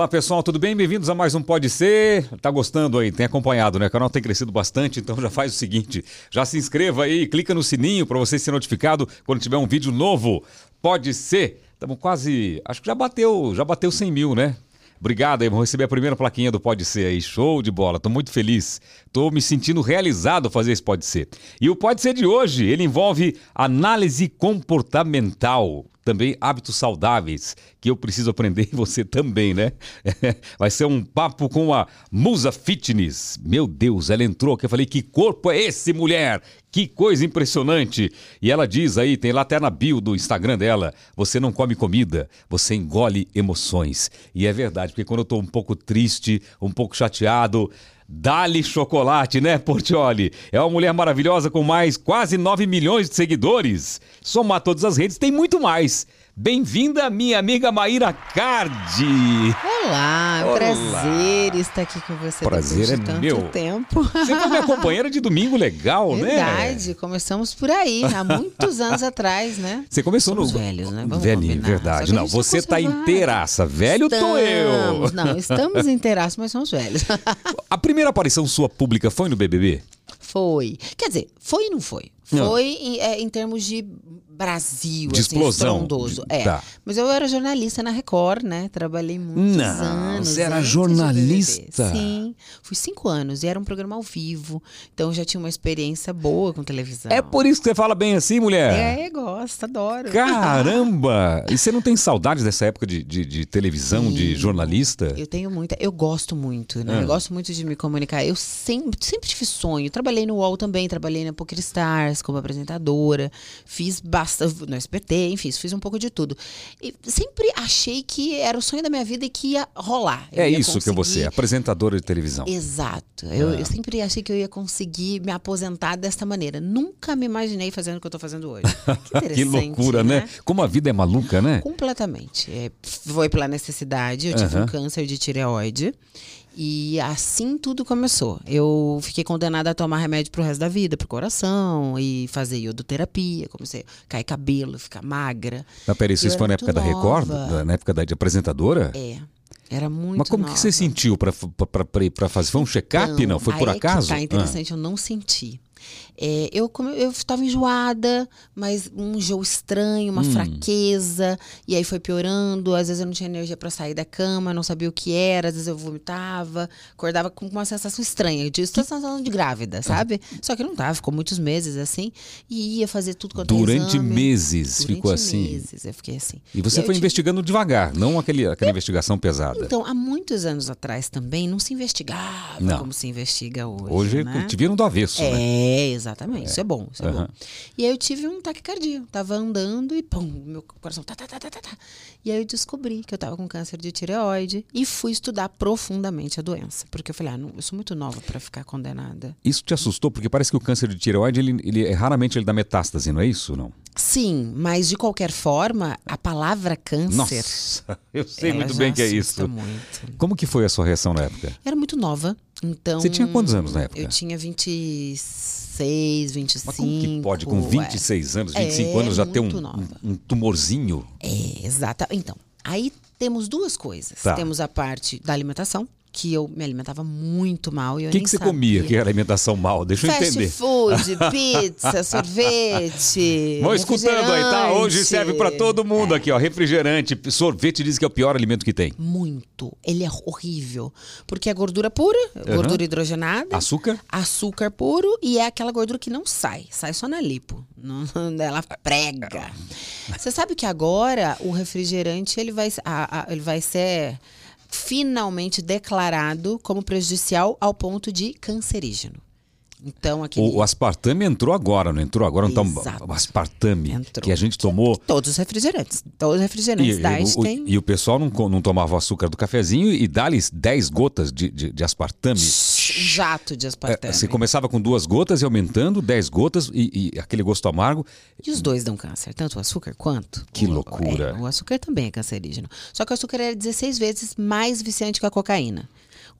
Olá pessoal, tudo bem? Bem-vindos a mais um Pode Ser. Tá gostando aí? Tem acompanhado, né? O canal tem crescido bastante, então já faz o seguinte: já se inscreva aí, clica no sininho para você ser notificado quando tiver um vídeo novo. Pode ser. Estamos quase. Acho que já bateu, já bateu 100 mil, né? Obrigado aí, vou receber a primeira plaquinha do Pode Ser aí. Show de bola, tô muito feliz. Tô me sentindo realizado fazer esse Pode Ser. E o Pode Ser de hoje, ele envolve análise comportamental também hábitos saudáveis que eu preciso aprender e você também, né? Vai ser um papo com a Musa Fitness. Meu Deus, ela entrou aqui. Eu falei: que corpo é esse, mulher? Que coisa impressionante! E ela diz aí, tem lá até na bio do Instagram dela: você não come comida, você engole emoções. E é verdade, porque quando eu tô um pouco triste, um pouco chateado, Dali Chocolate, né, Portioli? É uma mulher maravilhosa com mais quase 9 milhões de seguidores. Somar todas as redes, tem muito mais. Bem-vinda, minha amiga Maíra Cardi. Olá, é um prazer estar aqui com você prazer depois de é tanto meu. tempo. Você foi minha companheira de domingo legal, né? Verdade, começamos por aí, há muitos anos atrás, né? Você começou Somos no. velhos, né? Vamos Velhinho, combinar. Verdade. Não, você tá conservado. inteiraça. Velho tô eu. Estamos, Não, estamos inteiraços, mas somos velhos. A primeira aparição sua pública foi no BBB? Foi. Quer dizer, foi e não foi. Foi em, é, em termos de Brasil, De assim, explosão. estrondoso. É. Tá. Mas eu era jornalista na Record, né? Trabalhei muitos Não, anos. você era jornalista? Sim. Fui cinco anos e era um programa ao vivo. Então eu já tinha uma experiência boa com televisão. É por isso que você fala bem assim, mulher? É, gosto, adoro. Caramba! E você não tem saudades dessa época de, de, de televisão, de jornalista? Eu tenho muita. Eu gosto muito, né? Ah. Eu gosto muito de me comunicar. Eu sempre, sempre tive sonho. Trabalhei no UOL também, trabalhei na Poker Stars como apresentadora. Fiz bastante. No SBT, enfim, fiz um pouco de tudo. E sempre achei que era o sonho da minha vida e que ia rolar. Eu É ia isso que você é, conseguir- apresentadora de televisão. Exato. Eu, Ah. eu sempre achei que eu ia conseguir me aposentar desta maneira. Nunca me imaginei fazendo o que eu tô fazendo hoje. Que que loucura, né? Como a vida é maluca, né? Completamente. É, foi pela necessidade. Eu tive Aham. um câncer de tireoide. E assim tudo começou. Eu fiquei condenada a tomar remédio pro resto da vida, pro coração, e fazer iodoterapia. Comecei a cair cabelo, ficar magra. Mas peraí, isso foi na época da muito Record? nova. Na época da de apresentadora? É. Era muito Mas como que você nova. sentiu pra fazer? Foi um check-up? Então, Não? Foi por é que acaso? tá interessante, eu não senti. É, eu eu estava enjoada, mas um enjoo estranho, Hum. uma fraqueza, e aí foi piorando. Às vezes eu não tinha energia para sair da cama, não sabia o que era, às vezes eu vomitava, acordava com uma sensação estranha, de sensação de grávida, sabe? Só que eu não tava, ficou muitos meses assim, e ia fazer tudo quanto é Durante exame. meses Durante ficou assim. meses, eu fiquei assim. E você eu foi investigando devagar, não aquele, aquela investigação pesada. Então, há muitos anos atrás também não se investigava Não. como se investiga hoje. Hoje né? te viram do avesso, né? É, exatamente. Isso é bom, isso é Aham. bom. E aí eu tive um taquicardia. Tava andando e pum, meu coração tá, tá, tá, tá, tá, tá. E aí eu descobri que eu tava com câncer de tireoide e fui estudar profundamente a doença. Porque eu falei, ah, não, eu sou muito nova pra ficar condenada. Isso te assustou? Porque parece que o câncer de tireoide, ele, ele- é- raramente ele dá metástase, não é isso? Não? Sim, mas de qualquer forma, a palavra câncer. Nossa, eu sei muito bem que é isso. Muito. Como que foi a sua reação na época? Era muito nova. Então. Você tinha quantos anos na época? Eu tinha 26, 25. Mas como que pode, com 26 anos, 25 É, anos, já ter um, um, um tumorzinho? É, exata. Então, aí temos duas coisas. Tá. Temos a parte da alimentação, que eu me alimentava muito mal e eu O que, que você sabia. comia que era alimentação mal? Deixa eu Fast entender. food, pizza, sorvete. Vão escutando aí, tá? Hoje serve pra todo mundo aqui, ó. Refrigerante, sorvete diz que é o pior alimento que tem. Muito. Ele é horrível. Porque é gordura pura, gordura hidrogenada. Açúcar? Açúcar puro e é aquela gordura que não sai, sai só na lipo. Não, ela prega. Você sabe que agora o refrigerante ele vai, a- a- ele vai ser finalmente declarado como prejudicial ao ponto de cancerígeno. Então, aquele. O, o aspartame entrou agora, não entrou agora? Então, o aspartame Entrou. que a gente tomou. Todos os refrigerantes. Todos os E, refrigerantes diet o, tem. e o pessoal não, não tomava o açúcar do cafezinho e dá-lhe 10 gotas de, de, de aspartame. Jato de É, aspartame. Você começava com duas gotas e aumentando, 10 gotas e, e aquele gosto amargo. E os dois dão câncer, tanto o açúcar quanto. Que o- loucura. é, o açúcar também é cancerígeno. Só que o açúcar é 16 vezes mais viciante que a cocaína.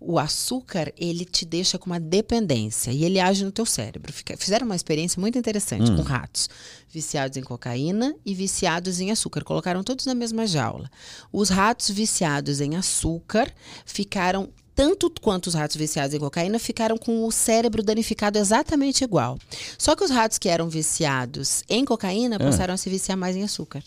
O açúcar, ele te deixa com uma dependência e ele age no teu cérebro. Fizeram uma experiência muito interessante com ratos viciados em cocaína e viciados em açúcar. Colocaram todos na mesma jaula. Os ratos viciados em açúcar ficaram tanto quanto os ratos viciados em cocaína ficaram com o cérebro danificado exatamente igual. Só que os ratos que eram viciados em cocaína passaram a se viciar mais em açúcar.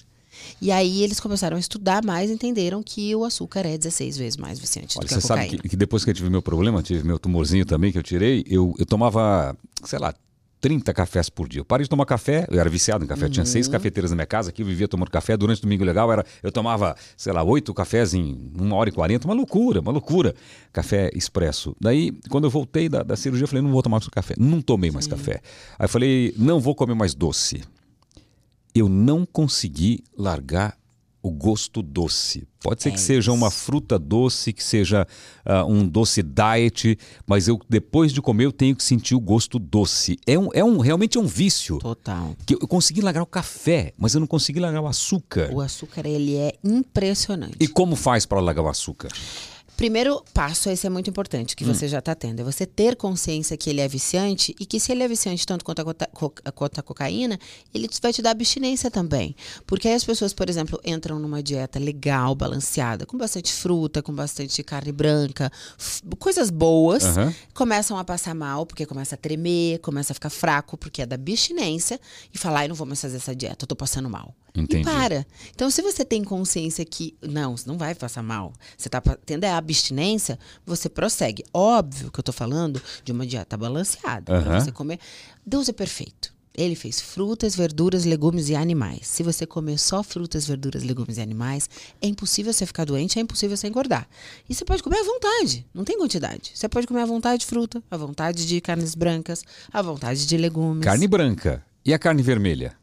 E aí eles começaram a estudar mais e entenderam que o açúcar é 16 vezes mais viciante Olha, do que a você sabe cocaína. que, que depois que eu tive meu problema, tive meu tumorzinho também que eu tirei, eu, eu tomava, sei lá, 30 cafés por dia. Eu parei de tomar café, eu era viciado em café, eu tinha Uhum. seis cafeteiras na minha casa aqui, eu vivia tomando café. Durante o domingo legal, era, eu tomava, sei lá, oito cafés em uma hora e quarenta, uma loucura, uma loucura. Café expresso. Daí, quando eu voltei da, da cirurgia, eu falei, não vou tomar mais café. Não tomei mais café. Aí eu falei, não vou comer mais doce. Eu não consegui largar o gosto doce. Pode ser que seja uma fruta doce, que seja ah, um doce diet, mas eu depois de comer eu tenho que sentir o gosto doce. É um, é um realmente é um vício. Total. Que eu consegui largar o café, mas eu não consegui largar o açúcar. O açúcar, ele é impressionante. E como faz para largar o açúcar? Primeiro passo, esse é muito importante, que você já está tendo, é você ter consciência que ele é viciante e que se ele é viciante tanto quanto a, cota- co- quanto a cocaína, ele vai te dar abstinência também. Porque aí as pessoas, por exemplo, entram numa dieta legal, balanceada, com bastante fruta, com bastante carne branca, coisas boas, Aham. começam a passar mal, porque começa a tremer, começa a ficar fraco, porque é da abstinência, e falar, ai, não vou mais fazer essa dieta, eu tô passando mal. Entendi. E para. Então, se você tem consciência que, não, você não vai passar mal, você tá pa- tendo a abstinência, você prossegue. Óbvio que eu tô falando de uma dieta balanceada, pra você comer. Deus é perfeito. Ele fez frutas, verduras, legumes e animais. Se você comer só frutas, verduras, legumes e animais, é impossível você ficar doente, é impossível você engordar. E você pode comer à vontade, não tem quantidade. Você pode comer à vontade de fruta, à vontade de carnes brancas, à vontade de legumes. Carne branca. E a carne vermelha?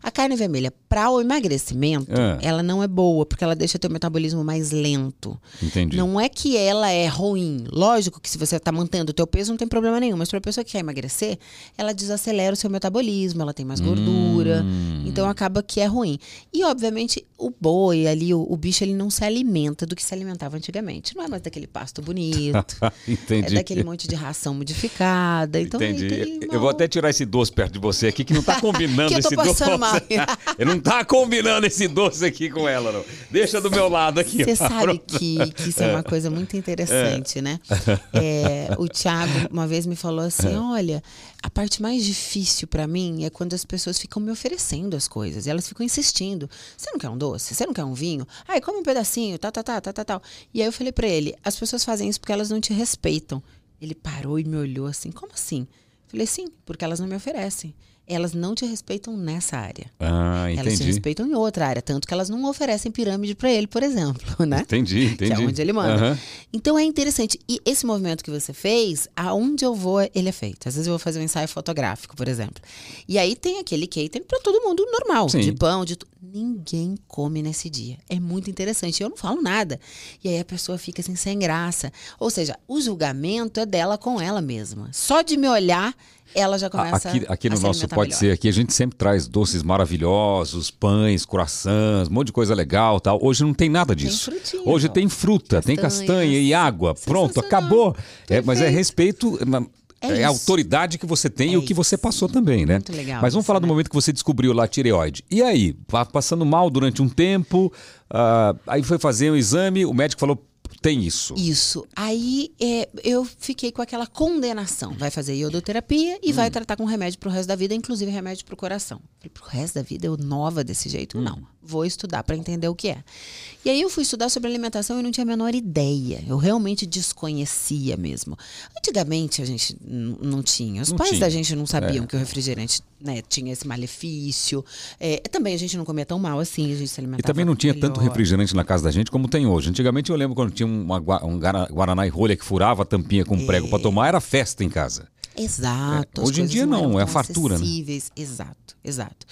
A carne vermelha, para o emagrecimento, Ah. ela não é boa, porque ela deixa teu metabolismo mais lento. Entendi. Não é que ela é ruim. Lógico que se você está mantendo o teu peso, não tem problema nenhum. Mas para a pessoa que quer emagrecer, ela desacelera o seu metabolismo, ela tem mais gordura. Hum. Então acaba que é ruim. E, obviamente, o boi ali, o, o bicho, ele não se alimenta do que se alimentava antigamente. Não é mais daquele pasto bonito. Entendi. É daquele monte de ração modificada. Então, Entendi. tem Eu uma- vou até tirar esse doce perto de você aqui, que não tá combinando Que eu tô esse doce. mal. Eu não tá combinando esse doce aqui com ela, não. Deixa do meu lado aqui. Você sabe que, que isso é uma coisa muito interessante, né? É, o Thiago uma vez me falou assim: olha, a parte mais difícil pra mim é quando as pessoas ficam me oferecendo as coisas. E elas ficam insistindo. Você não quer um doce? Você não quer um vinho? Ai, come um pedacinho, tá, tá, tá, tá, tá, tal. E aí eu falei pra ele: as pessoas fazem isso porque elas não te respeitam. Ele parou e me olhou assim: como assim? Falei, sim, porque elas não me oferecem. Elas não te respeitam nessa área. Ah, Elas te entendi. respeitam em outra área, tanto que elas não oferecem pirâmide pra ele, por exemplo, né? Entendi, entendi. Que é onde ele manda. Aham. Então é interessante. E esse movimento que você fez, aonde eu vou, ele é feito. Às vezes eu vou fazer um ensaio fotográfico, por exemplo. E aí tem aquele catering pra todo mundo normal, Sim. de pão, de tudo. Ninguém come nesse dia. É muito interessante. Eu não falo nada. E aí a pessoa fica assim, sem graça. Ou seja, o julgamento é dela com ela mesma. Só de me olhar, ela já começa Aqui, aqui a no se nosso Pode melhor. Ser, aqui a gente sempre traz doces maravilhosos, pães, croissants, um monte de coisa legal tal. Hoje não tem nada disso. frutinha, Hoje ó. tem fruta, tem Castanhas. castanha e água. Pronto, acabou. É, mas é respeito. na- É É, a autoridade que você tem e É o que você passou também, né? Muito legal Mas vamos isso, falar do né? momento que você descobriu lá a tireoide. E aí, pa- passando mal durante um tempo, ah, aí foi fazer um exame, o médico falou: tem isso. Isso. Aí é, eu fiquei com aquela condenação. Vai fazer iodoterapia e Hum. vai tratar com remédio pro resto da vida, inclusive remédio pro coração. Falei, pro resto da vida eu nova desse jeito? Hum. Não. Vou estudar para entender o que é. E aí eu fui estudar sobre alimentação e não tinha a menor ideia. Eu realmente desconhecia mesmo. Antigamente a gente não tinha. Os Não pais tinha. da gente não sabiam É. que o refrigerante né, tinha esse malefício. É, também a gente não comia tão mal assim, a gente se E alimentava também não tinha tanto melhor. refrigerante na casa da gente como tem hoje. Antigamente eu lembro quando tinha uma, um Guara- Guaraná e rolha que furava a tampinha com prego para tomar, era festa em casa. Exato. É, hoje em dia não, eram é a fartura, né? Exato, exato.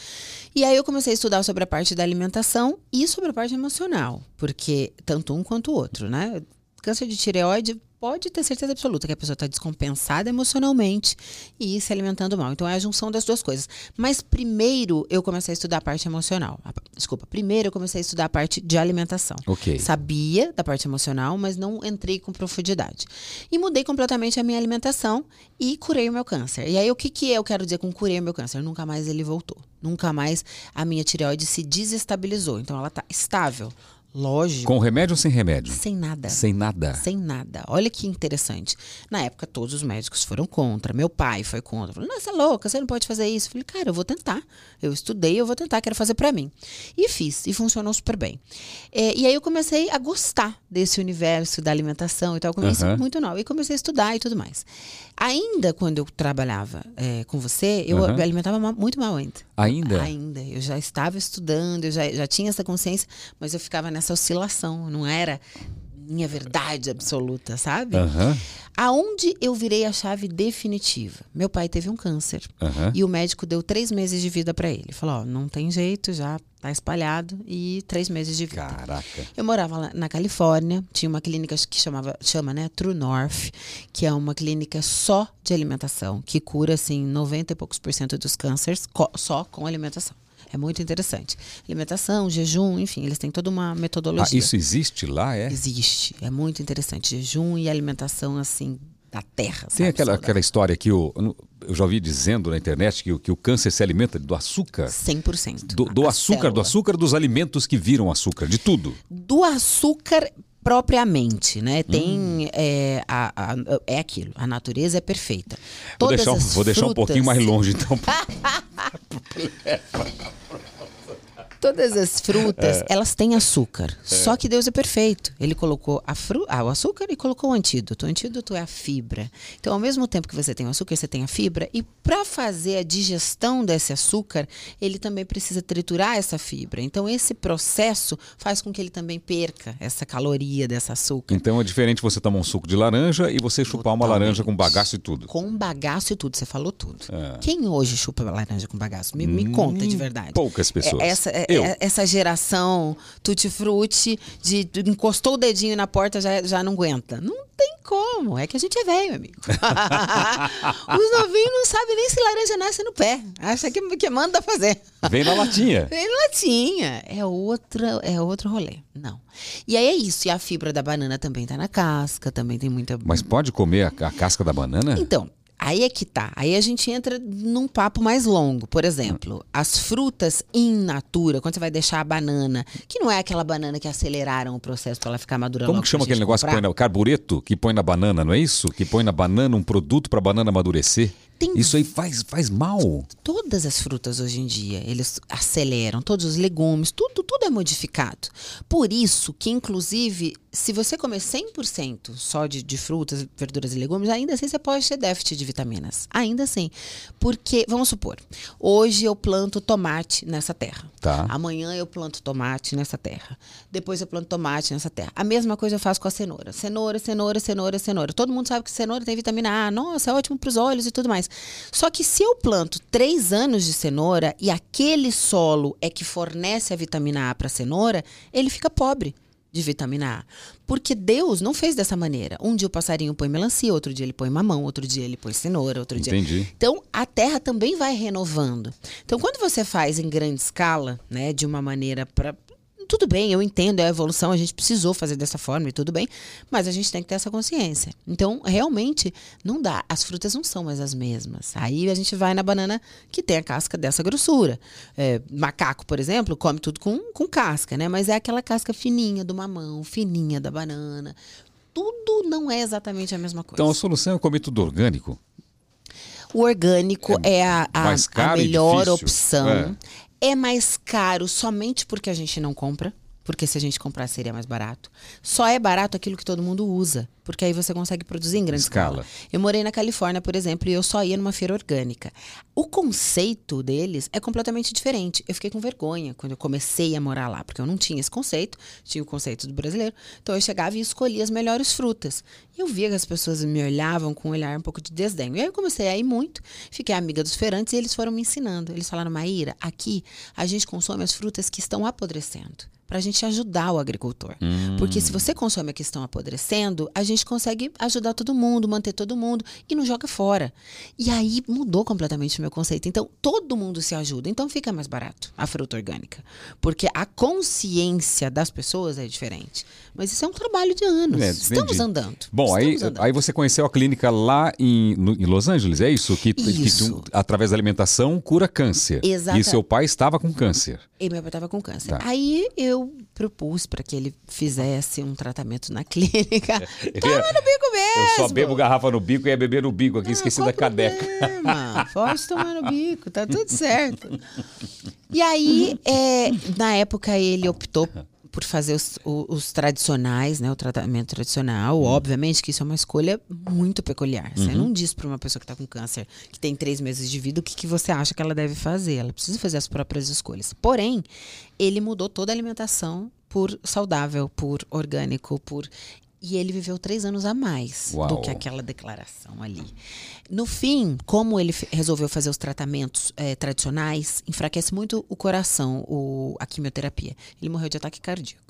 E aí eu comecei a estudar sobre a parte da alimentação e sobre a parte emocional, porque tanto um quanto o outro, né? Câncer de tireoide pode ter certeza absoluta que a pessoa está descompensada emocionalmente e se alimentando mal. Então é a junção das duas coisas. Mas primeiro eu comecei a estudar a parte emocional. Desculpa. Primeiro eu comecei a estudar a parte de alimentação. Ok. Sabia da parte emocional, mas não entrei com profundidade. E mudei completamente a minha alimentação e curei o meu câncer. E aí o que, que eu quero dizer com curei o meu câncer? Nunca mais ele voltou. Nunca mais a minha tireoide se desestabilizou. Então ela está estável. Lógico. Com remédio ou sem remédio? Sem nada. Sem nada. Sem nada. Olha que interessante. Na época, todos os médicos foram contra. Meu pai foi contra. Falou, é louca, você não pode fazer isso. Eu falei, cara, eu vou tentar. Eu estudei, eu vou tentar, quero fazer para mim. E fiz, e funcionou super bem. É, e aí eu comecei a gostar desse universo da alimentação e tal. Comecei Aham. muito nova. E comecei a estudar e tudo mais. Ainda quando eu trabalhava é, com você, eu Aham. me alimentava muito mal ainda. Ainda? Ainda. Eu já estava estudando, eu já, já tinha essa consciência, mas eu ficava nessa oscilação. Não era minha verdade absoluta, sabe? Aham. Aonde eu virei a chave definitiva? Meu pai teve um câncer. Aham. E o médico deu três meses de vida para ele. Falou: Ó, não tem jeito, já tá espalhado. E três meses de vida. Caraca. Eu morava lá na Califórnia, tinha uma clínica que chamava, chama, né, True North, que é uma clínica só de alimentação, que cura, assim, 90 e poucos por cento dos cânceres só com alimentação. É muito interessante. Alimentação, jejum, enfim, eles têm toda uma Ah, metodologia. isso existe lá, é? Existe. É muito interessante. Jejum e alimentação, assim, da terra. Tem aquela, Saudável. aquela história que eu, eu já ouvi dizendo na internet que, o- que o câncer se alimenta do açúcar. 100%. Do, do açúcar, do célula. açúcar dos alimentos que viram açúcar, de tudo. do açúcar propriamente, né? Tem Hum. é, a, a- é aquilo. A natureza é perfeita. Vou Todas deixar, um- as vou deixar um frutas- pouquinho mais longe, então. Todas as frutas, É. elas têm açúcar. Só que Deus é perfeito. Ele colocou a fru ah, o açúcar e colocou o antídoto. O antídoto é a fibra. Então, ao mesmo tempo que você tem o açúcar, você tem a fibra. E para fazer a digestão desse açúcar, ele também precisa triturar essa fibra. Então, esse processo faz com que ele também perca essa caloria desse açúcar. Então é diferente você tomar um suco de laranja e você chupar uma Totalmente. laranja com bagaço e tudo. Com bagaço e tudo, você falou tudo. É. Quem hoje chupa laranja com bagaço? Me, me conta de verdade. Hum, poucas pessoas. É- essa, é- essa geração tutti-frutti, de, de encostou o dedinho na porta, já, já não aguenta. Não tem como. É que a gente é velho, amigo. Os novinhos não sabem nem se laranja nasce no pé. Acha que, que manda fazer. Vem na latinha. Vem latinha. É outra, é outro rolê. Não. E aí é isso. E a fibra da banana também tá na casca, também tem muita. Mas pode comer a, a casca da banana? Então, aí é que tá. Aí a gente entra num papo mais longo. Por exemplo, as frutas in natura, quando você vai deixar a banana, que não é aquela banana que aceleraram o processo para ela ficar madura Como que chama aquele negócio que comprar. põe na carbureto, que põe na banana, não é isso? Que põe na banana um produto para banana amadurecer? Tem Isso aí faz, faz mal. Todas as frutas hoje em dia, eles aceleram, todos os legumes, tudo, tudo é modificado. Por isso que, inclusive, se você comer 100% só de, de frutas, verduras e legumes, ainda assim você pode ter déficit de vitaminas. Ainda assim. Porque, vamos supor, hoje eu planto tomate nessa terra. Tá. Amanhã eu planto tomate nessa terra. Depois eu planto tomate nessa terra. A mesma coisa eu faço com a cenoura. Cenoura, cenoura, cenoura, cenoura. Todo mundo sabe que cenoura tem vitamina A. Nossa, é ótimo para os olhos e tudo mais. Só que se eu planto três anos de cenoura e aquele solo é que fornece a vitamina A para a cenoura, ele fica pobre de vitamina A. Porque Deus não fez dessa maneira. Um dia o passarinho põe melancia, outro dia ele põe mamão, outro dia ele põe cenoura, outro dia. Entendi. Então, a terra também vai renovando. Então, quando você faz em grande escala, né, de uma maneira para tudo bem, eu entendo, é a evolução, a gente precisou fazer dessa forma e tudo bem, mas a gente tem que ter essa consciência. Então, realmente, não dá. As frutas não são mais as mesmas. Aí a gente vai na banana que tem a casca dessa grossura. É, macaco, por exemplo, come tudo com, com casca, né? Mas é aquela casca fininha do mamão, fininha da banana. Tudo não é exatamente a mesma coisa. Então a solução é comer tudo orgânico. O orgânico é, a, a- a e melhor opção. É. mais caro somente porque a gente não compra. Porque se a gente comprar seria mais barato. Só é barato aquilo que todo mundo usa. Porque aí você consegue produzir em grande Escala. escala. Eu morei na Califórnia, por exemplo, e eu só ia numa feira orgânica. O conceito deles é completamente diferente. Eu fiquei com vergonha quando eu comecei a morar lá, porque eu não tinha esse conceito, tinha o conceito do brasileiro. Então eu chegava e escolhia as melhores frutas. E eu via que as pessoas me olhavam com um olhar um pouco de desdém. E aí eu comecei a ir muito, fiquei amiga dos feirantes e eles foram me ensinando. Eles falaram, Maíra, aqui a gente consome as frutas que estão apodrecendo. Para a gente ajudar o agricultor. Hum. Porque se você consome a que estão apodrecendo, a gente consegue ajudar todo mundo, manter todo mundo e não joga fora. E aí mudou completamente o meu conceito. Então, todo mundo se ajuda. Então, fica mais barato a fruta orgânica. Porque a consciência das pessoas é diferente. Mas isso é um trabalho de anos. É, Estamos andando. Bom, aí, Estamos andando. aí você conheceu a clínica lá em, no- em Los Angeles, é isso? Que, que Isso. através da alimentação cura câncer. Exata- E seu pai estava com câncer. E meu pai estava com câncer. Tá. Aí eu propus para que ele fizesse um tratamento na clínica. Ele Toma é- no bico mesmo. Eu só bebo garrafa no bico e ia beber no bico aqui, Ah, esqueci da cadeca. problema? Pode tomar no bico, tá tudo certo. E aí, é, na época, ele optou por fazer os, os tradicionais, né? O tratamento tradicional. Obviamente que isso é uma escolha muito peculiar. Você não diz para uma pessoa que está com câncer, que tem três meses de vida, o que, que você acha que ela deve fazer. Ela precisa fazer as próprias escolhas. Porém, ele mudou toda a alimentação por saudável, por orgânico, por. E ele viveu três anos a mais Uau. do que aquela declaração ali. No fim, como ele resolveu fazer os tratamentos eh, tradicionais, enfraquece muito o coração, o- a quimioterapia. Ele morreu de ataque cardíaco.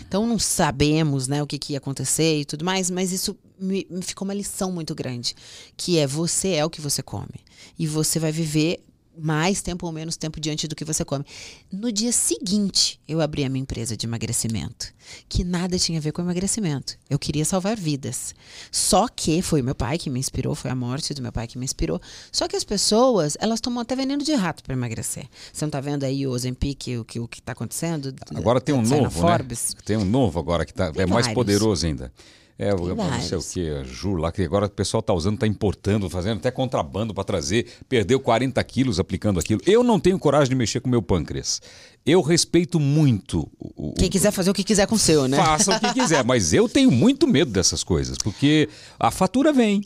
Então não sabemos né, o que, que ia acontecer e tudo mais, mas isso me, me ficou uma lição muito grande, que é você é o que você come. E você vai viver mais tempo ou menos tempo diante do que você come. No dia seguinte, eu abri a minha empresa de emagrecimento, que nada tinha a ver com emagrecimento. Eu queria salvar vidas. Só que foi o meu pai que me inspirou, foi a morte do meu pai que me inspirou. Só que as pessoas, elas tomam até veneno de rato para emagrecer. Você não tá vendo aí o Ozempic, o que o que tá acontecendo? Agora tem um novo, né? Forbes. Tem um novo agora que tá, é mais vários. poderoso ainda. É, Tem não sei o a Ju lá, que agora o pessoal tá usando, tá importando, fazendo até contrabando para trazer. Perdeu 40 quilos aplicando aquilo. Eu não tenho coragem de mexer com o meu pâncreas. Eu respeito muito o, o- Quem quiser fazer o que quiser com o seu, né? Faça o que quiser, mas eu tenho muito medo dessas coisas, porque a fatura vem.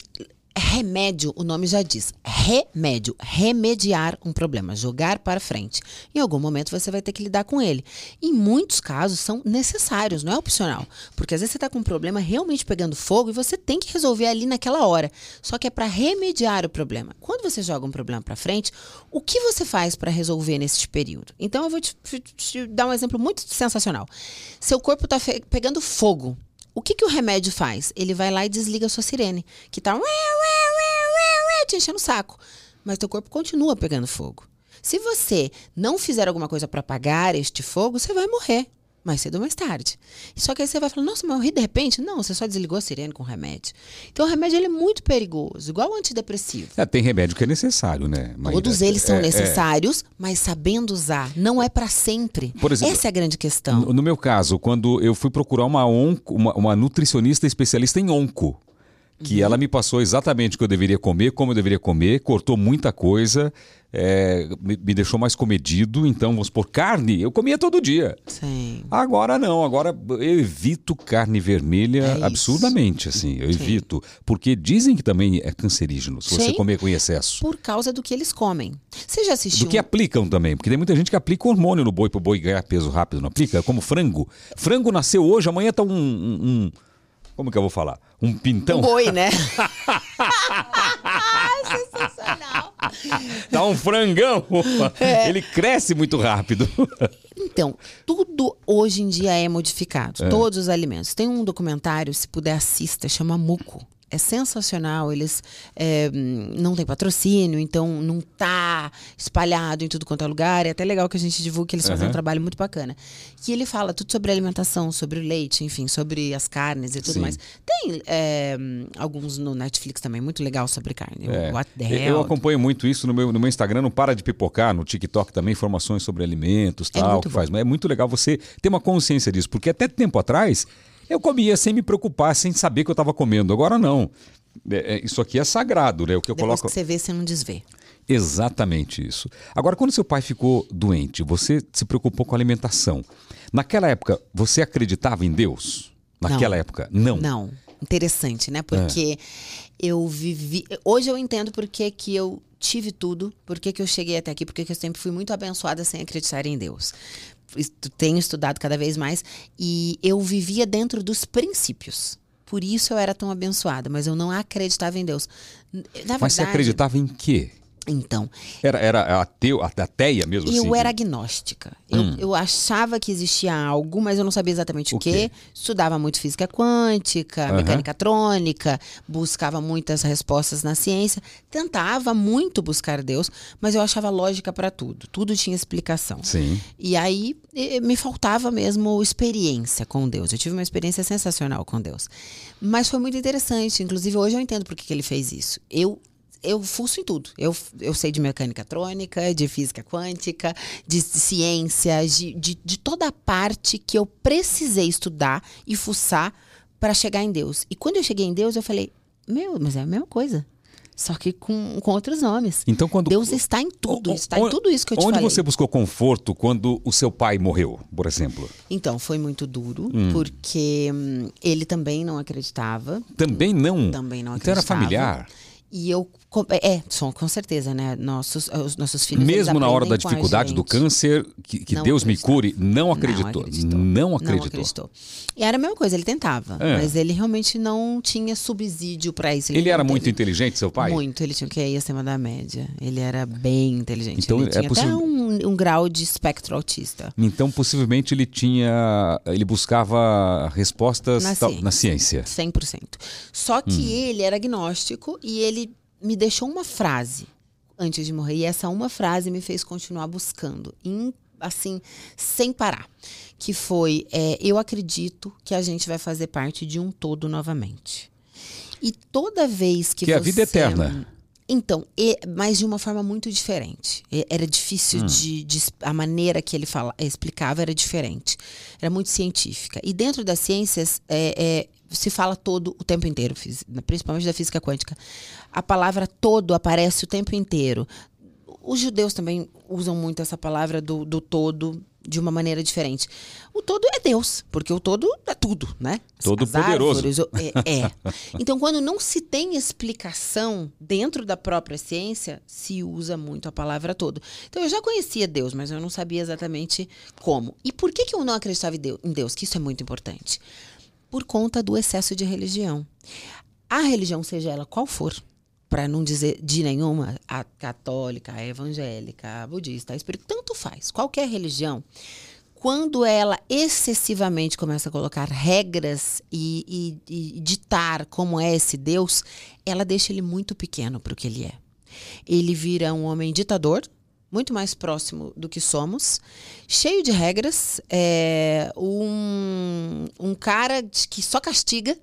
Remédio, o nome já diz. Remédio, remediar um problema, jogar para frente. Em algum momento você vai ter que lidar com ele. Em muitos casos são necessários, não é opcional. Porque às vezes você está com um problema realmente pegando fogo e você tem que resolver ali naquela hora. Só que é para remediar o problema. Quando você joga um problema para frente, o que você faz para resolver nesse período? Então eu vou te, te- te dar um exemplo muito sensacional. Seu corpo está pegando fogo. O que, que o remédio faz? Ele vai lá e desliga a sua sirene, que tá te enchendo o saco. Mas teu corpo continua pegando fogo. Se você não fizer alguma coisa para apagar este fogo, você vai morrer. Mais cedo ou mais tarde. Só que aí você vai falar, nossa, mas eu morri de repente? Não, você só desligou a sirene com remédio. Então o remédio ele é muito perigoso, igual o antidepressivo. É, tem remédio que é necessário, né? Maíra? Todos eles são É, é. necessários, mas sabendo usar. Não é para sempre. Por exemplo, Essa é a grande questão. No, no meu caso, quando eu fui procurar uma, onco, uma, uma nutricionista especialista em onco, que ela me passou exatamente o que eu deveria comer, como eu deveria comer, cortou muita coisa, é, me, me deixou mais comedido. Então, vamos por carne, eu comia todo dia. Sim. Agora não, agora eu evito carne vermelha É isso. absurdamente, assim, eu evito. Porque dizem que também é cancerígeno se você Sim. comer com excesso. Por causa do que eles comem. Você já assistiu? Do que aplicam também, porque tem muita gente que aplica hormônio no boi pro boi ganhar peso rápido, não aplica? Como frango. Frango nasceu hoje, amanhã tá um. um- um- como que eu vou falar? Um pintão? Um boi, né? Sensacional. Tá um frangão. É. Ele cresce muito rápido. Então, tudo hoje em dia é modificado. Todos os alimentos. Tem um documentário, se puder assista, chama Muco. É sensacional, eles é, não tem patrocínio, então não tá espalhado em tudo quanto é lugar. É até legal que a gente divulgue que eles fazem um trabalho muito bacana. Que ele fala tudo sobre alimentação, sobre o leite, enfim, sobre as carnes e tudo Sim. mais. Tem é, alguns no Netflix também, muito legal sobre carne. É. What the Eu Hell. acompanho muito isso no meu, no meu Instagram, não para de pipocar, no TikTok também, informações sobre alimentos É tal, muito que bom. faz. Mas é muito legal você ter uma consciência disso, porque até tempo atrás eu comia sem me preocupar, sem saber que eu estava comendo. Agora não. É, é, isso aqui é sagrado, né? O que eu Depois coloco. que você vê, você não desvê. Exatamente isso. Agora, quando seu pai ficou doente, você se preocupou com a alimentação. Naquela época, você acreditava em Deus? Naquela Não. época? Não. Não. Interessante, né? Porque eu vivi. Hoje eu entendo por que, que eu tive tudo, por que, que eu cheguei até aqui, porque que eu sempre fui muito abençoada sem acreditar em Deus. Tenho estudado cada vez mais e eu vivia dentro dos princípios. Por isso eu era tão abençoada, mas eu não acreditava em Deus. Na Mas você verdade, acreditava em quê? Então, Era, era ateu, ateia mesmo eu assim? era agnóstica. Eu, eu achava que existia algo, mas eu não sabia exatamente o, O quê. quê? Estudava muito física quântica, Aham. mecânica trônica, buscava muitas respostas na ciência, tentava muito buscar Deus, mas eu achava lógica para tudo. Tudo tinha explicação. Sim. E aí me faltava mesmo experiência com Deus. Eu tive uma experiência sensacional com Deus. Mas foi muito interessante. Inclusive, hoje eu entendo por que que ele fez isso. Eu. Eu fuço em tudo. Eu, eu sei de mecânica trônica, de física quântica, de ciência, de, de, de toda a parte que eu precisei estudar e fuçar para chegar em Deus. E quando eu cheguei em Deus, eu falei: Meu, mas é a mesma coisa. Só que com, com outros nomes. Então, quando- Deus está em tudo. O- está o- em tudo isso que eu te Onde falei. você buscou conforto quando o seu pai morreu, por exemplo? Então, foi muito duro, Hum. porque hum, ele também não acreditava. Também não. Também não Então era acreditava. familiar. E eu. Co- É, são, com certeza, né? Nossos, os nossos filhos. Mesmo na hora da com dificuldade do câncer, que, que Não Deus me cure, não acreditou. Não acreditou. E era a mesma coisa, ele tentava. É. Mas ele realmente não tinha subsídio para isso. Ele era não muito teve. inteligente, seu pai? Muito, ele tinha o QI acima da média. Ele era bem inteligente. Então, ele é tinha até possível- um, um grau de espectro autista. Então, possivelmente, ele tinha. Ele buscava respostas Na ciência. na ciência. 100%. Só que Hum. ele era agnóstico e ele me deixou uma frase antes de morrer. E essa uma frase me fez continuar buscando, assim, sem parar. Que foi: é, Eu acredito que a gente vai fazer parte de um todo novamente. E toda vez que Que é a você... vida eterna. Então, e- mas de uma forma muito diferente. E- Era difícil de, de es- A maneira que ele fala, explicava era diferente. Era muito científica. E dentro das ciências, é, é, se fala todo o tempo inteiro, principalmente da física quântica. A palavra todo aparece o tempo inteiro. Os judeus também usam muito essa palavra do, do todo de uma maneira diferente. O todo é Deus, porque o todo é tudo, né? Todo As poderoso. árvores, é, é. Então, quando não se tem explicação dentro da própria ciência, se usa muito a palavra todo. Então, eu já conhecia Deus, mas eu não sabia exatamente como. E por que, que eu não acreditava em Deus? Em Deus? Que isso é muito importante. Por conta do excesso de religião. A religião, seja ela qual for, para não dizer de nenhuma, a católica, a evangélica, a budista, a espírita, tanto faz. Qualquer religião, quando ela excessivamente começa a colocar regras e, e- e ditar como é esse Deus, ela deixa ele muito pequeno para o que ele é. Ele vira um homem ditador, muito mais próximo do que somos, cheio de regras, é, um, um cara que só castiga.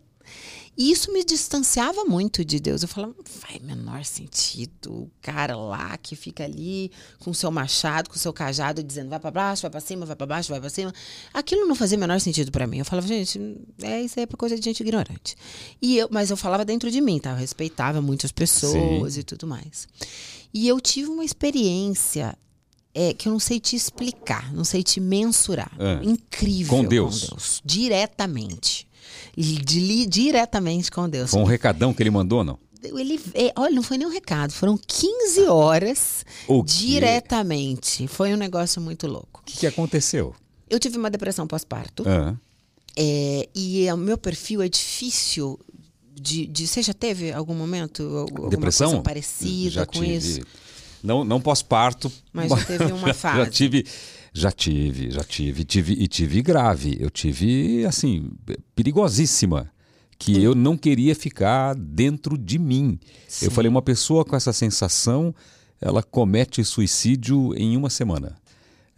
E isso me distanciava muito de Deus. Eu falava, faz menor sentido. O cara lá que fica ali com o seu machado, com o seu cajado, dizendo vai para baixo, vai para cima, vai para baixo, vai para cima. Aquilo não fazia menor sentido para mim. Eu falava, gente, é isso aí é coisa de gente ignorante. E eu, mas eu falava dentro de mim, tá? Eu respeitava muitas pessoas e tudo mais. E eu tive uma experiência é, que eu não sei te explicar, não sei te mensurar. Ah. Incrível Com Deus. Diretamente. De diretamente com Deus. Foi um recadão que ele mandou, não? Ele, é, olha, não foi nem um recado, foram 15 horas diretamente. Foi um negócio muito louco. O que, que aconteceu? Eu tive uma depressão pós-parto. Ah, é, e o meu perfil é difícil de, de. Você já teve algum momento alguma depressão? coisa parecida já com tive. isso? Não, não pós-parto. Mas já teve uma fase. Já tive, já tive, já tive, tive e tive grave. Eu tive, assim, perigosíssima. Que eu não queria ficar dentro de mim. Eu falei, uma pessoa com essa sensação, ela comete suicídio em uma semana.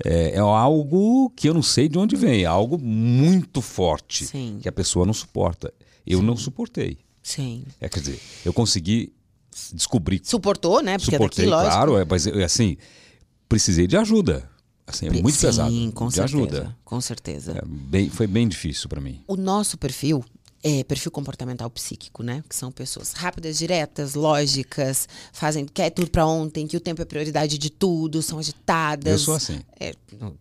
É, é algo que eu não sei de onde vem, é algo muito forte Sim. que a pessoa não suporta. Eu não suportei. Sim. É, quer dizer, eu consegui descobrir Suportou, né? Porque Suportei, daqui, lógico. claro, é, mas é, assim, precisei de ajuda. Assim, é muito Sim, pesado. com de certeza. ajuda. Com certeza. É, bem- foi bem difícil para mim. O nosso perfil é perfil comportamental psíquico, né? Que são pessoas rápidas, diretas, lógicas, fazem quer tudo pra ontem, que o tempo é prioridade de tudo, são agitadas. Eu sou assim. É,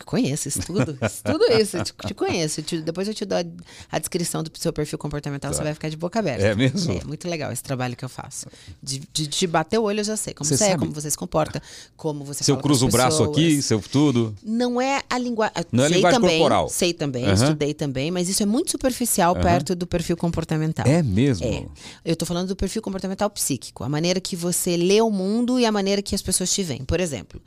conheço isso tudo. Isso tudo isso, eu te, te conheço. Te- depois eu te dou a, a descrição do seu perfil comportamental, você vai ficar de boca aberta. É mesmo? É muito legal esse trabalho que eu faço. De, de, de bater o olho eu já sei como Você você, é, como você se comporta, como você Se eu cruzo o braço aqui, se eu tudo. Não é a linguagem. Não é a sei linguagem também, corporal. Sei também, Aham. estudei também, mas isso é muito superficial perto do perfil comportamental. É mesmo? É. Eu tô falando do perfil comportamental psíquico, a maneira que você lê o mundo e a maneira que as pessoas te veem. Por exemplo,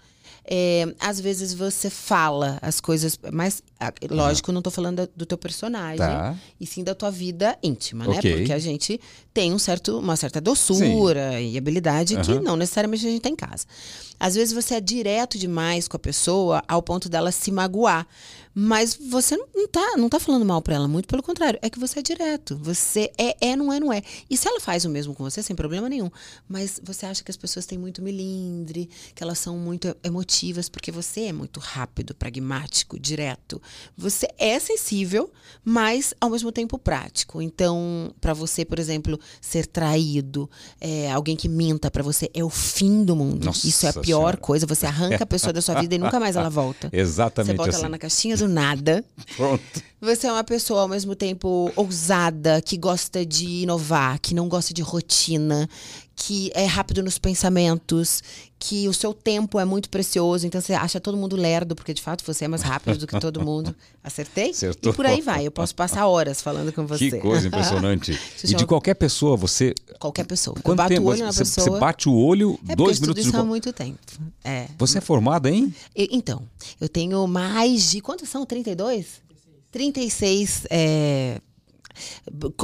é, às vezes você fala as coisas, mas ah, lógico, não tô falando do teu personagem, Tá. e sim da tua vida íntima, né? Ok. Porque a gente tem um certo, uma certa doçura e habilidade que Aham. não necessariamente a gente tem em casa. Às vezes você é direto demais com a pessoa ao ponto dela se magoar. Mas você não tá, não tá falando mal pra ela, muito pelo contrário. É que você é direto. Você é, é, não é, não é. E se ela faz o mesmo com você, sem problema nenhum. Mas você acha que as pessoas têm muito milindre, que elas são muito emotivas, porque você é muito rápido, pragmático, direto. Você é sensível, mas ao mesmo tempo prático. Então, pra você, por exemplo, ser traído, é, alguém que minta pra você, é o fim do mundo. Nossa Isso é a pior Senhora. coisa. Você arranca a pessoa da sua vida e nunca mais ela volta. Exatamente Você bota assim. lá na caixinha nada. Pronto. Você é uma pessoa ao mesmo tempo ousada, que gosta de inovar, que não gosta de rotina, que é rápido nos pensamentos, que o seu tempo é muito precioso, então você acha todo mundo lerdo, porque de fato você é mais rápido do que todo mundo. Acertei? Acertou. E por aí vai. Eu posso passar horas falando com você. Que coisa impressionante. E de qualquer pessoa, você. Qualquer pessoa. eu bato tempo? o olho na você, pessoa. você bate o olho, é dois minutos isso de. há muito tempo. É. Você é formada, hein? E- Então, eu tenho mais de. Quantos são? 32? 36. É,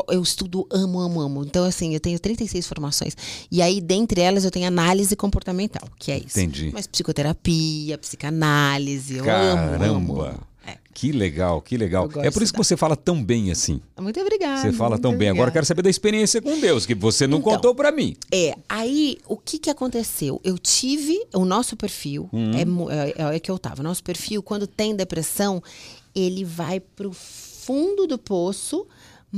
eu estudo, amo, amo, amo. Então, assim, eu tenho 36 formações. E aí, dentre elas, eu tenho análise comportamental, que é isso. Entendi. Mas psicoterapia, psicanálise, eu amo, amo. Caramba! É. Que legal, que legal. É por isso que você fala tão bem assim. Muito obrigada. Você fala tão bem. Agora eu obrigada. quero saber da experiência com Deus, que você não Então. contou pra mim. É, aí o que que aconteceu? Eu tive o nosso perfil, Hum. é, mu- é, é que eu tava. O nosso perfil, quando tem depressão, ele vai pro fundo do poço,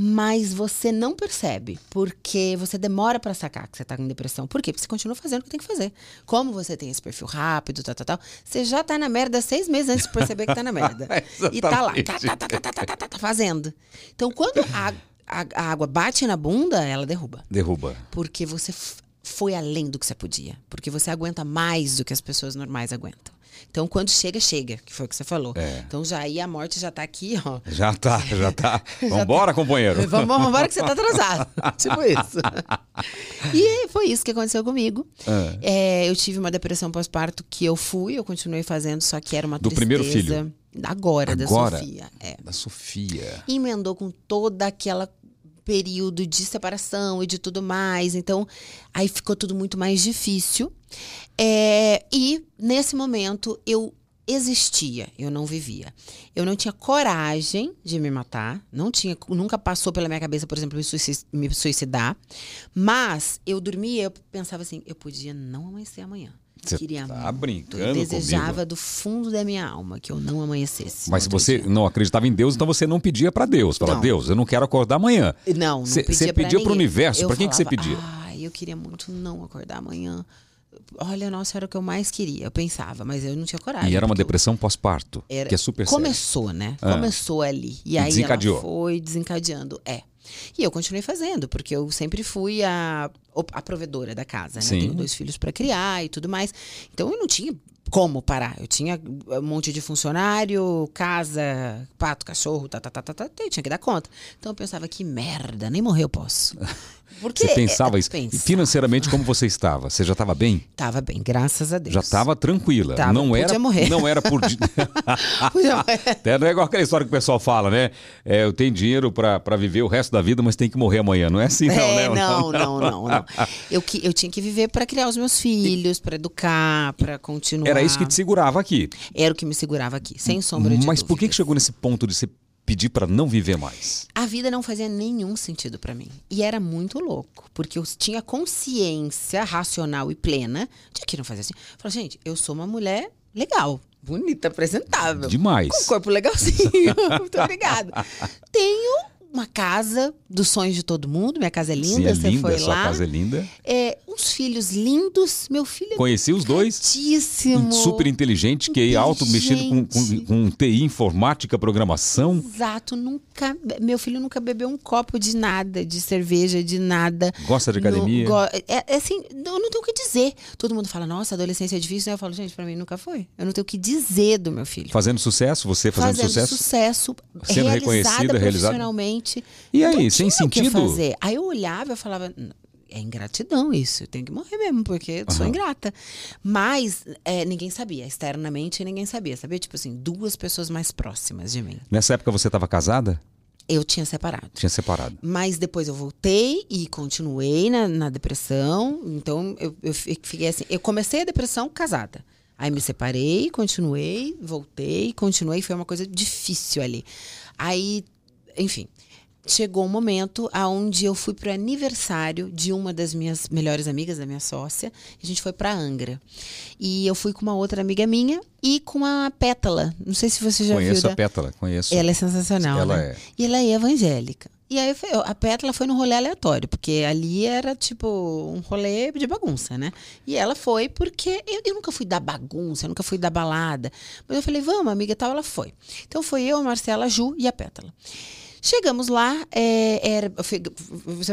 mas você não percebe, porque você demora pra sacar que você tá com depressão. Por quê? Porque você continua fazendo o que tem que fazer. Como você tem esse perfil rápido, tal, tal, tal, você já tá na merda seis meses antes de perceber que tá na merda. e tá lá, tá, tá, tá, tá, tá, tá, tá, tá, fazendo. Então, quando a, a- a água bate na bunda, ela derruba. Derruba. Porque você foi além do que você podia. Porque você aguenta mais do que as pessoas normais aguentam. Então, quando chega, chega, que foi o que você falou. É. Então, já aí a morte já tá aqui, ó. Já tá, já tá. Vambora, companheiro. Vamos, embora que você tá atrasado. tipo isso. e foi isso que aconteceu comigo. Ah. É, eu tive uma depressão pós-parto que eu fui, eu continuei fazendo, só que era uma Do tristeza. primeiro filho? Agora, Agora? da Sofia. É. Da Sofia. emendou com toda aquela período de separação e de tudo mais. Então, aí ficou tudo muito mais difícil. É, e nesse momento eu existia, eu não vivia. Eu não tinha coragem de me matar, não tinha, nunca passou pela minha cabeça, por exemplo, me suici- me suicidar. Mas eu dormia, eu pensava assim, eu podia não amanhecer amanhã. Você Queria tá muito. brincando Eu desejava comigo. do fundo da minha alma que eu não amanhecesse. Mas se você dia. não acreditava em Deus, então você não pedia pra Deus. Fala, Não. Deus, eu não quero acordar amanhã. Não, não Cê- pedia pro ninguém. universo, pra quem que você pedia? Ai, eu queria muito não acordar amanhã. Olha, nossa, era o que eu mais queria. Eu pensava, mas eu não tinha coragem. E era uma depressão pós-parto, que é super sério. Começou, né? Ah. Começou ali. E, E aí desencadeou. ela foi desencadeando. É. E eu continuei fazendo, porque eu sempre fui a, a provedora da casa, né? Tenho dois filhos para criar e tudo mais. Então eu não tinha como parar. Eu tinha um monte de funcionário, casa, pato, cachorro, tá, tá, tá, tá, tá, eu tinha que dar conta. Então eu pensava, que merda, nem morrer eu posso. Porque Você pensava isso. E pensava. financeiramente, como você estava? Você já estava bem? Tava bem, graças a Deus. Já estava tranquila. Tava, não podia era, morrer. não era por. Até não é igual aquela história que o pessoal fala, né? É, eu tenho dinheiro pra viver o resto da vida, mas tem que morrer amanhã. Não é assim, não, é, né? não, não, não, não. Eu, que- eu tinha que viver para criar os meus filhos, para educar, para continuar. Era isso que te segurava aqui. Era o que me segurava aqui, sem sombra de Mas por que, que chegou nesse ponto de você pedir pra não viver mais? A vida não fazia nenhum sentido para mim. E era muito louco, porque eu tinha consciência racional e plena de que não fazia assim. Eu falei, gente, eu sou uma mulher legal, bonita, apresentável. Demais. Com um corpo legalzinho. Muito obrigada. Tenho uma casa dos sonhos de todo mundo. Minha casa é linda, Sim, é você linda, foi sua lá. casa é linda. É, uns filhos lindos. Meu filho é Conheci os dois. Super inteligente, que é alto, mexendo com, com, com TI, informática, programação. Exato, nunca. Meu filho nunca bebeu um copo de nada, de cerveja, de nada. Gosta de academia? Não, go- é, é assim, eu não tenho o que dizer. Todo mundo fala, nossa, adolescência é difícil. né? Eu falo, gente, pra mim nunca foi. Eu não tenho o que dizer do meu filho. Fazendo sucesso, você fazendo, sucesso. sucesso, Sendo reconhecida, realizada. profissionalmente. E aí, Não sem sentido? fazer. Aí eu olhava e falava, "N- é ingratidão isso, eu tenho que morrer mesmo, porque eu sou Aham. ingrata. Mas é, ninguém sabia, externamente ninguém sabia, sabia? Tipo assim, duas pessoas mais próximas de mim. Nessa época você estava casada? Eu tinha separado. Tinha separado. Mas depois eu voltei e continuei na, na depressão. Então eu, eu fi- fiquei assim. Eu comecei a depressão casada. Aí me separei, continuei, voltei, continuei. Foi uma coisa difícil ali. Aí, enfim, chegou um momento aonde eu fui para o aniversário de uma das minhas melhores amigas, da minha sócia. A gente foi para Angra. E eu fui com uma outra amiga minha e com a Pétala. Não sei se você já conheço viu. a Pétala, conheço. Ela é sensacional, Ela né? é. E ela é evangélica. E aí foi- a Pétala foi num rolê aleatório, porque ali era tipo um rolê de bagunça, né? E ela foi porque eu, eu nunca fui da bagunça, eu nunca fui da balada. Mas eu falei, vamos, amiga tal, ela foi. Então foi eu, a Marcela, a Ju e a Pétala. Chegamos lá, é, era, você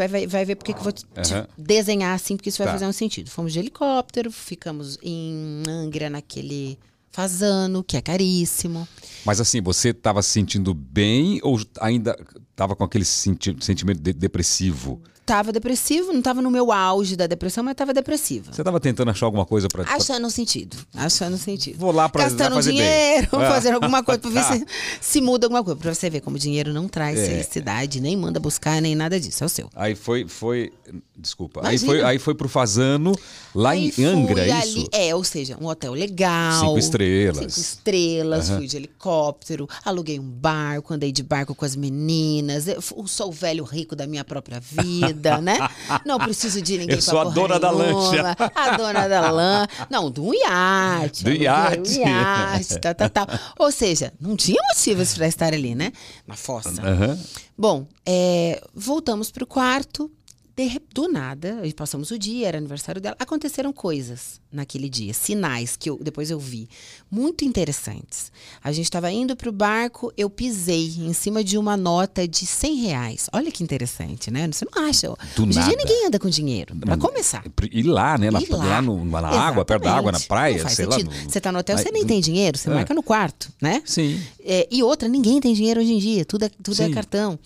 vai- vai, ver porque que eu vou te, Aham. desenhar assim, porque isso vai Tá. fazer um sentido. Fomos de helicóptero, ficamos em Angra, naquele fazano, que é caríssimo. Mas assim, você estava se sentindo bem ou ainda estava com aquele senti- sentimento de- depressivo? Tava depressivo, não tava no meu auge da depressão, mas tava depressiva. Você estava tentando achar alguma coisa para Achando sentido. Achando sentido. Vou lá pra- Gastando fazer bem. dinheiro, Ah. fazendo alguma coisa pra ver se, se muda alguma coisa. Pra você ver como dinheiro não traz É. felicidade, nem manda buscar, nem nada disso. É o seu. Aí foi, foi, desculpa. Aí foi, aí foi pro Fazano lá Aí em Angra, é ali- isso? É, ou seja, um hotel legal. Cinco estrelas. Cinco estrelas, fui de helicóptero, aluguei um barco, andei de barco com as meninas. Eu sou o velho rico da minha própria vida, né? Não preciso de ninguém Eu sou a dona da lancha. A dona da lã. Não, do iate. Do iate. Um iate, tal, tal, tal. Ou seja, não tinha motivos para estar ali, né? Na fossa. Aham. Bom, é, voltamos pro quarto. De, do nada, passamos o dia, era aniversário dela. Aconteceram coisas naquele dia, sinais que eu, depois eu vi, muito interessantes. A gente estava indo pro barco, eu pisei em cima de uma nota de 100 reais. Olha que interessante, né? Você não acha? Do Hoje em nada. dia ninguém anda com dinheiro, para começar. Ir lá, né? Na, lá. lá no- na água, perto da água, na Exatamente. praia, sei sentido. lá. no- Você tá no hotel, você nem tem dinheiro, você É. marca no quarto, né? Sim. É, e outra, ninguém tem dinheiro hoje em dia, tudo é, tudo é cartão.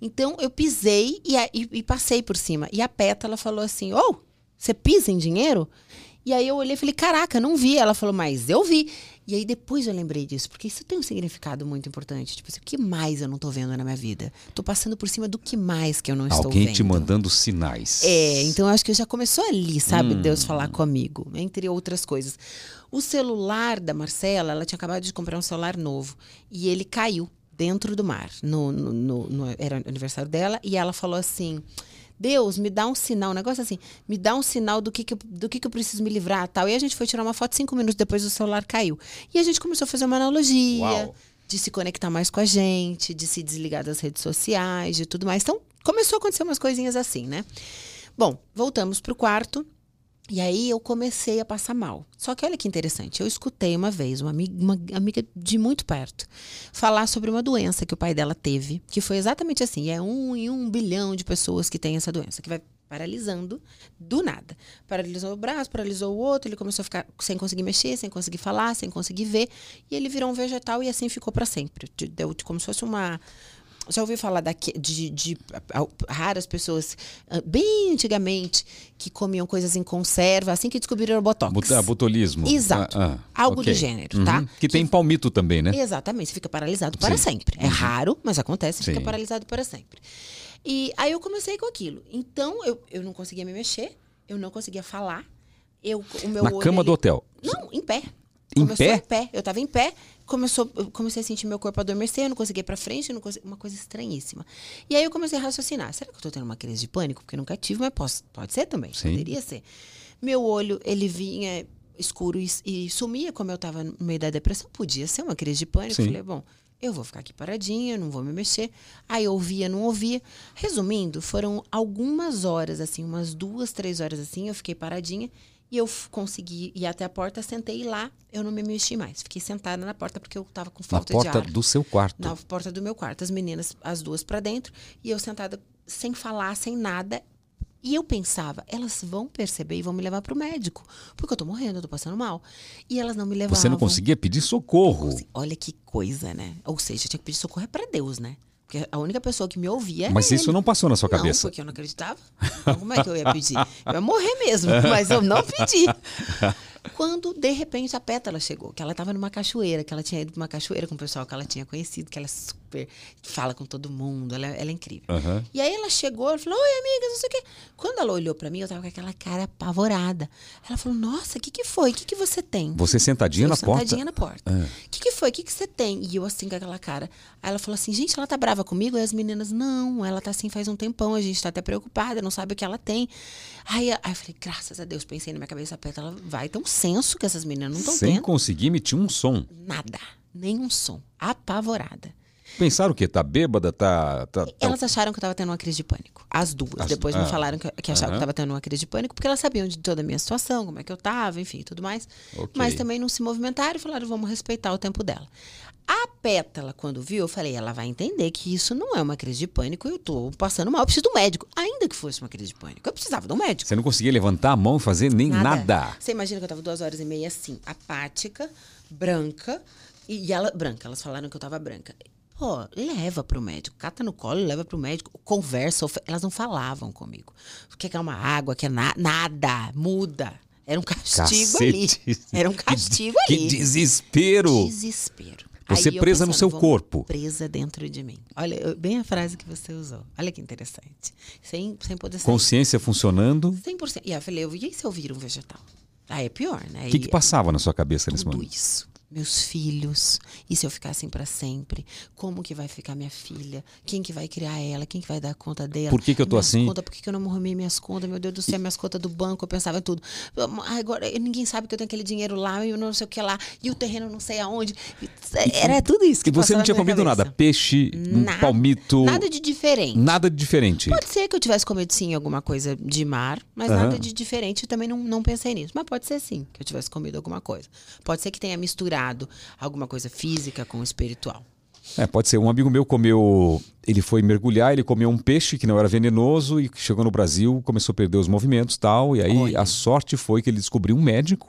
Então eu pisei e, e- e passei por cima. E a Pétala falou assim: Ô, você pisa em dinheiro? E aí eu olhei e falei: Caraca, não vi. Ela falou: Mas eu vi. E aí depois eu lembrei disso, porque isso tem um significado muito importante. Tipo assim, o que mais eu não tô vendo na minha vida? Tô passando por cima do que mais que eu não estou Alguém vendo. te mandando sinais. É, então eu acho que já começou ali, sabe, Deus falar comigo, entre outras coisas. O celular da Marcela, ela tinha acabado de comprar um celular novo e ele caiu dentro do mar. No, no- no- no- era aniversário dela e ela falou assim: Deus, me dá um sinal, um negócio assim, me dá um sinal do que, que, eu, do que, que eu preciso me livrar tal. E a gente foi tirar uma foto, cinco minutos depois o celular caiu. E a gente começou a fazer uma analogia Uau. de se conectar mais com a gente, de se desligar das redes sociais, de tudo mais. Então, começou a acontecer umas coisinhas assim, né? Bom, voltamos pro quarto. E aí eu comecei a passar mal. Só que olha que interessante, eu escutei uma vez uma amiga, uma amiga de muito perto falar sobre uma doença que o pai dela teve, que foi exatamente assim, é um em um bilhão de pessoas que têm essa doença, que vai paralisando do nada. Paralisou o braço, paralisou o outro, ele começou a ficar sem conseguir mexer, sem conseguir falar, sem conseguir ver, e ele virou um vegetal e assim ficou para sempre. De- Deu como se fosse uma já ouviu falar daque- de, de, raras pessoas, ah, bem antigamente, que comiam coisas em conserva, assim que descobriram o Botox. Bot- ah, botulismo. Exato. Ah, ah, Algo ok. do gênero, tá? Uhum. Que tem palmito também, né? Exatamente, você fica paralisado para Sim. sempre. É raro, mas acontece, fica Sim. paralisado para sempre. E aí eu comecei com aquilo. Então eu, eu não conseguia me mexer, eu não conseguia falar. Eu, o meu Na cama ele- do hotel. Não, em pé. Em Começou pé? em pé. Eu tava em pé, começou, eu comecei a sentir meu corpo adormecer, eu não conseguia ir pra frente, consegui, uma coisa estranhíssima. E aí eu comecei a raciocinar. Será que eu tô tendo uma crise de pânico? Porque eu nunca tive, mas posso, pode ser também. Sim. Poderia ser. Meu olho, ele vinha escuro e, e sumia, como eu tava no meio da depressão. Podia ser uma crise de pânico. Sim. Falei, bom, eu vou ficar aqui paradinha, não vou me mexer. Aí eu ouvia, não ouvia. Resumindo, foram algumas horas, assim, umas duas, três horas assim, eu fiquei paradinha. E eu consegui ir até a porta, sentei lá, eu não me mexi mais. Fiquei sentada na porta porque eu tava com Na falta porta de ar. do seu quarto. Na porta do meu quarto. As meninas, as duas pra dentro. E eu sentada sem falar, sem nada, E eu pensava, elas vão perceber e vão me levar pro médico. Porque eu tô morrendo, eu tô passando mal. E elas não me levavam. Você não conseguia pedir socorro. Olha que coisa, né? Ou seja, eu tinha que pedir socorro é pra Deus, né? Porque a única pessoa que me ouvia era Mas isso ele. não passou na sua Não, cabeça. porque eu não acreditava. Então, como é que eu ia pedir? Eu ia morrer mesmo, mas eu não pedi. Quando, de repente, a Pétala chegou, que ela estava numa cachoeira, que ela tinha ido numa cachoeira com o pessoal que ela tinha conhecido, que ela é super. fala com todo mundo, ela, ela é incrível. Aham. E aí ela chegou, ela falou: Oi, amiga, não sei o quê. Quando ela olhou pra mim, eu tava com aquela cara apavorada. Ela falou: Nossa, o que, que foi? O que, que você tem? Você sentadinha Eu na porta? sentadinha na porta. O que, que foi? O que, que você tem? E eu assim com aquela cara. Aí ela falou assim, gente, ela tá brava comigo? Aí as meninas, não, ela tá assim faz um tempão, a gente tá até preocupada, não sabe o que ela tem. Aí, aí eu falei, graças a Deus, pensei na minha cabeça, Petra, ela vai ter um senso que essas meninas não estão Sem tendo. conseguir emitir um som. Nada, nenhum som. Apavorada. Pensaram o quê? Tá bêbada? Tá. tá, tá- Elas acharam que eu tava tendo uma crise de pânico. As duas. As- Depois ah. me falaram que, que acharam que Aham. eu tava tendo uma crise de pânico, porque elas sabiam de toda a minha situação, como é que eu tava, enfim, tudo mais. Ok. Mas também não se movimentaram e falaram, vamos respeitar o tempo dela. A Pétala, quando viu, eu falei, ela vai entender que isso não é uma crise de pânico, eu tô passando mal, eu preciso do médico. Ainda que fosse uma crise de pânico, eu precisava do médico. Você não conseguia levantar a mão e fazer nem nada. Você imagina que eu tava duas horas e meia assim, apática, branca, e, e ela, branca, elas falaram que eu tava branca. Pô, leva pro médico, cata no colo, leva pro médico, conversa, elas não falavam comigo. Quer que é uma água, quer na, nada, muda. Era um castigo ali. Cacete. Era um Que- castigo que, ali. desespero. Desespero. Você Aí presa no seu corpo. Presa dentro de mim. Olha, bem a frase que você usou. Olha que interessante. Sem, sem poder sair. Consciência funcionando. 100%. E eu falei, e se eu vir um vegetal? Aí é pior, né? O que, que passava na sua cabeça nesse tudo momento? isso. Meus filhos. E se eu ficar assim pra sempre? Como que vai ficar minha filha? Quem que vai criar ela? Quem que vai dar conta dela? Por que que eu tô Minhas assim? Contas, por que, que eu não arrumei minhas contas? Meu Deus do céu, minhas contas do banco, eu pensava em tudo. Agora, ninguém sabe que eu tenho aquele dinheiro lá e eu não sei o que lá. E o terreno não sei aonde. Era tudo isso que E você não tinha comido cabeça. nada? Peixe, um Nada- palmito. Nada de diferente. Nada de diferente. Pode ser que eu tivesse comido sim alguma coisa de mar, mas Aham. nada de diferente. Eu também não, não pensei nisso. Mas pode ser sim que eu tivesse comido alguma coisa. Pode ser que tenha misturado alguma coisa física com espiritual. É, pode ser. Um amigo meu comeu. Ele foi mergulhar, ele comeu um peixe que não era venenoso e chegou no Brasil, começou a perder os movimentos e tal. E aí Olha. a sorte foi que ele descobriu um médico.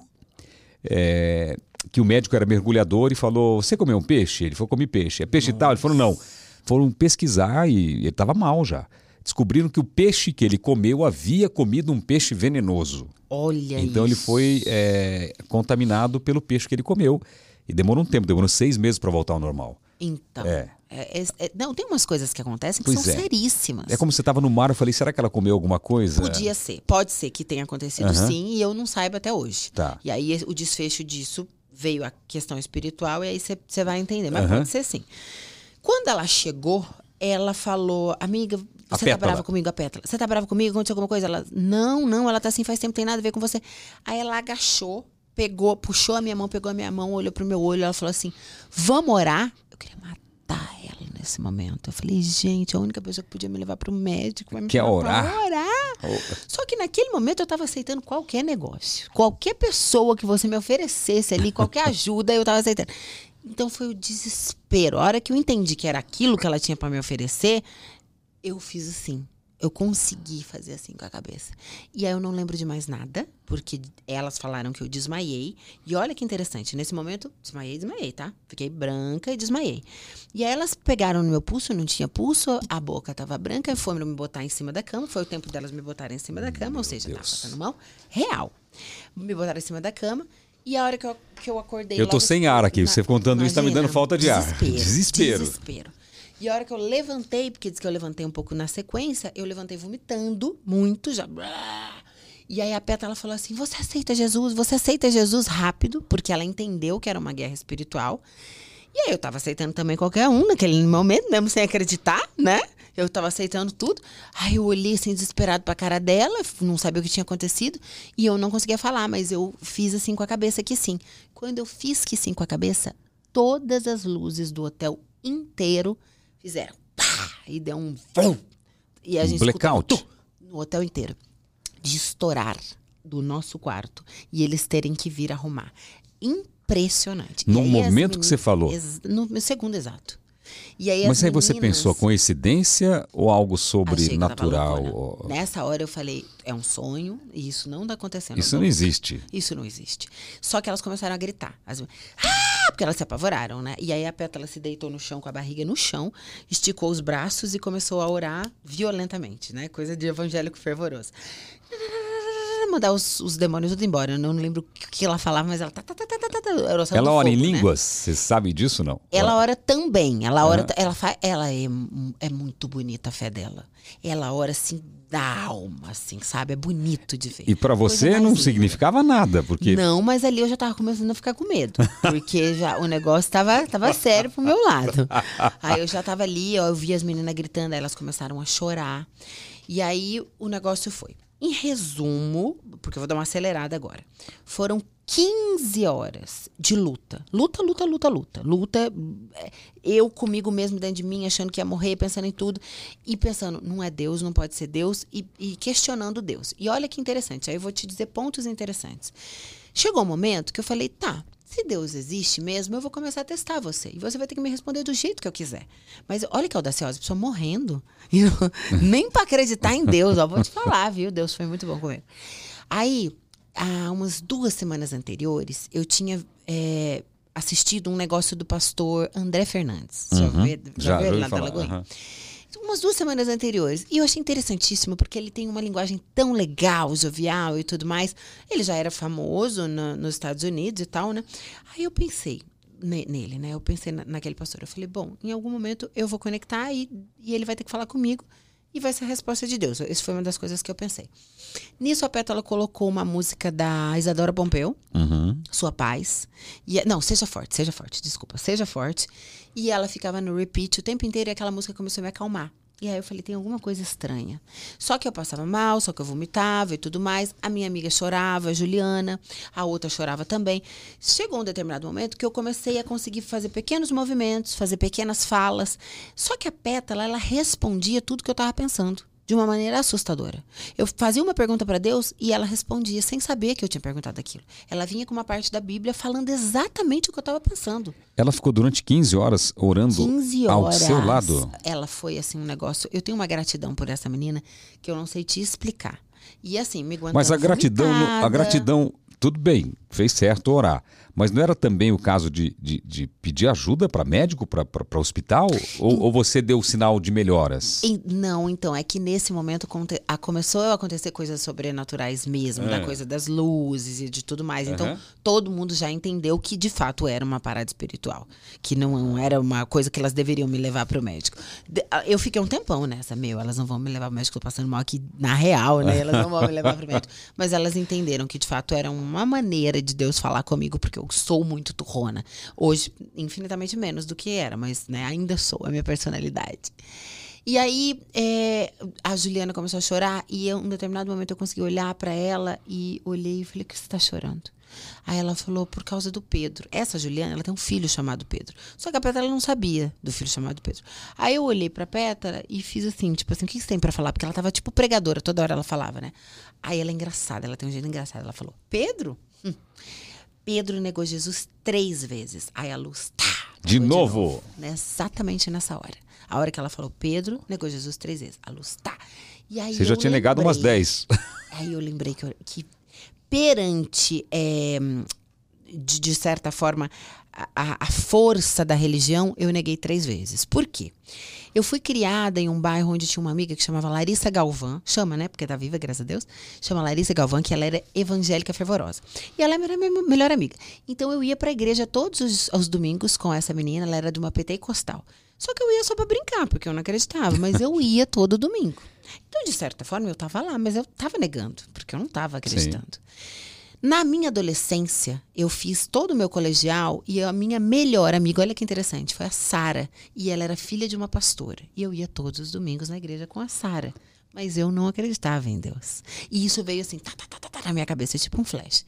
é, que o médico era mergulhador e falou: Você comeu um peixe? Ele falou: Comi peixe. É peixe e tal? Ele falou: Não. Foram pesquisar e ele estava mal já. Descobriram que o peixe que ele comeu havia comido um peixe venenoso. Olha Então ele isso. foi é, contaminado pelo peixe que ele comeu. E demorou um tempo, demorou seis meses para voltar ao normal. Então. É. é- é- é- não, tem umas coisas que acontecem que Pois são é. seríssimas. É como você estava no mar, eu falei, será que ela comeu alguma coisa? Podia ser. Pode ser que tenha acontecido Aham. sim e eu não saiba até hoje. Tá. E aí o desfecho disso veio a questão espiritual e aí você vai entender. Mas Aham. pode ser sim. Quando ela chegou, ela falou, amiga, Você tá brava comigo, a Pétala? Você tá brava comigo? Aconteceu alguma coisa? Ela, não, não, ela tá assim faz tempo, tem nada a ver com você. Aí ela agachou, pegou, puxou a minha mão, pegou a minha mão, olhou pro meu olho, ela falou assim, vamos orar? Eu queria matar ela nesse momento. Eu falei, gente, a única pessoa que podia me levar pro médico vai me Quer orar? orar. Só que naquele momento eu tava aceitando qualquer negócio. Qualquer pessoa que você me oferecesse ali, qualquer ajuda, eu tava aceitando. Então foi o desespero. A hora que eu entendi que era aquilo que ela tinha pra me oferecer, eu fiz assim. Eu consegui fazer assim com a cabeça. E aí eu não lembro de mais nada, porque elas falaram que eu desmaiei. E olha que interessante, nesse momento, desmaiei, desmaiei, tá? Fiquei branca e desmaiei. E aí elas pegaram no meu pulso, não tinha pulso, a boca tava branca, foram me botar em cima da cama. Foi o tempo delas me botarem em cima da cama, ou seja, tava Deus. passando mal. Real. Me botaram em cima da cama. E a hora que eu, que eu acordei. Eu tô sem ar aqui, você contando isso tá me dando falta de ar. Desespero. Desespero. E a hora que eu levantei, porque diz que eu levantei um pouco na sequência, eu levantei vomitando muito, já. E aí a Peta ela falou assim: Você aceita Jesus? Você aceita Jesus rápido? Porque ela entendeu que era uma guerra espiritual. E aí eu tava aceitando também qualquer um naquele momento, mesmo sem acreditar, né? Eu tava aceitando tudo. Aí eu olhei assim, desesperado pra cara dela, não sabia o que tinha acontecido. E eu não conseguia falar, mas eu fiz assim com a cabeça que sim. Quando eu fiz que sim com a cabeça, todas as luzes do hotel inteiro fizeram pá! E deu um vrum. E a Um gente blackout. escutou, no hotel inteiro. De estourar do nosso quarto e eles terem que vir arrumar. Impressionante. No momento que você falou? No segundo exato. E aí Mas as aí você meninas- pensou coincidência ou algo Achei sobre que eu tava natural? loucona. Nessa hora eu falei, é um sonho e isso não tá acontecendo. Isso não existe. isso não existe. Só que elas começaram a gritar. As... Ah! Porque elas se apavoraram, né? E aí a pétala se deitou no chão com a barriga no chão, esticou os braços e começou a orar violentamente, né? Coisa de evangélico fervoroso. Mandar os, os demônios tudo embora. Eu não lembro o que ela falava, mas ela. Tá, tá, tá, tá, tá, tá, Ela do ora em fogo, né? línguas? Você sabe disso não? Ela ora também. Ela ora, Aham. ela fa, ela é, é muito bonita a fé dela. Ela ora assim da alma, assim, sabe? É bonito de ver. E pra Coisa você não linda. significava nada, porque Não, mas ali eu já tava começando a ficar com medo. Porque já o negócio tava, tava sério pro meu lado. Aí eu já tava ali, ó, eu vi as meninas gritando, aí elas começaram a chorar. E aí o negócio foi. Em resumo, porque eu vou dar uma acelerada agora. Foram 15 horas de luta. Luta, luta, luta, luta. Luta, é, eu comigo mesmo dentro de mim, achando que ia morrer, pensando em tudo. E pensando, não é Deus, não pode ser Deus. E, e questionando Deus. E olha que interessante, aí eu vou te dizer pontos interessantes. Chegou um momento que eu falei, tá, se Deus existe mesmo, eu vou começar a testar você. E você vai ter que me responder do jeito que eu quiser. Mas olha que audaciosa, a pessoa morrendo. Eu- nem para acreditar em Deus, ó, vou te falar, viu? Deus foi muito bom comigo. Aí, há umas duas semanas anteriores, eu tinha é, assistido um negócio do pastor André Fernandes. Já, Uhum. vê, já, Já, viu já ele lá da falar, Lagoinha? aham. Umas duas semanas anteriores. E eu achei interessantíssimo, porque ele tem uma linguagem tão legal, jovial e tudo mais. Ele já era famoso na- nos Estados Unidos e tal, né? Aí eu pensei ne- nele, né? Eu pensei na- naquele pastor. Eu falei, bom, em algum momento eu vou conectar e, e ele vai ter que falar comigo e vai ser a resposta de Deus. Isso foi uma das coisas que eu pensei. Nisso, a Pétala colocou uma música da Isadora Pompeu, Uhum. sua paz. E, não, seja forte, seja forte, desculpa, seja forte. E ela ficava no repeat o tempo inteiro e aquela música começou a me acalmar. E aí eu falei, tem alguma coisa estranha. Só que eu passava mal, só que eu vomitava e tudo mais. A minha amiga chorava, a Juliana, a outra chorava também. Chegou um determinado momento que eu comecei a conseguir fazer pequenos movimentos, fazer pequenas falas. Só que a pétala, ela respondia tudo que eu estava pensando de uma maneira assustadora. Eu fazia uma pergunta para Deus e ela respondia sem saber que eu tinha perguntado aquilo. Ela vinha com uma parte da Bíblia falando exatamente o que eu estava pensando. Ela ficou durante 15 horas orando 15 ao horas. seu lado. Ela foi assim um negócio. Eu tenho uma gratidão por essa menina que eu não sei te explicar. E assim, me Mas a gratidão, no- a vomitada. gratidão, tudo bem, fez certo orar. Mas não era também o caso de, de, de pedir ajuda para médico, para hospital? Ou, ou você deu sinal de melhoras? E- não, então, é que nesse momento conte- a- começou a acontecer coisas sobrenaturais mesmo, da É. coisa das luzes e de tudo mais. Então, todo mundo já entendeu que de fato era uma parada espiritual. Que não era uma coisa que elas deveriam me levar pro médico. De- a- eu fiquei um tempão nessa, meu, elas não vão me levar pro médico, tô passando mal aqui na real, né? Elas não vão me levar pro médico. Mas elas entenderam que de fato era uma maneira de Deus falar comigo, porque eu sou muito turrona. Hoje, infinitamente menos do que era, mas né, ainda sou, é a minha personalidade. E aí é, a Juliana começou a chorar e em um determinado momento eu consegui olhar para ela e olhei e falei: "O que você está chorando?" Aí ela falou: "Por causa do Pedro". Essa Juliana, ela tem um filho chamado Pedro. Só que a Pétala não sabia do filho chamado Pedro. Aí eu olhei para Pétala e fiz assim, tipo assim: "O que você tem para falar?" Porque ela tava tipo pregadora, toda hora ela falava, né? Aí ela é engraçada, ela tem um jeito engraçado. Ela falou: "Pedro?" Hum. Pedro negou Jesus três vezes. Aí a luz tá, De negou novo? né? Exatamente nessa hora. A hora que ela falou, Pedro negou Jesus três vezes. A luz tá. E aí Você já tinha negado umas lembrei- 10. Aí eu lembrei que, eu- que perante, é, de, de certa forma, a- a, a força da religião, eu neguei três vezes. Por quê? Eu fui criada em um bairro onde tinha uma amiga que chamava Larissa Galvão, chama, né? Porque tá viva, graças a Deus. Chama Larissa Galvão, que ela era evangélica fervorosa. E ela era minha melhor amiga. Então eu ia pra igreja todos os, os domingos com essa menina, ela era de uma pentecostal. Só que eu ia só pra brincar, porque eu não acreditava, mas eu ia todo domingo. Então, de certa forma, eu tava lá, mas eu tava negando, porque eu não tava acreditando. Na minha adolescência, eu fiz todo o meu colegial e a minha melhor amiga, olha que interessante, foi a Sara. E ela era filha de uma pastora. E eu ia todos os domingos na igreja com a Sara. Mas eu não acreditava em Deus. E isso veio assim, tá, tá, tá, tá, tá, na minha cabeça, tipo um flash.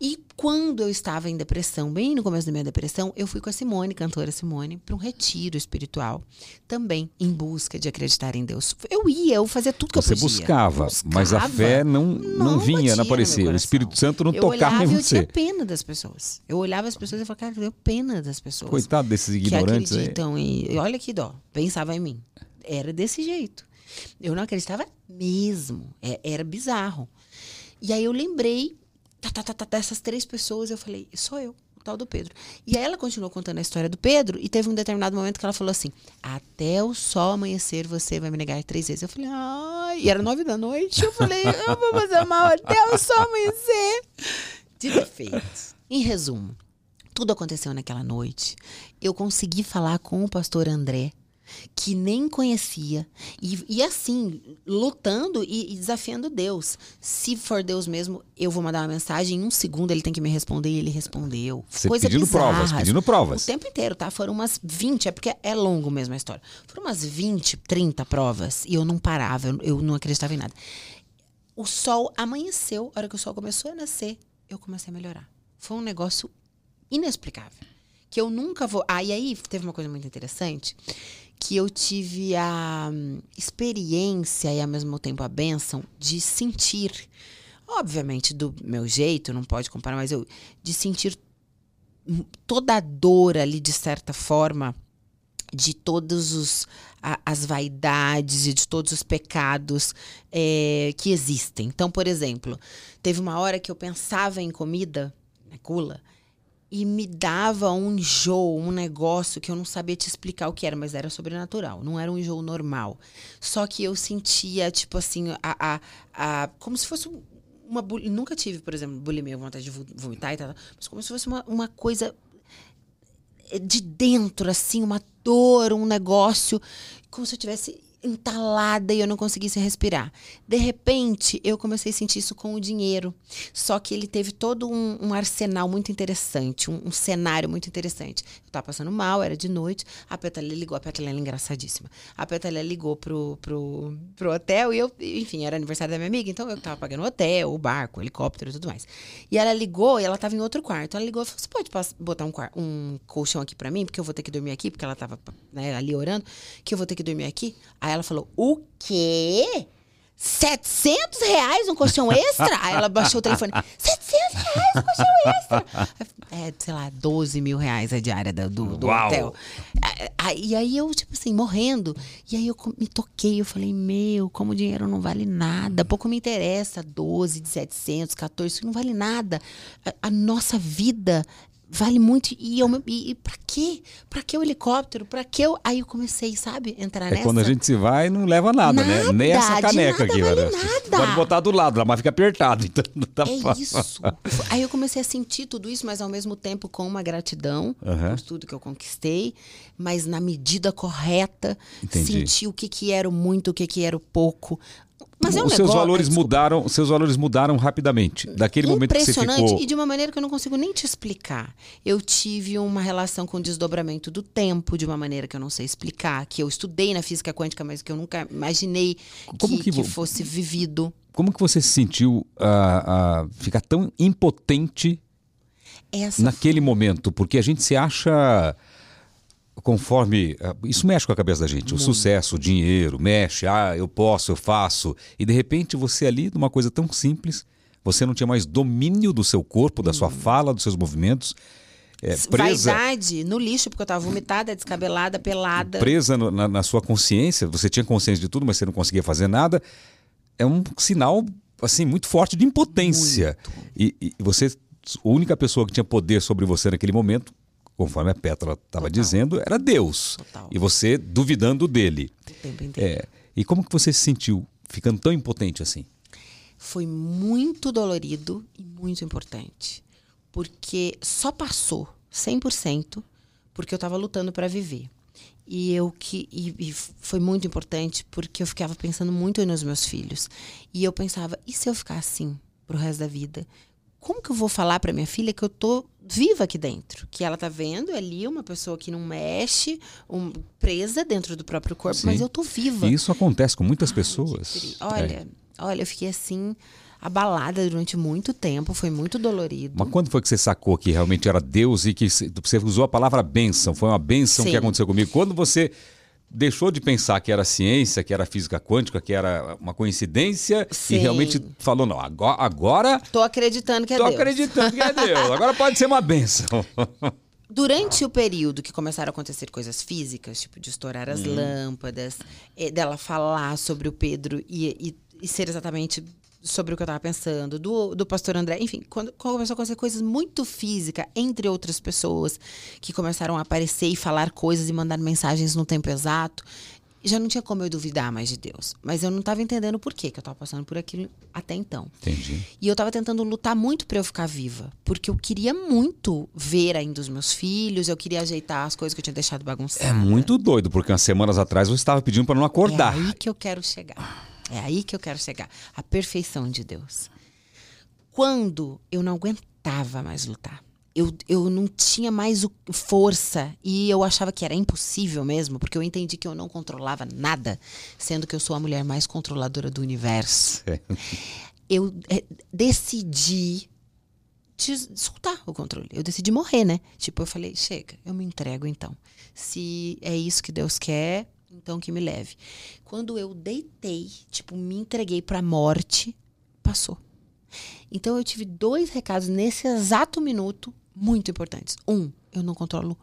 E quando eu estava em depressão, bem no começo da minha depressão, eu fui com a Simone, cantora Simone, para um retiro espiritual, também em busca de acreditar em Deus. Eu ia, eu fazia tudo que você eu podia. Buscava, buscava, mas a fé não, não, não vinha, não aparecia. O Espírito Santo não eu tocava em você. Eu tinha pena das pessoas. Eu olhava as pessoas e falava, cara, eu tenho pena das pessoas. Coitado desses ignorantes. Que acreditam em... E olha que dó. Pensava em mim. Era desse jeito. Eu não acreditava mesmo. É, era bizarro. E aí eu lembrei tá, tá, tá, tá, dessas três pessoas. Eu falei, sou eu, o tal do Pedro. E aí ela continuou contando a história do Pedro. E teve um determinado momento que ela falou assim: Até o sol amanhecer, você vai me negar três vezes. Eu falei, ai. E era nove da noite. Eu falei, eu vou fazer mal até o sol amanhecer. De defeito. Em resumo, tudo aconteceu naquela noite. Eu consegui falar com o pastor André que nem conhecia. E, e assim, lutando e, e, desafiando Deus. Se for Deus mesmo, eu vou mandar uma mensagem, em um segundo ele tem que me responder e ele respondeu. Você Coisa pedindo bizarras. provas, pedindo provas. O tempo inteiro, tá? Foram umas 20, é porque é longo mesmo a história. Foram umas 20, 30 provas e eu não parava, eu, eu não acreditava em nada. O sol amanheceu, a hora que o sol começou a nascer, eu comecei a melhorar. Foi um negócio inexplicável. Que eu nunca vou. Ah, e aí teve uma coisa muito interessante que eu tive a hum, experiência e ao mesmo tempo a benção de sentir, obviamente do meu jeito, não pode comparar, mas eu de sentir toda a dor ali de certa forma de todos os a, as vaidades e de todos os pecados é, que existem. Então, por exemplo, teve uma hora que eu pensava em comida, na né, gula, e me dava um enjoo, um negócio que eu não sabia te explicar o que era, mas era sobrenatural, não era um enjoo normal. Só que eu sentia, tipo assim, a, a, a como se fosse uma. Nunca tive, por exemplo, bulimia, vontade de vomitar e tal, mas como se fosse uma, uma coisa de dentro, assim, uma dor, um negócio, como se eu tivesse entalada e eu não conseguisse respirar. De repente, eu comecei a sentir isso com o dinheiro. Só que ele teve todo um, um arsenal muito interessante, um, um, cenário muito interessante. Eu estava passando mal, era de noite, a Petalha ligou, a Petalha é engraçadíssima. A Petalha ligou pro, pro, pro hotel e eu, enfim, era aniversário da minha amiga, então eu estava pagando o hotel, o barco, o helicóptero e tudo mais. E ela ligou e ela estava em outro quarto. Ela ligou e falou: Você pode botar um, um colchão aqui para mim? Porque eu vou ter que dormir aqui, porque ela estava né, ali orando, que eu vou ter que dormir aqui. Aí ela falou: O quê? 700 reais um colchão extra? Aí ela baixou o telefone. 700 reais um colchão extra? É, sei lá, 12 mil reais a diária do, do hotel. E aí eu, tipo assim, morrendo. E aí eu me toquei, eu falei, meu, como o dinheiro não vale nada. Pouco me interessa, 12 de 700, 14, isso não vale nada. A, a nossa vida vale muito. E, eu, e, e pra quê? Pra que o helicóptero? Pra que eu. Aí eu comecei, sabe, entrar é nessa. quando a gente se vai, não leva nada, né? nada né? Nem essa caneca nada aqui, vale né? nada. Pode botar do lado, lá, mas fica apertado. Então não tá É fácil. isso. Aí eu comecei a sentir tudo isso, mas ao mesmo tempo com uma gratidão Aham. por tudo que eu conquistei, mas na medida correta, Entendi. sentir o que, que era o muito, o que, que era o pouco. Mas é um Os seus negócio, valores desculpa, mudaram, seus valores mudaram rapidamente. Daquele momento que você impressionante ficou. e de uma maneira que eu não consigo nem te explicar. Eu tive uma relação com o desdobramento do tempo de uma maneira que eu não sei explicar, que eu estudei na física quântica, mas que eu nunca imaginei que, que que fosse vivido. Como que você se sentiu a ficar tão impotente Essa naquele momento? Porque a gente se acha conforme ah, isso mexe com a cabeça da gente, o sucesso, o dinheiro, mexe, ah, eu posso, eu faço, e de repente você ali numa coisa tão simples, você não tinha mais domínio do seu corpo, da sua fala, dos seus movimentos, é, presa, Vaidade no lixo, porque eu tava vomitada, descabelada, pelada. presa no- na, na sua consciência, você tinha consciência de tudo, mas você não conseguia fazer nada, é um sinal assim muito forte de impotência. E, e você, a única pessoa que tinha poder sobre você naquele momento, conforme a Petra estava dizendo, era Deus. Total. E você duvidando dele. O tempo inteiro. É, e como que você se sentiu ficando tão impotente assim? Foi muito dolorido e muito importante. Porque só passou 100% porque eu estava lutando para viver. E eu que e, e foi muito importante porque eu ficava pensando muito nos meus filhos. E eu pensava, e se eu ficar assim pro resto da vida? Como que eu vou falar para minha filha que eu tô viva aqui dentro? Que ela tá vendo ali uma pessoa que não mexe, um- presa dentro do próprio corpo, Sim. mas eu tô viva. E isso acontece com muitas Ai, pessoas. tri- Olha, olha, eu fiquei assim. abalada durante muito tempo, foi muito dolorido. Mas quando foi que você sacou que realmente era Deus e que você usou a palavra bênção? Foi uma bênção Sim. que aconteceu comigo. Quando você deixou de pensar que era ciência, que era física quântica, que era uma coincidência Sim. e realmente falou, não, agora... agora tô acreditando que é tô Deus. Tô acreditando que é Deus. Agora pode ser uma bênção. Durante o período que começaram a acontecer coisas físicas, tipo de estourar as hum. lâmpadas, dela falar sobre o Pedro e, e, e, ser exatamente sobre o que eu estava pensando, do, do pastor André, enfim, quando, quando começou a acontecer coisas muito físicas entre outras pessoas que começaram a aparecer e falar coisas e mandar mensagens no tempo exato, já não tinha como eu duvidar mais de Deus. Mas eu não estava entendendo por que eu estava passando por aquilo até então. Entendi. E eu estava tentando lutar muito para eu ficar viva. Porque eu queria muito ver ainda os meus filhos, eu queria ajeitar as coisas que eu tinha deixado bagunçadas. É muito doido, porque umas semanas atrás eu estava pedindo para não acordar. É aí que eu quero chegar. É aí que eu quero chegar. A perfeição de Deus. Quando eu não aguentava mais lutar eu, eu não tinha mais o, força e eu achava que era impossível mesmo, porque eu entendi que eu não controlava nada, sendo que eu sou a mulher mais controladora do universo. É. Eu é, decidi de soltar o controle. Eu decidi morrer, né? Tipo, eu falei, chega, eu me entrego então. Se é isso que Deus quer, então que me leve. Quando eu deitei, tipo, me entreguei para a morte, passou. Então eu tive dois recados nesse exato minuto muito importantes. Um, eu não controlo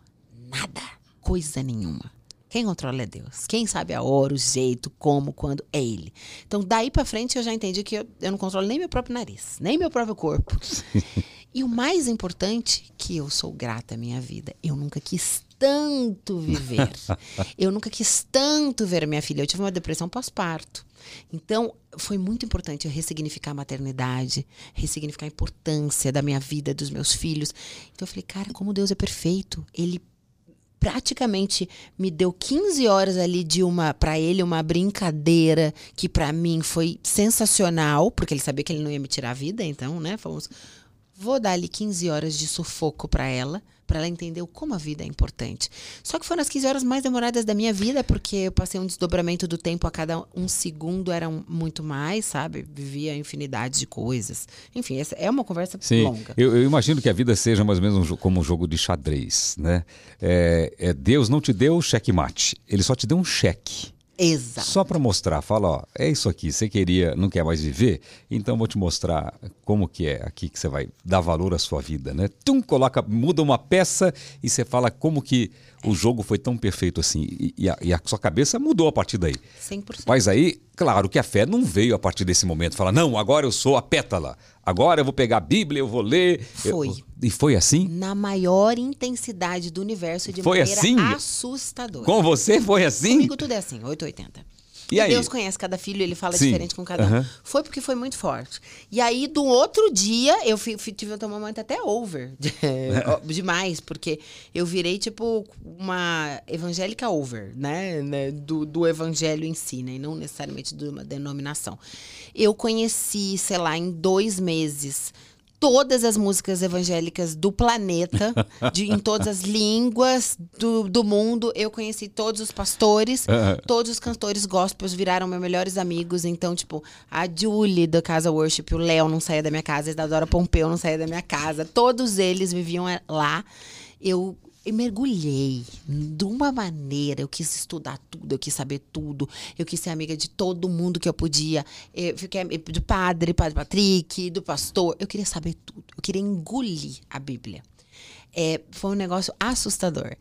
nada, coisa nenhuma. Quem controla é Deus. Quem sabe a hora, o jeito, como, quando, é Ele. Então, daí para frente, eu já entendi que eu, eu, não controlo nem meu próprio nariz, nem meu próprio corpo. e o mais importante, que eu sou grata à minha vida. Eu nunca quis tanto viver. eu nunca quis tanto ver minha filha. Eu tive uma depressão pós-parto. Então, foi muito importante eu ressignificar a maternidade, ressignificar a importância da minha vida, dos meus filhos. Então, eu falei, cara, como Deus é perfeito. Ele praticamente me deu 15 horas ali de uma para ele uma brincadeira que para mim foi sensacional, porque ele sabia que ele não ia me tirar a vida, então, né, fomos vou dar ali 15 horas de sufoco para ela para ela entender como a vida é importante. Só que foram as 15 horas mais demoradas da minha vida, porque eu passei um desdobramento do tempo a cada um segundo, era muito mais, sabe? Vivia infinidade de coisas. Enfim, essa é uma conversa Sim, longa. Eu, eu, imagino que a vida seja mais ou menos um, como um jogo de xadrez, né? É, é, Deus não te deu checkmate, ele só te deu um cheque. Exato. Só para mostrar, fala, ó, é isso aqui, você queria, não quer mais viver? Então vou te mostrar como que é aqui que você vai dar valor à sua vida, né? Tum, coloca, muda uma peça e você fala como que o jogo foi tão perfeito assim. E, e, a, e a, sua cabeça mudou a partir daí. 100%. Mas aí, claro que a fé não veio a partir desse momento. Fala, não, agora eu sou a pétala. Agora eu vou pegar a Bíblia, eu vou ler. Foi. Eu... E foi assim? Na maior intensidade do universo de foi maneira assim? assustadora. Com você foi assim? Comigo tudo é assim, 880. E, e Deus conhece cada filho, ele fala Sim. diferente com cada um. Uhum. Foi porque foi muito forte. E aí, do outro dia, eu fui, fui, tive um momento até over. demais, porque eu virei, tipo, uma evangélica over, né? né? Do, do evangelho em si, né? E não necessariamente de uma denominação. Eu conheci, sei lá, em dois meses todas as músicas evangélicas do planeta, de, em todas as línguas do, do mundo. Eu conheci todos os pastores, todos os cantores gospels viraram meus melhores amigos. Então, tipo, a Julie da Casa Worship, o Léo não saía da minha casa, a Isadora Pompeu não saía da minha casa. Todos eles viviam lá. Eu eu mergulhei de uma maneira. Eu quis estudar tudo, eu quis saber tudo. Eu quis ser amiga de todo mundo que eu podia. Eu fiquei do padre, padre Patrick, do pastor. Eu queria saber tudo. Eu queria engolir a Bíblia. É, foi um negócio assustador.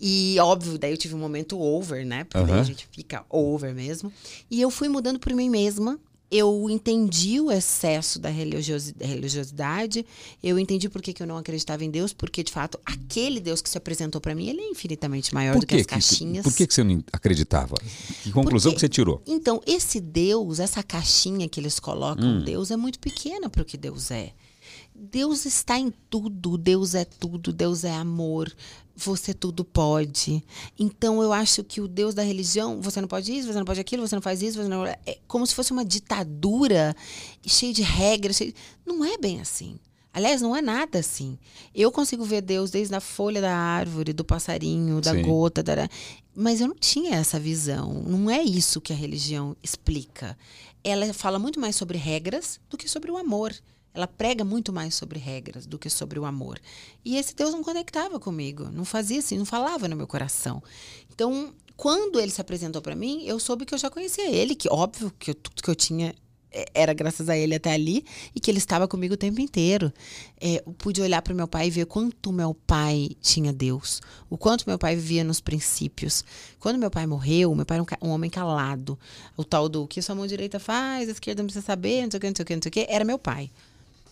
E óbvio, daí eu tive um momento over, né? Porque uhum. daí a gente fica over mesmo. E eu fui mudando por mim mesma eu entendi o excesso da religiosidade, eu entendi por que, que eu não acreditava em Deus, porque de fato aquele Deus que se apresentou para mim, ele é infinitamente maior por do que, que as caixinhas. por que, que você não acreditava? Que conclusão porque, que você tirou? Então, esse Deus, essa caixinha que eles colocam, hum. Deus é muito pequena para o que Deus é. Deus está em tudo, Deus é tudo, Deus é amor, você tudo pode. Então eu acho que o Deus da religião, você não pode isso, você não pode aquilo, você não faz isso, você não é como se fosse uma ditadura cheia de regras, cheio... não é bem assim. Aliás, não é nada assim. Eu consigo ver Deus desde a folha da árvore, do passarinho, da Sim. gota, da... mas eu não tinha essa visão. Não é isso que a religião explica. Ela fala muito mais sobre regras do que sobre o amor. Ela prega muito mais sobre regras do que sobre o amor. E esse Deus não conectava comigo, não fazia assim, não falava no meu coração. Então, quando ele se apresentou para mim, eu soube que eu já conhecia ele, que óbvio que eu- tudo que eu tinha é, era graças a ele até ali e que ele estava comigo o tempo inteiro. É, eu pude olhar para meu pai e ver quanto meu pai tinha Deus, o quanto meu pai vivia nos princípios. Quando meu pai morreu, meu pai era um, um homem calado. O tal do que sua mão direita faz, a esquerda não precisa saber, não sei o que, não sei o que, não sei o que, era meu pai.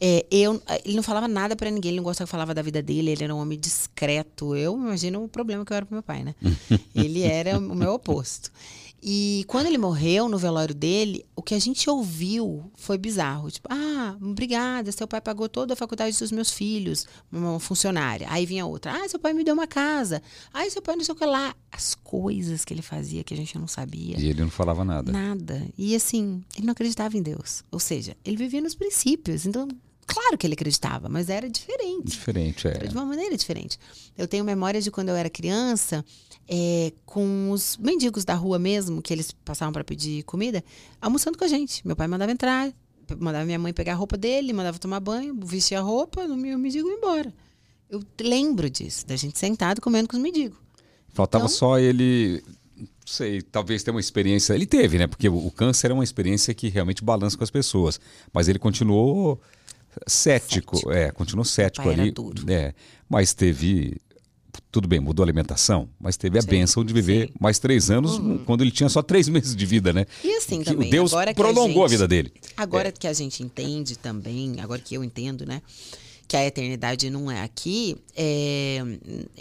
É, eu, ele não falava nada pra ninguém, ele não gostava que falava da vida dele, ele era um homem discreto. Eu imagino o problema que eu era pro meu pai, né? ele era o meu oposto. E quando ele morreu no velório dele, o que a gente ouviu foi bizarro. Tipo, ah, obrigada, seu pai pagou toda a faculdade dos meus filhos, uma funcionária. Aí vinha outra, ah, seu pai me deu uma casa. Ah, seu pai não sei o que lá. As coisas que ele fazia que a gente não sabia. E ele não falava nada. Nada. E assim, ele não acreditava em Deus. Ou seja, ele vivia nos princípios. Então, claro que ele acreditava, mas era diferente. Diferente, Era é. de uma maneira diferente. Eu tenho memória de quando eu era criança, é, com os mendigos da rua mesmo, que eles passavam para pedir comida, almoçando com a gente. Meu pai mandava entrar, mandava minha mãe pegar a roupa dele, mandava tomar banho, vestir a roupa, no meu mendigo ia embora. Eu lembro disso, da gente sentado comendo com os mendigos. Faltava Então- só ele. Não sei, talvez tenha uma experiência. Ele teve, né? Porque o o câncer é uma experiência que realmente balança com as pessoas. Mas ele continuou cético. Cético. É, continuou cético ali. duro. É, mas teve. Tudo bem, mudou a alimentação, mas teve a Sim, bênção de viver sim. mais três anos quando ele tinha só três meses de vida, né? E assim também, Deus agora a prolongou a, gente- vida dele. Agora que a gente entende também, agora que eu entendo, né? Que a eternidade não é aqui, é,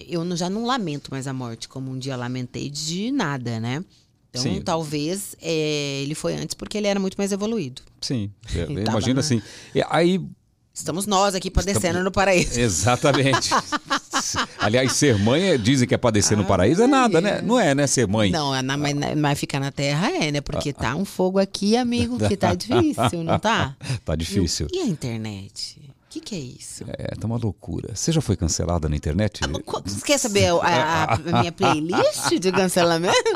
eu não- já não lamento mais a morte, como um dia lamentei de nada, né? Então, Sim. talvez é, ele foi antes porque ele era muito mais evoluído. Sim. é, imagina na- assim. E aí Estamos nós aqui padecendo no paraíso. Exatamente. Aliás, ser mãe, é- dizem que é padecer no paraíso, é nada, né? Não é, né? Ser mãe. Não, é na- mas, mas ficar na terra é, né? Porque tá um fogo aqui, amigo, que tá difícil, não tá? Tá difícil. E, e a internet? O que, que é isso? É, tá uma loucura. Você já foi cancelada na internet? Você quer saber a, a- a minha playlist de cancelamento?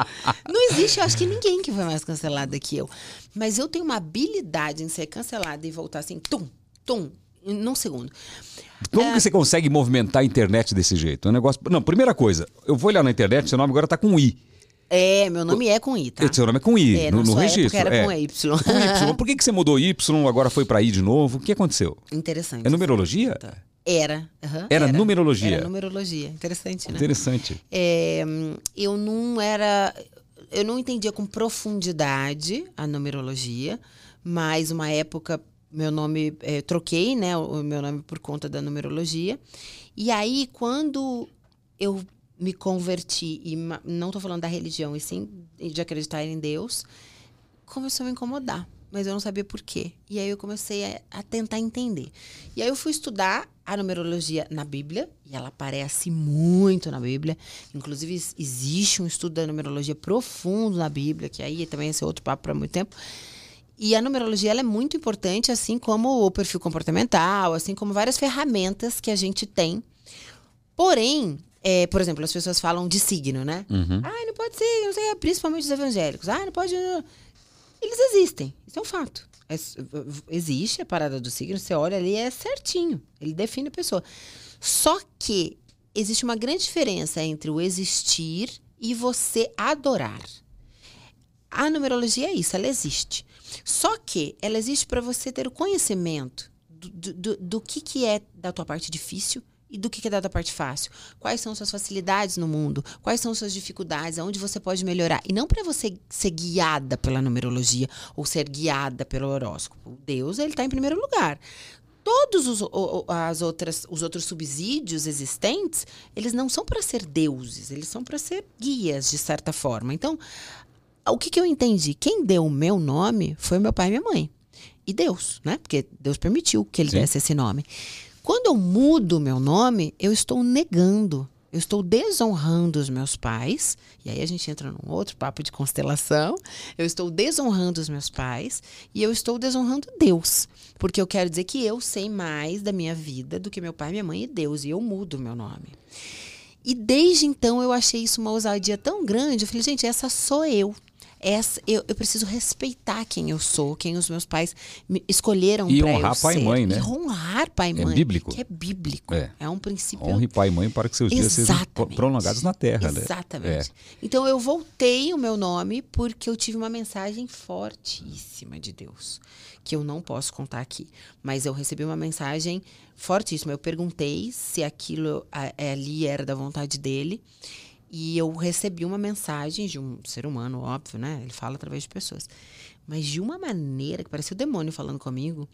Não existe, eu acho que ninguém que foi mais cancelada que eu. Mas eu tenho uma habilidade em ser cancelada e voltar assim, tum, tum, num segundo. Como que você consegue movimentar a internet desse jeito? É um negócio. Não, primeira coisa, eu vou olhar na internet, seu nome agora tá com I. É, meu nome é com I, tá? Seu nome é com I, É, no, no sua registro. era é. com Y. Com Y. Por que, que você mudou Y, agora foi pra I de novo? O que aconteceu? Interessante. É numerologia? Era. aham, Era numerologia? Era numerologia. Interessante, né? Interessante. É, eu não era. Eu não entendia com profundidade a numerologia, mas uma época meu nome eh, troquei, né, o meu nome por conta da numerologia. E aí quando eu me converti e não estou falando da religião, e sim de acreditar em Deus, começou a me incomodar, mas eu não sabia por quê. E aí eu comecei a, a tentar entender. E aí eu fui estudar a numerologia na Bíblia, e ela aparece muito na Bíblia. Inclusive, ex- existe um estudo da numerologia profundo na Bíblia, que aí também esse é outro papo para muito tempo. E a numerologia ela é muito importante, assim como o perfil comportamental, assim como várias ferramentas que a gente tem. Porém, é, por exemplo, as pessoas falam de signo, né? Uhum. Ah, não pode ser, não sei, principalmente os evangélicos. Ah, não pode. Eles existem, isso é um fato. É- existe a parada do signo, você olha ali, é certinho. Ele define a pessoa. Só que existe uma grande diferença entre o existir e você adorar. A numerologia é isso, ela existe. Só que ela existe para você ter o conhecimento do, do, do, que, que é da tua parte difícil e do que, que é da tua parte fácil. Quais são suas facilidades no mundo, quais são suas dificuldades, aonde você pode melhorar. E não para você ser guiada pela numerologia ou ser guiada pelo horóscopo. Deus, ele está em primeiro lugar. Todos os, as outras, os outros subsídios existentes, eles não são para ser deuses, eles são para ser guias, de certa forma. Então, o que, que eu entendi? Quem deu o meu nome foi meu pai e minha mãe. E Deus, né? Porque Deus permitiu que ele Sim. desse esse nome. Quando eu mudo o meu nome, eu estou negando. Eu estou desonrando os meus pais. E aí a gente entra num outro papo de constelação. Eu estou desonrando os meus pais e eu estou desonrando Deus. Porque eu quero dizer que eu sei mais da minha vida do que meu pai, minha mãe e Deus. E eu mudo o meu nome. E desde então eu achei isso uma ousadia tão grande. Eu falei, gente, essa sou eu essa, eu, eu, preciso respeitar quem eu sou, quem os meus pais me escolheram para eu honrar pai e mãe, né? E honrar pai e é mãe. É bíblico. Que é bíblico. É, é um princípio. Honre pai e mãe para que seus Exatamente. dias sejam prolongados na terra. Né? Exatamente. Né? É. Então eu voltei o meu nome porque eu tive uma mensagem fortíssima de Deus, que eu não posso contar aqui. Mas eu recebi uma mensagem fortíssima. Eu perguntei se aquilo ali era da vontade dele. E eu recebi uma mensagem de um ser humano, óbvio, né? Ele fala através de pessoas. Mas de uma maneira que parecia o demônio falando comigo,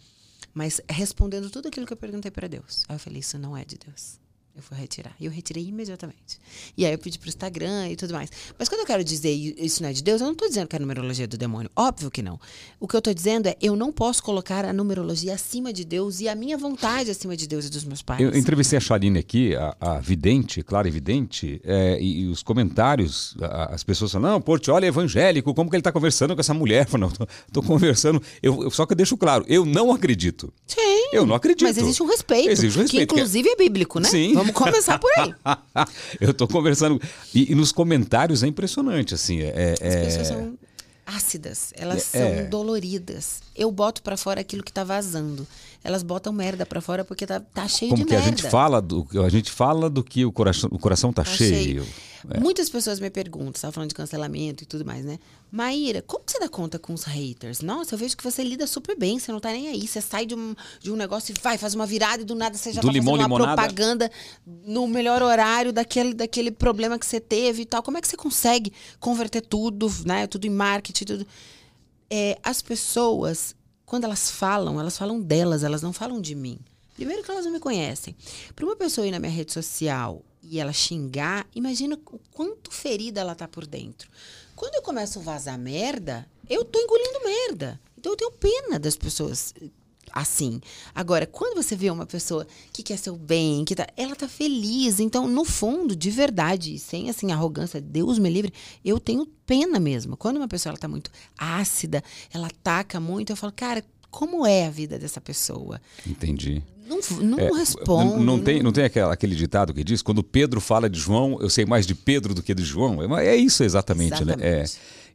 mas respondendo tudo aquilo que eu perguntei para Deus. Aí eu falei: Isso não é de Deus. Eu fui retirar. E eu retirei imediatamente. E aí eu pedi pro Instagram e tudo mais. Mas quando eu quero dizer isso não é de Deus, eu não estou dizendo que é a numerologia do demônio. Óbvio que não. O que eu estou dizendo é eu não posso colocar a numerologia acima de Deus e a minha vontade acima de Deus e dos meus pais. Eu entrevistei a Charine aqui, a, a vidente, claro, evidente, é, e, e, os comentários, a, as pessoas falam, não, Portioli é evangélico, como que ele está conversando com essa mulher? Eu não, tô, conversando. Eu, eu, só que eu deixo claro, eu não acredito. Sim. Eu não acredito. Mas existe um respeito. Existe um respeito. Que inclusive é bíblico, né? Sim. Vamos começar por aí. eu estou conversando. E, e, nos comentários é impressionante, assim. É, As é... pessoas são ácidas, elas é, são é. doloridas. Eu boto para fora aquilo que tá vazando. Elas botam merda para fora porque tá, tá cheio Como de que merda. a gente fala do a gente fala do que o coração o coração tá, tá cheio. cheio. É. Muitas pessoas me perguntam, estava falando de cancelamento e tudo mais, né? Maíra, como você dá conta com os haters? Nossa, eu vejo que você lida super bem, você não tá nem aí. Você sai de um, de um negócio e vai, faz uma virada e do nada você já do tá limão, fazendo uma limonada. propaganda no melhor horário daquele, daquele problema que você teve e tal. Como é que você consegue converter tudo, né? Tudo em marketing, tudo. É, as pessoas, quando elas falam, elas falam delas, elas não falam de mim. Primeiro que elas não me conhecem. Para uma pessoa ir na minha rede social e ela xingar, imagina o quanto ferida ela tá por dentro. Quando eu começo a vazar merda, eu tô engolindo merda. Então eu tenho pena das pessoas assim. Agora, quando você vê uma pessoa que quer seu bem, que tá, ela tá feliz, então no fundo, de verdade, sem assim arrogância, Deus me livre, eu tenho pena mesmo. Quando uma pessoa ela tá muito ácida, ela ataca muito, eu falo, cara, como é a vida dessa pessoa? Entendi. Não, não é, responde. Não, não, tem, não tem aquela, aquele ditado que diz: quando Pedro fala de João, eu sei mais de Pedro do que de João. É, é isso exatamente, exatamente. né? É.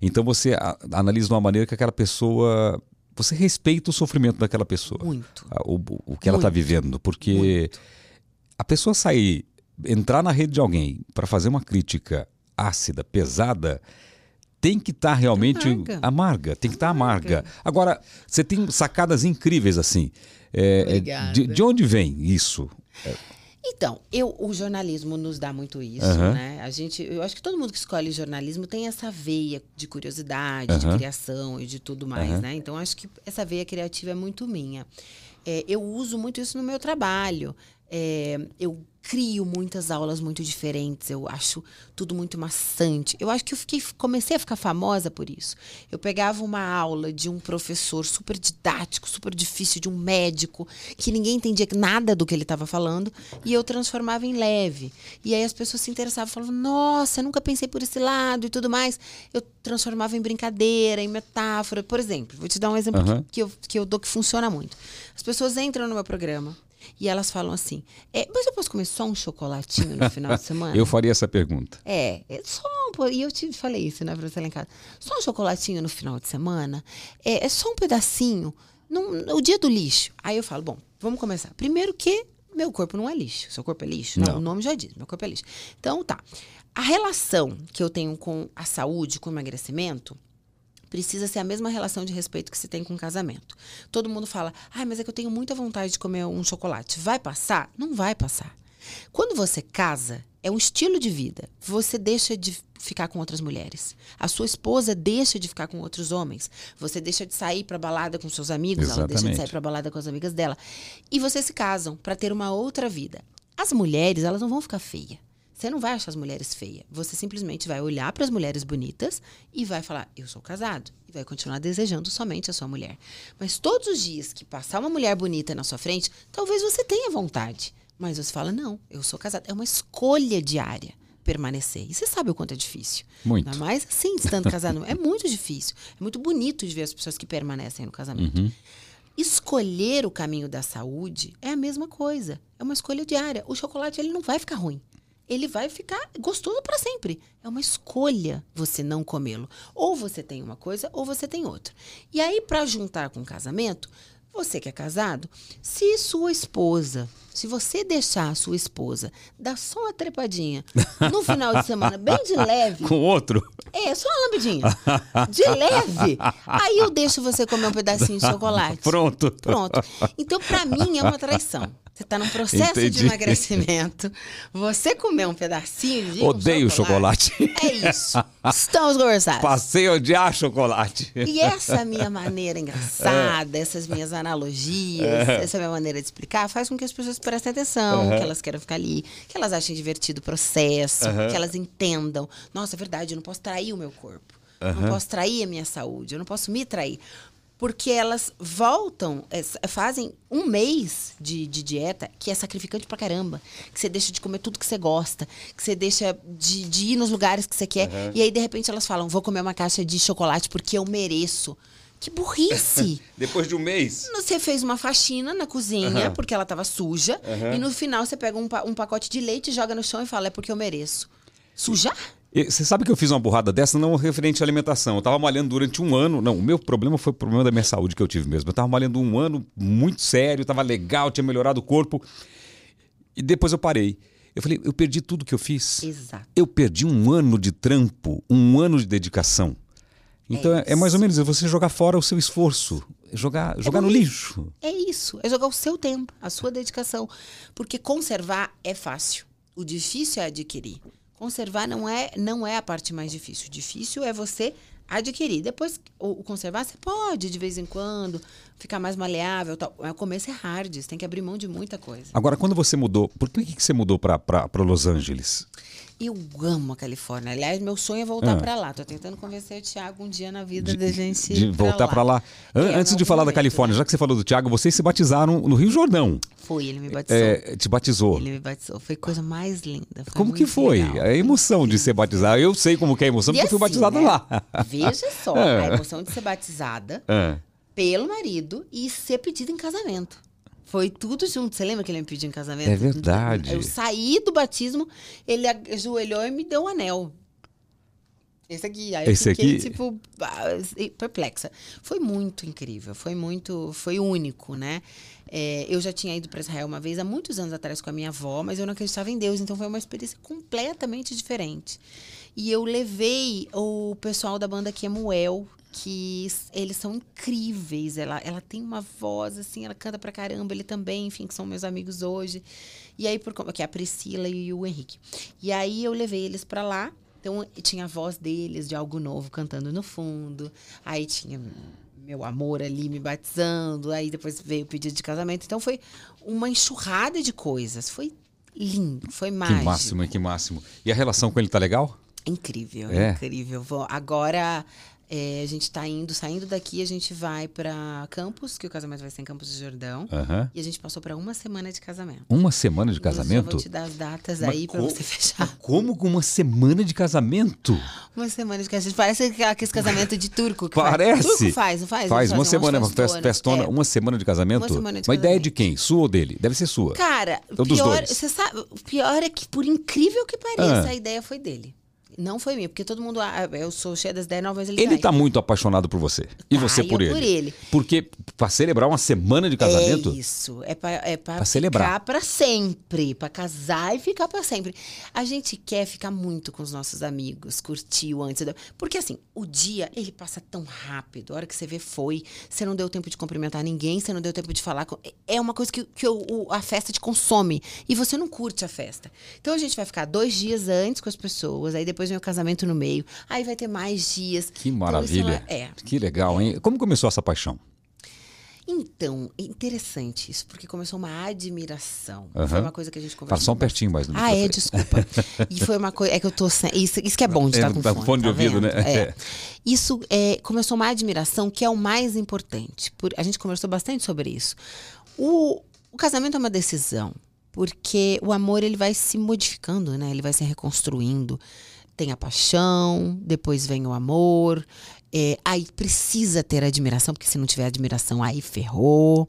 Então você a, analisa de uma maneira que aquela pessoa. Você respeita o sofrimento daquela pessoa. Muito. O, o que ela está vivendo. Porque Muito. a pessoa sair, entrar na rede de alguém para fazer uma crítica ácida, pesada tem que estar tá realmente amarga. amarga. tem que estar tá amarga. Agora, você tem sacadas incríveis assim. É, é de, de, onde vem isso? Então, eu, o jornalismo nos dá muito isso, uhum. né? A gente, eu acho que todo mundo que escolhe jornalismo tem essa veia de curiosidade, uhum. de criação e de tudo mais, uhum. né? Então, acho que essa veia criativa é muito minha. É, eu uso muito isso no meu trabalho. É, eu crio muitas aulas muito diferentes, eu acho tudo muito maçante. Eu acho que eu fiquei, comecei a ficar famosa por isso. Eu pegava uma aula de um professor super didático, super difícil, de um médico, que ninguém entendia nada do que ele estava falando, e eu transformava em leve. E aí as pessoas se interessavam, falavam, nossa, eu nunca pensei por esse lado e tudo mais. Eu transformava em brincadeira, em metáfora. Por exemplo, vou te dar um exemplo uhum. que, que, eu, que eu dou que funciona muito. As pessoas entram no meu programa, e elas falam assim: é, mas eu posso comer só um chocolatinho no final de semana? eu faria essa pergunta. É, é só um. E eu te falei isso, né, lá em casa. Só um chocolatinho no final de semana? É, é só um pedacinho? No, no dia do lixo. Aí eu falo: bom, vamos começar. Primeiro que meu corpo não é lixo. Seu corpo é lixo? Não, não, o nome já diz, meu corpo é lixo. Então, tá. A relação que eu tenho com a saúde, com o emagrecimento, precisa ser a mesma relação de respeito que se tem com o casamento. Todo mundo fala, ah, mas é que eu tenho muita vontade de comer um chocolate. Vai passar? Não vai passar. Quando você casa, é um estilo de vida. Você deixa de ficar com outras mulheres. A sua esposa deixa de ficar com outros homens. Você deixa de sair para balada com seus amigos, Exatamente. ela deixa de sair para balada com as amigas dela. E vocês se casam para ter uma outra vida. As mulheres, elas não vão ficar feias. Você não vai achar as mulheres feias. Você simplesmente vai olhar para as mulheres bonitas e vai falar: Eu sou casado. E vai continuar desejando somente a sua mulher. Mas todos os dias que passar uma mulher bonita na sua frente, talvez você tenha vontade. Mas você fala, não, eu sou casada. É uma escolha diária permanecer. E você sabe o quanto é difícil. Muito. Ainda mais assim, estando casado. é muito difícil. É muito bonito de ver as pessoas que permanecem no casamento. Uhum. Escolher o caminho da saúde é a mesma coisa. É uma escolha diária. O chocolate ele não vai ficar ruim. Ele vai ficar gostoso para sempre. É uma escolha você não comê-lo. Ou você tem uma coisa ou você tem outra. E aí para juntar com o casamento, você que é casado, se sua esposa, se você deixar a sua esposa dar só uma trepadinha no final de semana, bem de leve. Com outro? É, só uma lambidinha. De leve. Aí eu deixo você comer um pedacinho de chocolate. Pronto. Pronto. Então, para mim, é uma traição. Você está num processo Entendi. de emagrecimento. Você comer um pedacinho de Odeio chocolate. É isso. Estamos conversados. Passei a odiar chocolate. E essa minha maneira engraçada, essas minhas analogias, essa minha maneira de explicar, faz com que as pessoas prestem atenção, que elas queiram ficar ali, que elas achem divertido o processo, que elas entendam. Nossa, é verdade, eu não posso trair o meu corpo. Eu Não posso trair a minha saúde, eu não posso me trair. Porque elas voltam, é, s- fazem um mês de, de dieta que é sacrificante pra caramba. Que você deixa de comer tudo que você gosta, que você deixa de, de ir nos lugares que você quer. E aí, de repente, elas falam: vou comer uma caixa de chocolate porque eu mereço. Que burrice! Depois de um mês. Você fez uma faxina na cozinha Aham. porque ela estava suja. E no final você pega um, pa- um pacote de leite, joga no chão e fala: é porque eu mereço. Sujar? Você sabe que eu fiz uma burrada dessa não referente à alimentação. Eu tava malhando durante um ano. Não, o meu problema foi o problema da minha saúde que eu tive mesmo. Eu tava malhando um ano muito sério, tava legal, tinha melhorado o corpo. E depois eu parei. Eu falei, eu perdi tudo que eu fiz. Exato. Eu perdi um ano de trampo, um ano de dedicação. Então é, é mais ou menos você jogar fora o seu esforço, jogar, jogar no lixo. É isso, é jogar o seu tempo, a sua dedicação. Porque conservar é fácil. O difícil é adquirir. Conservar não é, não é a parte mais difícil. O difícil é você adquirir. Depois, o, conservar, você pode, de vez em quando, ficar mais maleável. Tal. Mas o começo é hard, você tem que abrir mão de muita coisa. Agora, quando você mudou, por que, que você mudou para Los Angeles? Eu amo a Califórnia. Aliás, meu sonho é voltar Ah. pra lá. Tô tentando convencer o Thiago um dia na vida da gente De voltar para lá. An- É, Antes de falar da momento, Califórnia, né? já que você falou do Thiago, vocês se batizaram no Rio Jordão. Foi, ele me batizou. É, te batizou. Ele me batizou. Foi coisa mais linda. Foi Como que foi? legal. A emoção de ser batizado. Eu sei como que é a emoção, E porque eu fui assim, batizado né? lá. Veja só, É. a emoção de ser batizada É. pelo marido e ser pedido em casamento. Foi tudo junto. Você lembra que ele me pediu em casamento? É verdade. Eu saí do batismo, ele ajoelhou e me deu o anel. Esse aqui. Aí Esse eu fiquei, aqui? tipo, ah, perplexa. Foi muito incrível, foi muito, foi único, né? É, eu já tinha ido para Israel uma vez, há muitos anos atrás, com a minha avó, mas eu não acreditava em Deus, então foi uma experiência completamente diferente. E eu levei o pessoal da banda Kemuel, que eles são incríveis. Ela, ela tem uma voz, assim, ela canta pra caramba, ele também, enfim, que são meus amigos hoje. E aí, por que é a Priscila e o Henrique. E aí eu levei eles pra lá. Então tinha a voz deles de algo novo cantando no fundo. Aí tinha meu amor ali me batizando. Aí depois veio o pedido de casamento. Então foi uma enxurrada de coisas. Foi lindo, foi Que mágico. máximo, hein? que máximo. E a relação com ele tá legal? Incrível, É? incrível. Agora é, a gente está indo, saindo daqui, a gente vai para Campos, que o casamento vai ser em Campos do Jordão. Aham. E a gente passou para uma semana de casamento. Uma semana de Eu casamento? vou te dar as datas Mas aí para você fechar. Como com uma semana de casamento? Uma semana de casamento. Parece aquele casamento de turco. Parece. Faz. Turco faz, não faz? Faz uma semana, uma umas festa, festona, É. uma semana de casamento? Uma semana de Uma ideia casamento. de quem? Sua ou dele? Deve ser sua. Cara, Ou dos pior, você sabe, o pior é que, por incrível que pareça, Ah. a ideia foi dele. Não foi minha, porque todo mundo. Ah, eu sou cheia das ideias, não, mas ele Ele sai. tá muito apaixonado por você. E Tá, você por ele. por ele. Porque pra celebrar uma semana de casamento, É isso. É pra, é pra, Pra celebrar. ficar pra sempre. Pra casar e ficar pra sempre. A gente quer ficar muito com os nossos amigos, curtir o antes. Porque assim, o dia, ele passa tão rápido. A hora que você vê, foi. Você não deu tempo de cumprimentar ninguém, você não deu tempo de falar. Com... É uma coisa que, que o- a festa te consome. E você não curte a festa. Então a gente vai ficar dois dias antes com as pessoas, aí depois vem o casamento no meio. Aí vai ter mais dias. que Então, maravilha. isso é- é. Que legal, hein? Como começou essa paixão? Então, é interessante isso, porque começou uma admiração. Aham. Foi uma coisa que a gente Fala conversou. só um pertinho mais Ah, é, desculpa. E foi uma coisa. É que eu tô sem. Isso, isso que é bom de É, estar com tá fone. fone de tá ouvido, vendo? né? É. Isso é, começou uma admiração que é o mais importante. Por, a gente conversou bastante sobre isso. O, o casamento é uma decisão. Porque o amor ele vai se modificando, né? Ele vai se reconstruindo. Tem a paixão, depois vem o amor. É, aí precisa ter admiração, porque se não tiver admiração, aí ferrou.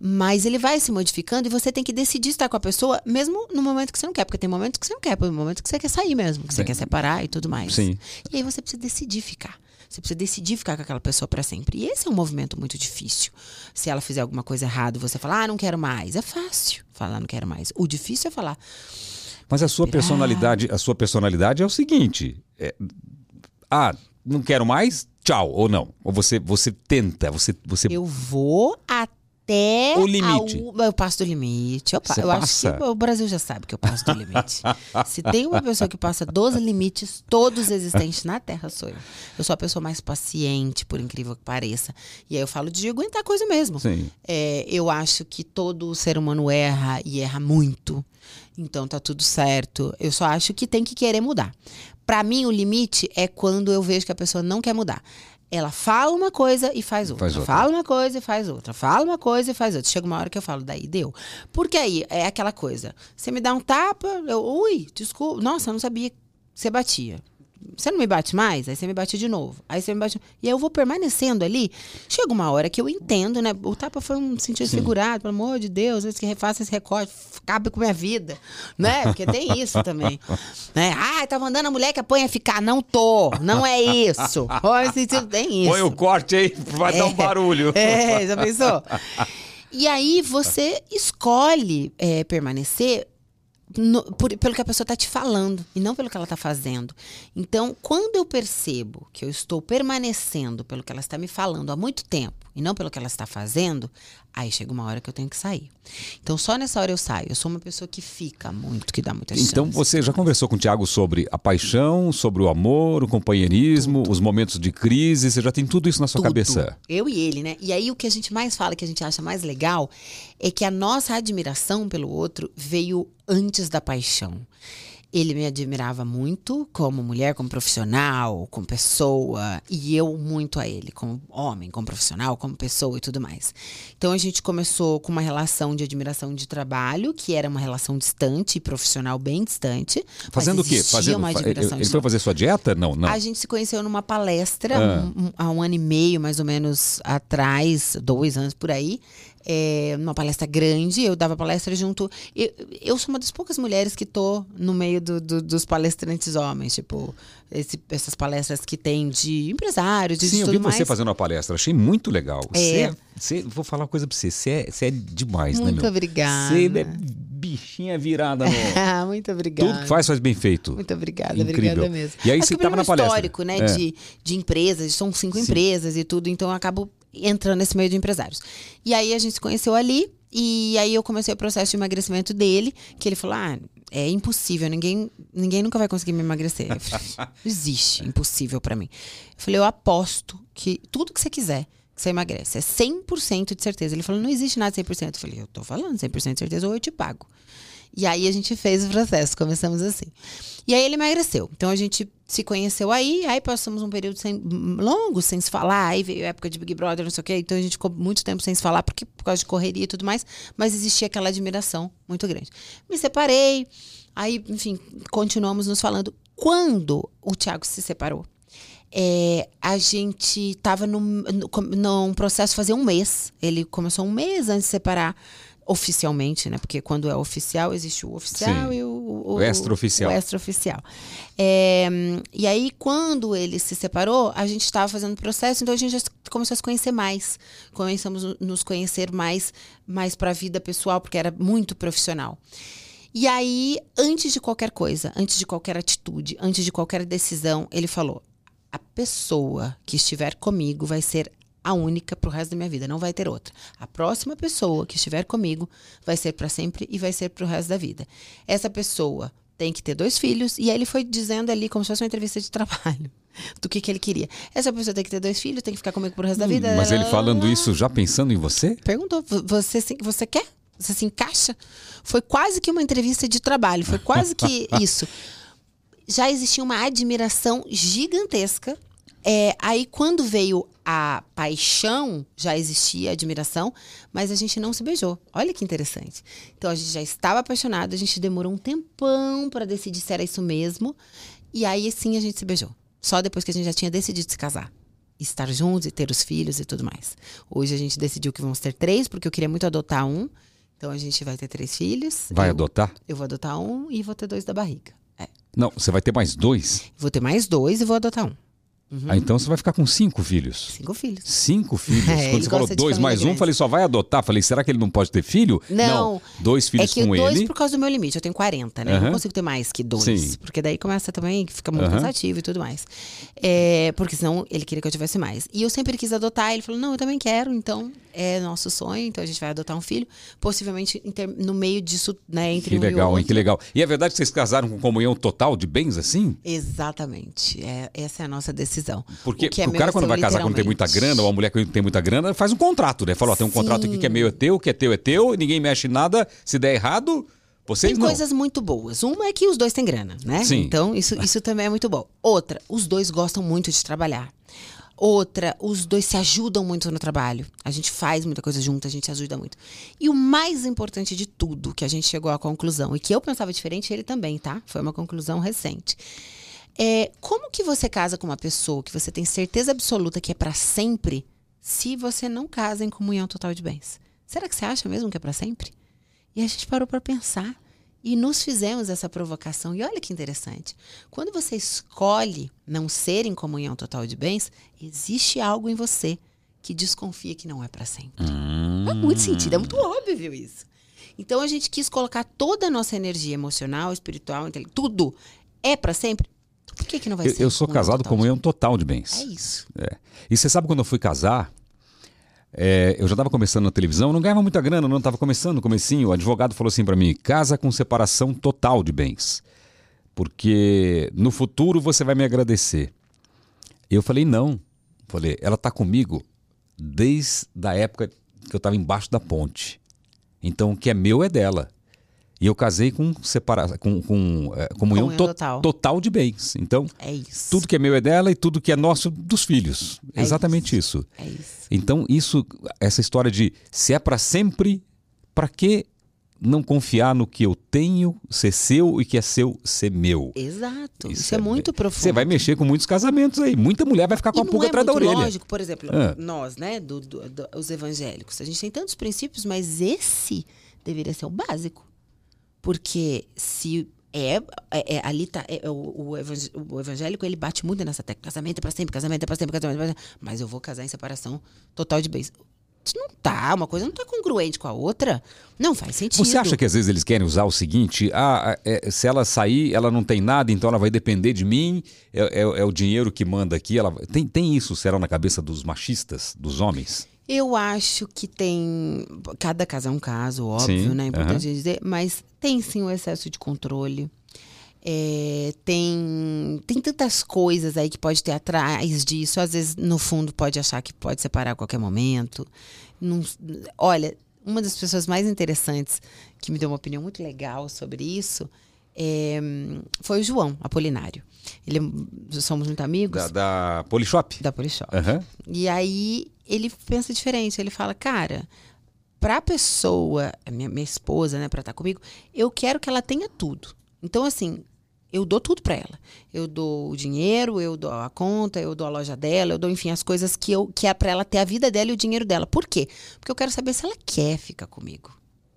Mas ele vai se modificando e você tem que decidir estar com a pessoa, mesmo no momento que você não quer, porque tem momentos que você não quer, tem momentos que você quer sair mesmo, que você Sim. quer separar e tudo mais. Sim. E aí você precisa decidir ficar. Você precisa decidir ficar com aquela pessoa para sempre. E esse é um movimento muito difícil. Se ela fizer alguma coisa errada, você falar, ah, não quero mais. É fácil falar, não quero mais. O difícil é falar, Mas a sua personalidade, a sua personalidade é o seguinte: é, ah, não quero mais, tchau, ou não. Ou você, você tenta, você, você eu vou até. O limite. a eu passo do limite. Eu, eu acho que o Brasil já sabe que eu passo do limite. Se tem uma pessoa que passa dos limites, todos existentes na Terra, sou eu. Eu sou a pessoa mais paciente, por incrível que pareça. E aí eu falo de aguentar coisa mesmo. Sim. É, eu acho que todo ser humano erra e erra muito. Então tá tudo certo. Eu só acho que tem que querer mudar. Pra mim, o limite é quando eu vejo que a pessoa não quer mudar. Ela fala uma coisa e faz outra. Faz outra. Fala uma coisa e faz outra. Fala uma coisa e faz outra. Chega uma hora que eu falo, daí deu. Porque aí é aquela coisa. Você me dá um tapa, eu, ui, desculpa. Nossa, eu não sabia que você batia. Você não me bate mais? Aí você me bate de novo. Aí você me bate. E aí eu vou permanecendo ali. Chega uma hora que eu entendo, né? O tapa foi um sentido figurado, pelo amor de Deus, antes que refaça esse recorte, cabe com minha vida. Né? Porque tem isso também. Né? Ah, tá mandando a mulher que apanha ficar. Não tô. Não é isso. Olha, sentido, tem isso. Põe o corte aí, vai dar um barulho. É, já pensou? E aí você escolhe é, permanecer no- por- pelo que a pessoa está te falando e não pelo que ela está fazendo. Então, quando eu percebo que eu estou permanecendo pelo que ela está me falando há muito tempo e não pelo que ela está fazendo, aí chega uma hora que eu tenho que sair. Então, só nessa hora eu saio. Eu sou uma pessoa que fica muito, que dá muita chance. Então você já conversou com o Tiago sobre a paixão, sobre o amor, o companheirismo, os momentos de crise, você já tem tudo isso na sua Tudo. cabeça. Eu e ele, né? E aí o que a gente mais fala, que a gente acha mais legal, é que a nossa admiração pelo outro veio antes da paixão. Ele me admirava muito como mulher, como profissional, como pessoa, e eu muito a ele, como homem, como profissional, como pessoa e tudo mais. Então a gente começou com uma relação de admiração de trabalho, que era uma relação distante e profissional bem distante. Fazendo o quê? Fazendo, uma ele, admiração ele foi fazer sua dieta? Não, não. a gente se conheceu numa palestra Ah. um- um- há um ano e meio, mais ou menos, atrás, dois anos por aí. É, numa palestra grande, eu dava palestra junto. Eu, eu sou uma das poucas mulheres que tô no meio do- do- dos palestrantes homens, tipo, esse- essas palestras que tem de empresários, de, Sim, eu vi mais. você fazendo uma palestra, achei muito legal. É. Você, é- você- vou falar uma coisa pra você, você é, é demais, né, Muito obrigada. Você é bichinha virada no... Ah, muito obrigada. Tudo que faz, faz bem feito. Muito obrigada, Incrível. obrigada mesmo. E aí Acho você tava na palestra. histórico, né, É. de, de empresas, são cinco Sim. empresas e tudo, então eu acabo entrando nesse meio de empresários. E aí a gente se conheceu ali, e aí eu comecei o processo de emagrecimento dele, que ele falou: ah, é impossível, ninguém, ninguém nunca vai conseguir me emagrecer. Falei, existe, impossível pra mim. Eu falei, eu aposto que tudo que você quiser. Você emagrece, é 100% de certeza. Ele falou: não existe nada de 100%. Eu falei: eu tô falando 100% de certeza ou eu te pago. E aí a gente fez o processo, começamos assim. E aí ele emagreceu. Então a gente se conheceu aí, aí passamos um período sem, longo sem se falar, aí veio a época de Big Brother, não sei o quê, então a gente ficou muito tempo sem se falar porque, por causa de correria e tudo mais, mas existia aquela admiração muito grande. Me separei, aí, enfim, continuamos nos falando. Quando o Thiago se separou, é, a gente estava num, num- processo fazer um mês. Ele começou um mês antes de separar oficialmente, né? Porque quando é oficial, existe o oficial Sim. e o, o, O extraoficial. O extraoficial. É, e aí, quando ele se separou, a gente estava fazendo processo, então a gente já começou a se conhecer mais. Começamos a nos conhecer mais, mais para a vida pessoal, porque era muito profissional. E aí, antes de qualquer coisa, antes de qualquer atitude, antes de qualquer decisão, ele falou: a pessoa que estiver comigo vai ser a única pro resto da minha vida, não vai ter outra. A próxima pessoa que estiver comigo vai ser para sempre e vai ser pro resto da vida. Essa pessoa tem que ter dois filhos e aí ele foi dizendo ali como se fosse uma entrevista de trabalho do que que ele queria. Essa pessoa tem que ter dois filhos, tem que ficar comigo pro resto da vida. Hum, Mas ele falando isso já pensando em você? Perguntou, "Vo- você, você quer? Você se encaixa? Foi quase que uma entrevista de trabalho, foi quase que isso. Já existia uma admiração gigantesca É, aí quando veio a paixão, já existia a admiração, mas a gente não se beijou. Olha que interessante. Então a gente já estava apaixonado, a gente demorou um tempão para decidir se era isso mesmo. E aí sim a gente se beijou. Só depois que a gente já tinha decidido se casar. Estar juntos e ter os filhos e tudo mais. Hoje a gente decidiu que vamos ter três, porque eu queria muito adotar um. Então a gente vai ter três filhos. Vai eu, adotar? Eu vou adotar um e vou ter dois da barriga. É. Não, você vai ter mais dois? Vou ter mais dois e vou adotar um. Uhum. Ah, então você vai ficar com cinco filhos. Cinco filhos. Cinco filhos. É, Quando você falou dois mais um, falei, só vai adotar. Falei, será que ele não pode ter filho? Não. não dois filhos é que com dois ele. por causa do meu limite. Eu tenho 40, né? Uhum. Eu não consigo ter mais que dois. Sim. Porque daí começa também, fica muito uhum. cansativo e tudo mais. É, porque senão ele queria que eu tivesse mais. E eu sempre quis adotar. Ele falou, não, eu também quero. Então é nosso sonho. Então a gente vai adotar um filho. Possivelmente no meio disso, né? Entre que um legal, e hein? Que legal. E é verdade que vocês casaram com comunhão total de bens assim? Exatamente. É, essa é a nossa decisão. Porque o, é o cara, quando vai casar quando tem muita grana, ou a mulher quando tem muita grana, faz um contrato, né? Fala, ó, tem um Sim. contrato aqui que é meu é teu, que é teu é teu, ninguém mexe em nada. Se der errado, vocês tem não. coisas muito boas. Uma é que os dois têm grana, né? Sim. Então, isso, isso também é muito bom. Outra, os dois gostam muito de trabalhar. Outra, os dois se ajudam muito no trabalho. A gente faz muita coisa junto, a gente se ajuda muito. E o mais importante de tudo, que a gente chegou à conclusão, e que eu pensava diferente, ele também, tá? Foi uma conclusão recente. É, como que você casa com uma pessoa que você tem certeza absoluta que é para sempre, se você não casa em comunhão total de bens? Será que você acha mesmo que é para sempre? E a gente parou para pensar e nos fizemos essa provocação. E olha que interessante. Quando você escolhe não ser em comunhão total de bens, existe algo em você que desconfia que não é para sempre. Hum. Faz muito sentido, é muito óbvio isso. Então a gente quis colocar toda a nossa energia emocional, espiritual, tudo é para sempre. Por que, que não vai eu, ser? Eu sou casado com comunhão total de bens. É isso. É. E você sabe quando eu fui casar, é, eu já estava começando na televisão, não ganhava muita grana, não estava começando no comecinho. O advogado falou assim para mim: casa com separação total de bens, porque no futuro você vai me agradecer. Eu falei: não. Falei: ela está comigo desde a época que eu estava embaixo da ponte. Então o que é meu é dela. E eu casei com, separa... com, com é, comunhão, comunhão to total. total. de bens. Então, é tudo que é meu é dela e tudo que é nosso dos filhos. É Exatamente isso. isso. É isso. Então, isso, essa história de se é para sempre, para que não confiar no que eu tenho ser seu e que é seu ser meu? Exato. Isso, isso é, é, muito profundo. Você vai mexer com muitos casamentos aí. Muita mulher vai ficar com e a pulga é atrás da orelha. lógico, por exemplo, ah. nós, né, do, do, do, os evangélicos, a gente tem tantos princípios, mas esse deveria ser o básico. Porque se é, é, é ali tá é, o, o, evangélico ele bate muito nessa tecla. Casamento é para sempre casamento é para sempre casamento é pra sempre, mas eu vou casar em separação total de bens. Não tá uma coisa não tá congruente com a outra. Não faz sentido. Você acha que às vezes eles querem usar o seguinte? Ah é, se ela sair ela não tem nada então ela vai depender de mim. É, é, é o dinheiro que manda aqui ela tem tem isso será na cabeça dos machistas dos homens eu acho que tem. Cada caso é um caso, óbvio, sim, né? É importante dizer, mas tem sim o excesso de controle. É, tem, tem tantas coisas aí que pode ter atrás disso. Às vezes, no fundo, pode achar que pode separar a qualquer momento. Não, olha, uma das pessoas mais interessantes que me deu uma opinião muito legal sobre isso é, foi o João Apolinário. Ele, somos muito amigos. Da, da Polishop? Da Polishop. Uhum. E aí ele pensa diferente. Ele fala, cara, pra pessoa, minha, minha esposa, né, pra estar comigo, eu quero que ela tenha tudo. Então, assim, eu dou tudo para ela. Eu dou o dinheiro, eu dou a conta, eu dou a loja dela, eu dou, enfim, as coisas que, eu, que é para ela ter a vida dela e o dinheiro dela. Por quê? Porque eu quero saber se ela quer ficar comigo.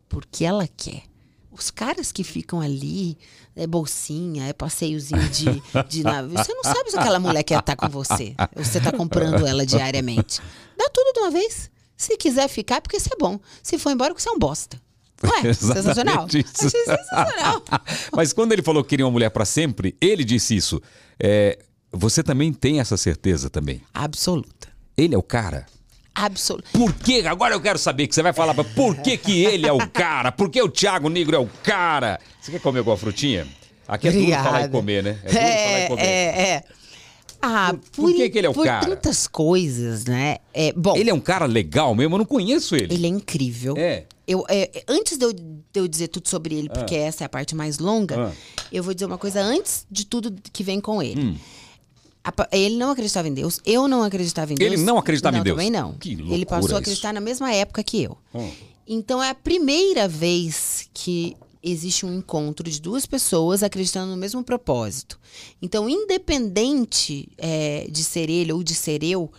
Porque ela quer. Os caras que ficam ali, é bolsinha, é passeiozinho de, de nave. Você não sabe se aquela mulher quer estar com você. Você está comprando ela diariamente. Dá tudo de uma vez. Se quiser ficar, é porque você é bom. Se for embora, porque você é um bosta. Ué, sensacional. Isso. Achei sensacional. Mas quando ele falou que queria uma mulher para sempre, ele disse isso. É, você também tem essa certeza também? Absoluta. Ele é o cara? Absoluto. Por que? Agora eu quero saber que você vai falar por que, que ele é o cara? Por que o Thiago Negro é o cara? Você quer comer alguma frutinha? Aqui é Obrigada. duro falar e comer, né? É duro é, falar e comer. É, é. Ah, por, por que, que ele é o por cara? Por tantas coisas, né? É, bom, ele é um cara legal mesmo, eu não conheço ele. Ele é incrível. É. Eu, é, antes de eu, de eu, dizer tudo sobre ele, porque ah. essa é a parte mais longa, ah. eu vou dizer uma coisa antes de tudo que vem com ele. Hum. Ele não acreditava em Deus, eu não acreditava em Deus. Ele não acreditava em Deus? Também não. Que ele loucura passou a isso. acreditar na mesma época que eu. Hum. Então é a primeira vez que existe um encontro de duas pessoas acreditando no mesmo propósito. Então, independente é, de ser ele ou de ser eu,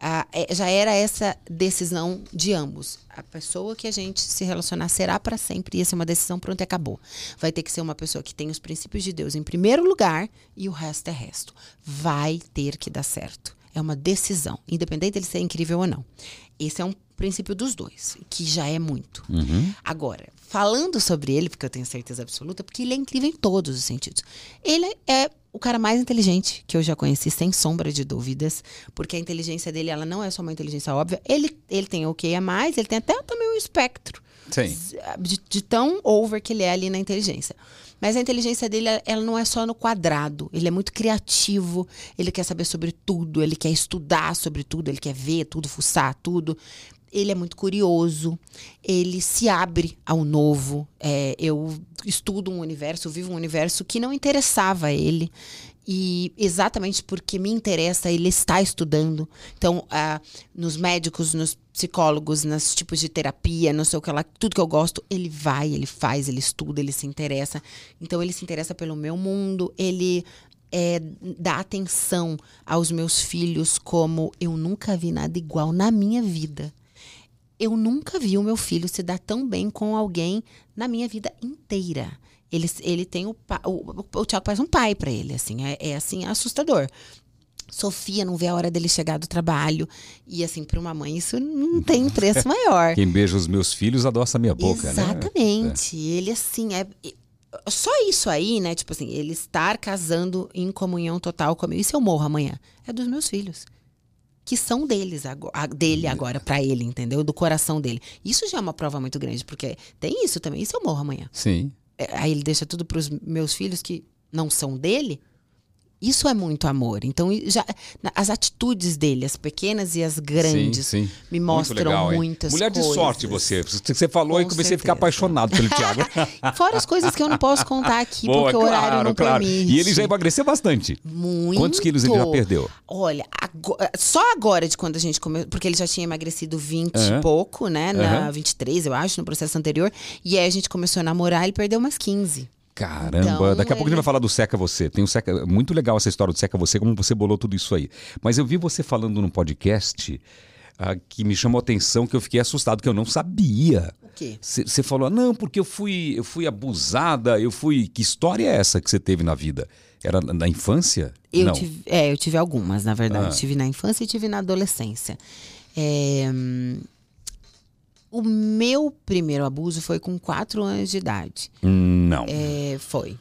a- é, já era essa decisão de ambos. A pessoa que a gente se relacionar será para sempre e essa é uma decisão pronto e acabou. Vai ter que ser uma pessoa que tem os princípios de Deus em primeiro lugar e o resto é resto. Vai ter que dar certo. É uma decisão, independente dele ser incrível ou não. Esse é um princípio dos dois, que já é muito. Agora, falando sobre ele, porque eu tenho certeza absoluta, porque ele é incrível em todos os sentidos. Ele é o cara mais inteligente que eu já conheci, sem sombra de dúvidas, porque a inteligência dele, ela não é só uma inteligência óbvia. Ele, ele tem o que a mais, ele tem até também um espectro de, de tão over que ele é ali na inteligência. Mas a inteligência dele, ela não é só no quadrado. Ele é muito criativo, ele quer saber sobre tudo, ele quer estudar sobre tudo, ele quer ver tudo, fuçar tudo. Ele é muito curioso, ele se abre ao novo. É, eu estudo um universo, vivo um universo que não interessava a ele. E exatamente porque me interessa, ele está estudando. Então, ah, nos médicos, nos psicólogos, nos tipos de terapia, não sei o que lá, tudo que eu gosto, ele vai, ele faz, ele estuda, ele se interessa. Então, ele se interessa pelo meu mundo, ele é, dá atenção aos meus filhos como eu nunca vi nada igual na minha vida. Eu nunca vi o meu filho se dar tão bem com alguém na minha vida inteira. Ele, ele tem o, o, o Thiago parece um pai pra ele, assim, é, é assim assustador. Sofia não vê a hora dele chegar do trabalho e assim para uma mãe isso não tem preço maior. Quem beija os meus filhos adoça a minha boca, né? Exatamente. Ele, assim, é. Só isso aí, né? Tipo assim, ele estar casando em comunhão total comigo. Isso eu morro amanhã. É dos meus filhos. Que são deles agora, dele agora, pra ele, entendeu? Do coração dele. Isso já é uma prova muito grande, porque tem isso também. Isso eu morro amanhã. Sim. É, Aí ele deixa tudo pros meus filhos que não são dele. Isso é muito amor. Então, e já, as atitudes dele, as pequenas e as grandes, Sim, sim. me Muito mostram legal, hein? muitas Mulher coisas. de sorte você. Você falou e Com comecei a ficar certeza. apaixonado pelo Thiago. Fora as coisas que eu não posso contar aqui, Boa, porque o horário claro, não claro. permite. E ele já emagreceu bastante. Muito. Quantos quilos ele já perdeu? Olha, ago- só agora de quando a gente começou, porque ele já tinha emagrecido 20 Aham. e pouco, né? Na Aham. 23, eu acho, no processo anterior. E aí a gente começou a namorar, ele perdeu umas 15. Caramba, Então, daqui a pouco a gente vai falar do Seca Você. Tem um Seca, muito legal essa história do Seca Você, como você bolou tudo isso aí. Mas eu vi você falando num podcast ah, que me chamou a atenção, que eu fiquei assustado, que eu não sabia. O quê? Você falou, não, porque eu fui, eu fui abusada, eu fui. Que história é essa que você teve na vida? Era na na infância? Eu não. tive, é, eu tive algumas, na verdade. Ah. Tive na infância e tive na adolescência. É, hum, o meu primeiro abuso foi com 4 anos de idade. Não. É, foi.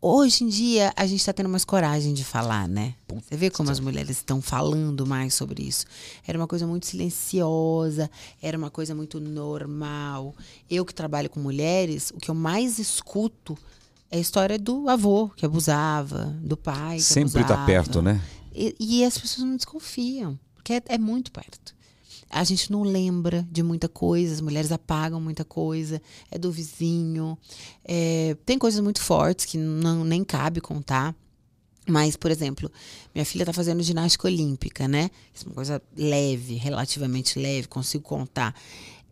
Hoje em dia, a gente está tendo mais coragem de falar, né? Você vê como as mulheres estão falando mais sobre isso. Era uma coisa muito silenciosa, era uma coisa muito normal. Eu que trabalho com mulheres, o que eu mais escuto é a história do avô que abusava, do pai que Sempre tá abusava. perto, né? E, e as pessoas não desconfiam, porque é, é muito perto. A gente não lembra de muita coisa, as mulheres apagam muita coisa, é do vizinho. é, tem coisas muito fortes que não, nem cabe contar. Mas, por exemplo, minha filha está fazendo ginástica olímpica, né? Isso é uma coisa leve, relativamente leve, consigo contar.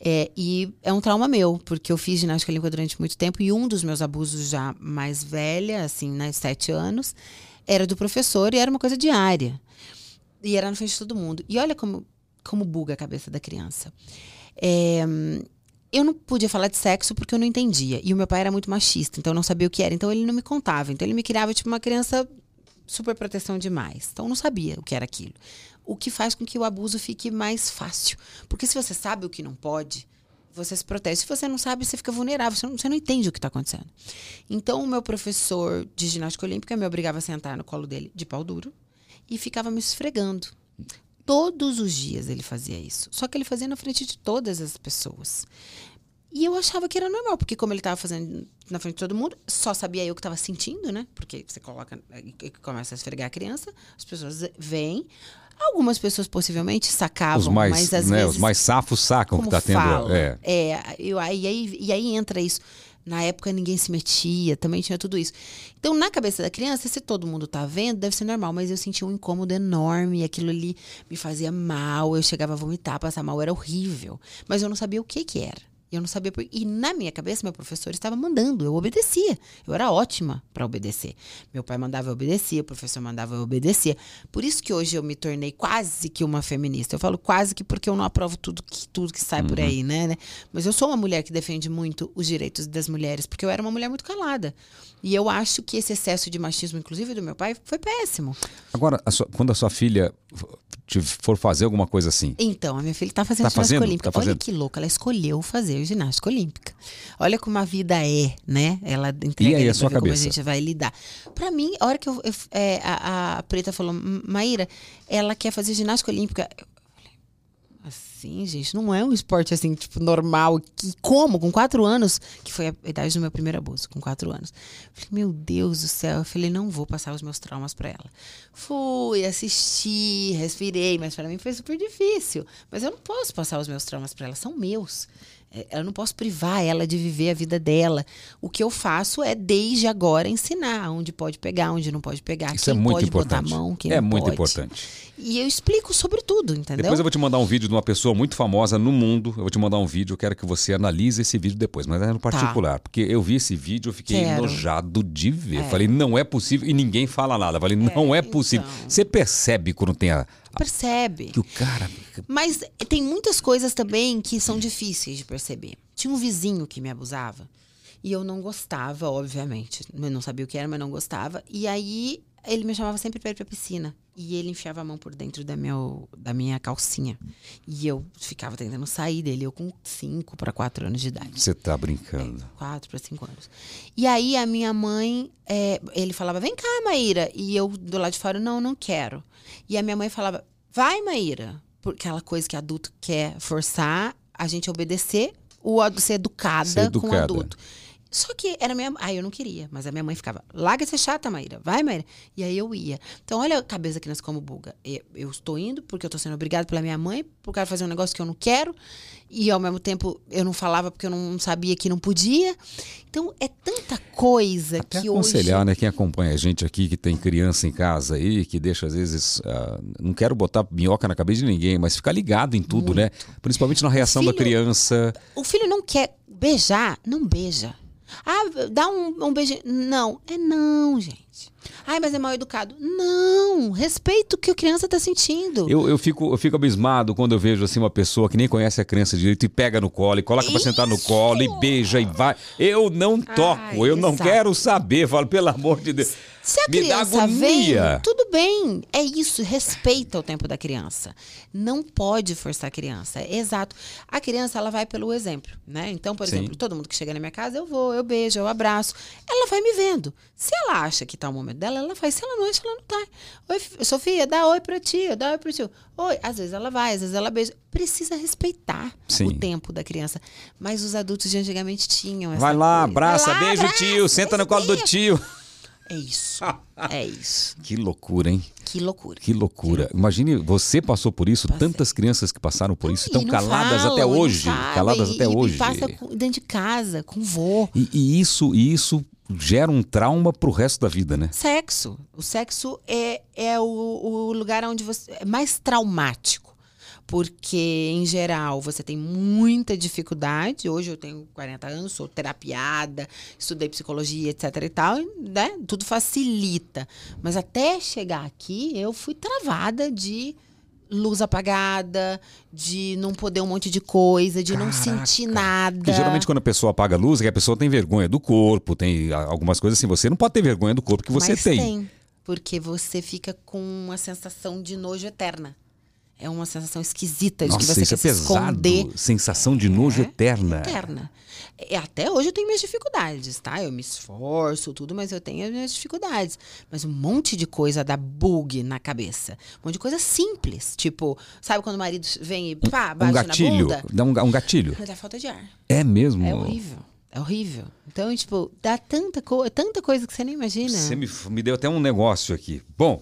É, e é um trauma meu, porque eu fiz ginástica olímpica durante muito tempo e um dos meus abusos já mais velha, assim, né, sete anos, era do professor e era uma coisa diária. E era na frente de todo mundo. E olha como, como buga a cabeça da criança. É, eu não podia falar de sexo porque eu não entendia. E o meu pai era muito machista, então eu não sabia o que era. Então ele não me contava. Então ele me criava tipo uma criança super proteção demais. Então eu não sabia o que era aquilo. O que faz com que o abuso fique mais fácil. Porque se você sabe o que não pode, você se protege. Se você não sabe, você fica vulnerável. Você não, você não entende o que está acontecendo. Então o meu professor de ginástica olímpica me obrigava a sentar no colo dele de pau duro e ficava me esfregando. Todos os dias ele fazia isso. Só que ele fazia na frente de todas as pessoas. E eu achava que era normal, porque como ele estava fazendo na frente de todo mundo, só sabia eu o que estava sentindo, né? Porque você coloca e e começa a esfregar a criança, as pessoas veem. Algumas pessoas possivelmente sacavam, Os mais, mas às né, vezes os mais safos sacam que como tá tendo. É. É, eu, aí, e aí entra isso. Na época ninguém se metia, também tinha tudo isso. Então, na cabeça da criança, se todo mundo tá vendo, deve ser normal, mas eu sentia um incômodo enorme, aquilo ali me fazia mal, eu chegava a vomitar, passar mal, era horrível. Mas eu não sabia o que que era. Eu não sabia por... E na minha cabeça, meu professor estava mandando, eu obedecia. Eu era ótima para obedecer. Meu pai mandava, eu obedecia, o professor mandava, eu obedecia. Por isso que hoje eu me tornei quase que uma feminista. Eu falo quase que porque eu não aprovo tudo que, tudo que sai uhum. por aí, né, né? Mas eu sou uma mulher que defende muito os direitos das mulheres, porque eu era uma mulher muito calada. E eu acho que esse excesso de machismo, inclusive do meu pai, foi péssimo. Agora, a sua, quando a sua filha for fazer alguma coisa assim. Então, a minha filha está fazendo tá fazendo? olímpica. Tá Olha que louca, ela escolheu fazer ginástica olímpica. Olha como a vida é, né? Ela entrega e aí, a sua cabeça? como a gente vai lidar. Para mim, a hora que eu, eu é, a, a Preta falou, Maíra, ela quer fazer ginástica olímpica. Assim, gente, não é um esporte assim, tipo, normal. Que, como? Com quatro anos, que foi a idade do meu primeiro abuso, com quatro anos. Falei, meu Deus do céu. Eu falei, não vou passar os meus traumas para ela. Fui, assisti, respirei, mas para mim foi super difícil. Mas eu não posso passar os meus traumas para ela, são meus. É, eu não posso privar ela de viver a vida dela. O que eu faço é, desde agora, ensinar onde pode pegar, onde não pode pegar, Isso é quem é muito pode importante. botar a mão, quem é não muito pode. importante. E eu explico sobre tudo, entendeu? Depois eu vou te mandar um vídeo de uma pessoa muito famosa no mundo. Eu vou te mandar um vídeo, eu quero que você analise esse vídeo depois, mas é no particular. Tá. Porque eu vi esse vídeo, eu fiquei quero. enojado de ver. É. Falei, não é possível. E ninguém fala nada. Falei, não é, é possível. Então... Você percebe quando tem a, percebe. Que o cara. Mas tem muitas coisas também que são difíceis de perceber. Tinha um vizinho que me abusava. E eu não gostava, obviamente. Eu não sabia o que era, mas não gostava. E aí ele me chamava sempre para ir pra piscina. E ele enfiava a mão por dentro da, meu, da minha calcinha. E eu ficava tentando sair dele, eu com 5 para 4 anos de idade. Você tá brincando. 4 para 5 anos. E aí a minha mãe, é, ele falava, vem cá, Maíra. E eu do lado de fora, não, não quero. E a minha mãe falava, vai, Maíra. Por aquela coisa que adulto quer forçar a gente a obedecer o ser educada, ser educada. com o adulto. Só que era minha. Ah, eu não queria, mas a minha mãe ficava, larga ser chata, Maíra, vai, Maíra. E aí eu ia. Então, olha a cabeça criança como buga. Eu estou indo porque eu estou sendo obrigada pela minha mãe, por causa fazer um negócio que eu não quero. E ao mesmo tempo eu não falava porque eu não sabia que não podia. Então, é tanta coisa Até que aconselhar, hoje... né? Quem acompanha a gente aqui, que tem criança em casa aí, que deixa às vezes. Uh, não quero botar minhoca na cabeça de ninguém, mas ficar ligado em tudo, né? Muito. né? Principalmente na reação filho, da criança. O filho não quer beijar, não beija. Ah, dá um, um beijinho. Não, é não, gente. Ai, mas é mal educado. Não, respeito o que a criança está sentindo. Eu, eu, fico, eu fico abismado quando eu vejo assim uma pessoa que nem conhece a criança direito e pega no colo e coloca para sentar no colo e beija e vai. Eu não toco, Ai, eu não quero saber. Falo, pelo amor de Deus. Se a Me criança vem, tudo bem. É isso, respeita o tempo da criança. Não pode forçar a criança. É exato. A criança, ela vai pelo exemplo, né? Então, por Sim. exemplo, todo mundo que chega na minha casa, eu vou, eu beijo, eu abraço. Ela vai me vendo. Se ela acha que tá o momento dela, ela faz. Se ela não acha, ela não tá. Oi, Sofia, dá oi pra tia, dá oi pro tio. Oi, às vezes ela vai, às vezes ela beija. Precisa respeitar Sim. o tempo da criança. Mas os adultos de antigamente tinham essa Vai lá, coisa. abraça, vai lá, beijo o tio, senta no colo do tio. É isso. É isso. Que loucura, hein? Que loucura. Que loucura. Imagine, você passou por isso, Passei. tantas crianças que passaram por isso, estão caladas falam, até hoje. Caladas e, até e, hoje. Passa dentro de casa, com vô. E, e isso, e isso gera um trauma pro resto da vida, né? Sexo. O sexo é, é o, o lugar onde você. É mais traumático porque em geral você tem muita dificuldade. Hoje eu tenho 40 anos, sou terapiada, estudei psicologia, etc e tal, né? Tudo facilita. Mas até chegar aqui, eu fui travada de luz apagada, de não poder um monte de coisa, de Caraca. não sentir nada. Porque geralmente quando a pessoa apaga a luz, é que a pessoa tem vergonha do corpo, tem algumas coisas assim. Você não pode ter vergonha do corpo que você Mas tem. tem. Porque você fica com uma sensação de nojo eterna. É uma sensação esquisita de Nossa, que você isso quer é pesado. se esconder. Sensação de nojo é, eterna. Eterna. E até hoje eu tenho minhas dificuldades, tá? Eu me esforço, tudo, mas eu tenho as minhas dificuldades. Mas um monte de coisa dá bug na cabeça. Um monte de coisa simples. Tipo, sabe quando o marido vem e pá, bate um gatilho, na bunda? Dá um, um gatilho. Dá falta de ar. É mesmo? É horrível. É horrível. Então, tipo, dá tanta, co tanta coisa que você nem imagina. Você me, me deu até um negócio aqui. Bom,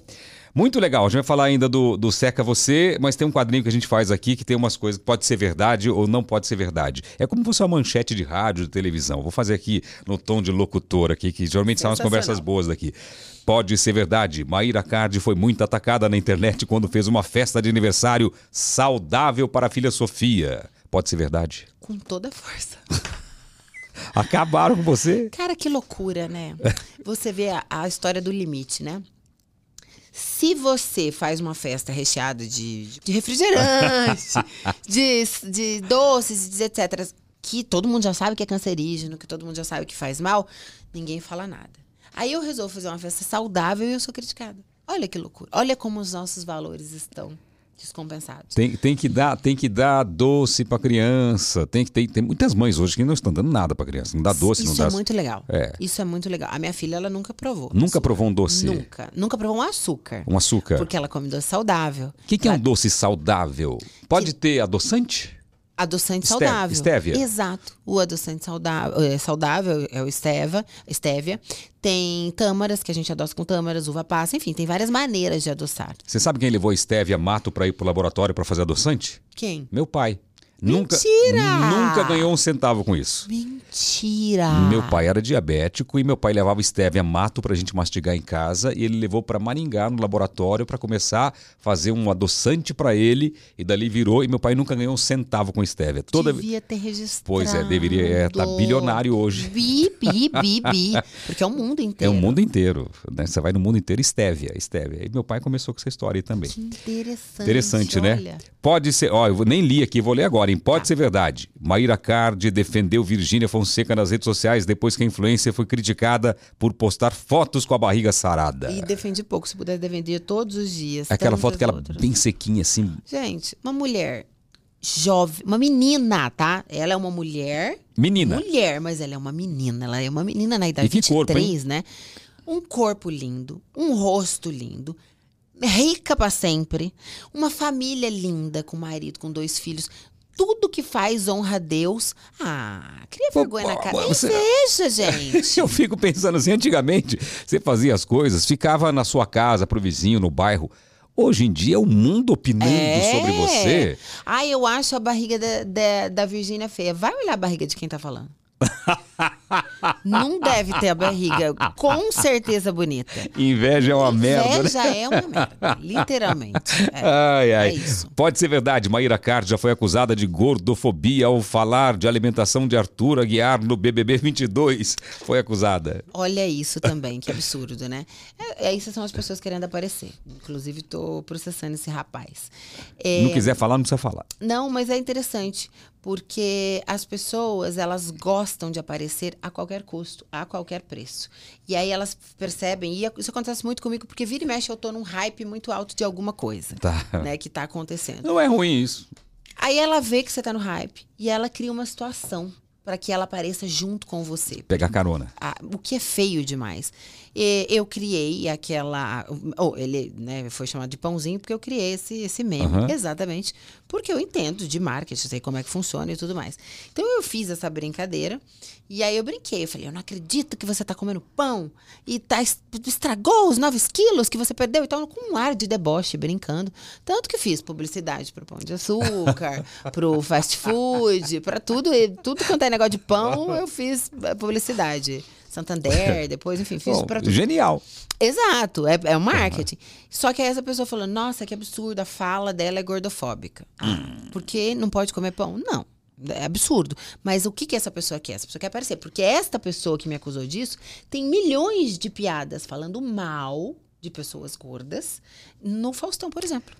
Muito legal. A gente vai falar ainda do, do Seca Você, mas tem um quadrinho que a gente faz aqui que tem umas coisas que pode ser verdade ou não pode ser verdade. É como se fosse uma manchete de rádio, de televisão. Vou fazer aqui no tom de locutor aqui, que geralmente são as conversas boas daqui. Pode ser verdade. Maíra Cardi foi muito atacada na internet quando fez uma festa de aniversário saudável para a filha Sofia. Pode ser verdade? Com toda a força. Acabaram com você? Cara, que loucura, né? Você vê a, a história do limite, né? Se você faz uma festa recheada de, de refrigerante, de, de doces, de etc., que todo mundo já sabe que é cancerígeno, que todo mundo já sabe que faz mal, ninguém fala nada. Aí eu resolvo fazer uma festa saudável e eu sou criticada. Olha que loucura. Olha como os nossos valores estão descompensados. Tem, tem, que, dar, tem que dar doce para criança. Tem que tem, tem muitas mães hoje que não estão dando nada para criança. Não dá doce, Isso não dá. é muito legal. É. Isso é muito legal. A minha filha, ela nunca provou. Nunca açúcar. provou um doce? Nunca. Nunca provou um açúcar. Um açúcar. Porque ela come doce saudável. O que, que é um doce saudável? Pode ter adoçante? Adoçante saudável. estévia. Exato. O adoçante saudável, é, saudável é o steva, estévia. Tem tâmaras, que a gente adoça com tâmaras, uva passa, enfim, tem várias maneiras de adoçar. Você sabe quem levou a estévia mato para ir pro laboratório para fazer adoçante? Quem? Meu pai. Nunca, Mentira! nunca ganhou um centavo com isso. Mentira! Meu pai era diabético e meu pai levava estévia mato pra gente mastigar em casa e ele levou pra Maringá no laboratório pra começar a fazer um adoçante pra ele e dali virou e meu pai nunca ganhou um centavo com estévia. Toda Devia ter registrado. Pois é, deveria estar é, tá bilionário hoje. Bi, bi, bi, bi. Porque é o mundo É inteiro. o mundo inteiro, né? Você vai no mundo inteiro estévia, estévia. E meu pai começou com essa história aí também. Que interessante. Interessante, né? olha. Pode ser, ó, eu nem li aqui, vou ler agora, hein? Pode ser verdade. Maíra Cardi defendeu Virgínia Fonseca nas redes sociais depois que a influência foi criticada por postar fotos com a barriga sarada. E defendi pouco, se puder defender todos os dias. Aquela foto que ela outras. bem sequinha assim. Gente, uma mulher jovem, uma menina, tá? Ela é uma mulher. Menina. Mulher, mas ela é uma menina. Ela é uma menina na idade E que 23, corpo, hein? né? Um corpo lindo, um rosto lindo, rica pra sempre, uma família linda, com marido, com dois filhos. Tudo que faz honra a Deus. Ah, cria vergonha na cara. Você- veja, gente. Eu fico pensando assim, antigamente você fazia as coisas, ficava na sua casa, pro vizinho, no bairro. Hoje em dia é o mundo opinando É. sobre você. Ai, eu acho a barriga da, da, da Virgínia feia. Vai olhar a barriga de quem tá falando. Não deve ter a barriga com certeza bonita. Inveja é uma merda, né? Inveja é uma merda, literalmente. É. Ai, ai. É isso. Pode ser verdade, Maíra Card já foi acusada de gordofobia ao falar de alimentação de Arthur Aguiar no BBB 22. Foi acusada. Olha isso também, que absurdo, né? É, é, isso são as pessoas querendo aparecer. Inclusive, tô processando esse rapaz. É, Não quiser falar, não precisa falar. Não, mas é interessante, porque as pessoas, elas gostam de aparecer a qualquer custo, a qualquer preço. E aí elas percebem, e isso acontece muito comigo, porque vira e mexe eu tô num hype muito alto de alguma coisa, Tá. né, que tá acontecendo. Não é ruim isso. Aí ela vê que você tá no hype e ela cria uma situação para que ela apareça junto com você. Pegar carona. Ah, o que é feio demais. E eu criei aquela. Ou ele né, foi chamado de pãozinho porque eu criei esse, esse meme. Aham. Exatamente. Porque eu entendo de marketing, sei como é que funciona e tudo mais. Então eu fiz essa brincadeira. E aí eu brinquei. Eu falei, eu não acredito que você tá comendo pão e tá, es- estragou os 9 quilos que você perdeu. Então, com um ar de deboche, brincando. Tanto que fiz publicidade pro pão de açúcar, pro fast food, para tudo. e Tudo quanto é negócio de pão, eu fiz eh, publicidade. Santander, depois, enfim, fiz Bom, pra tudo. genial. Exato, é, é o marketing. Só que aí essa pessoa falou, nossa, que absurdo, a fala dela é gordofóbica. Ah, porque não pode comer pão? Não. É absurdo. Mas o que, que essa pessoa quer? Essa pessoa quer aparecer. Porque esta pessoa que me acusou disso tem milhões de piadas falando mal de pessoas gordas no Faustão, por exemplo.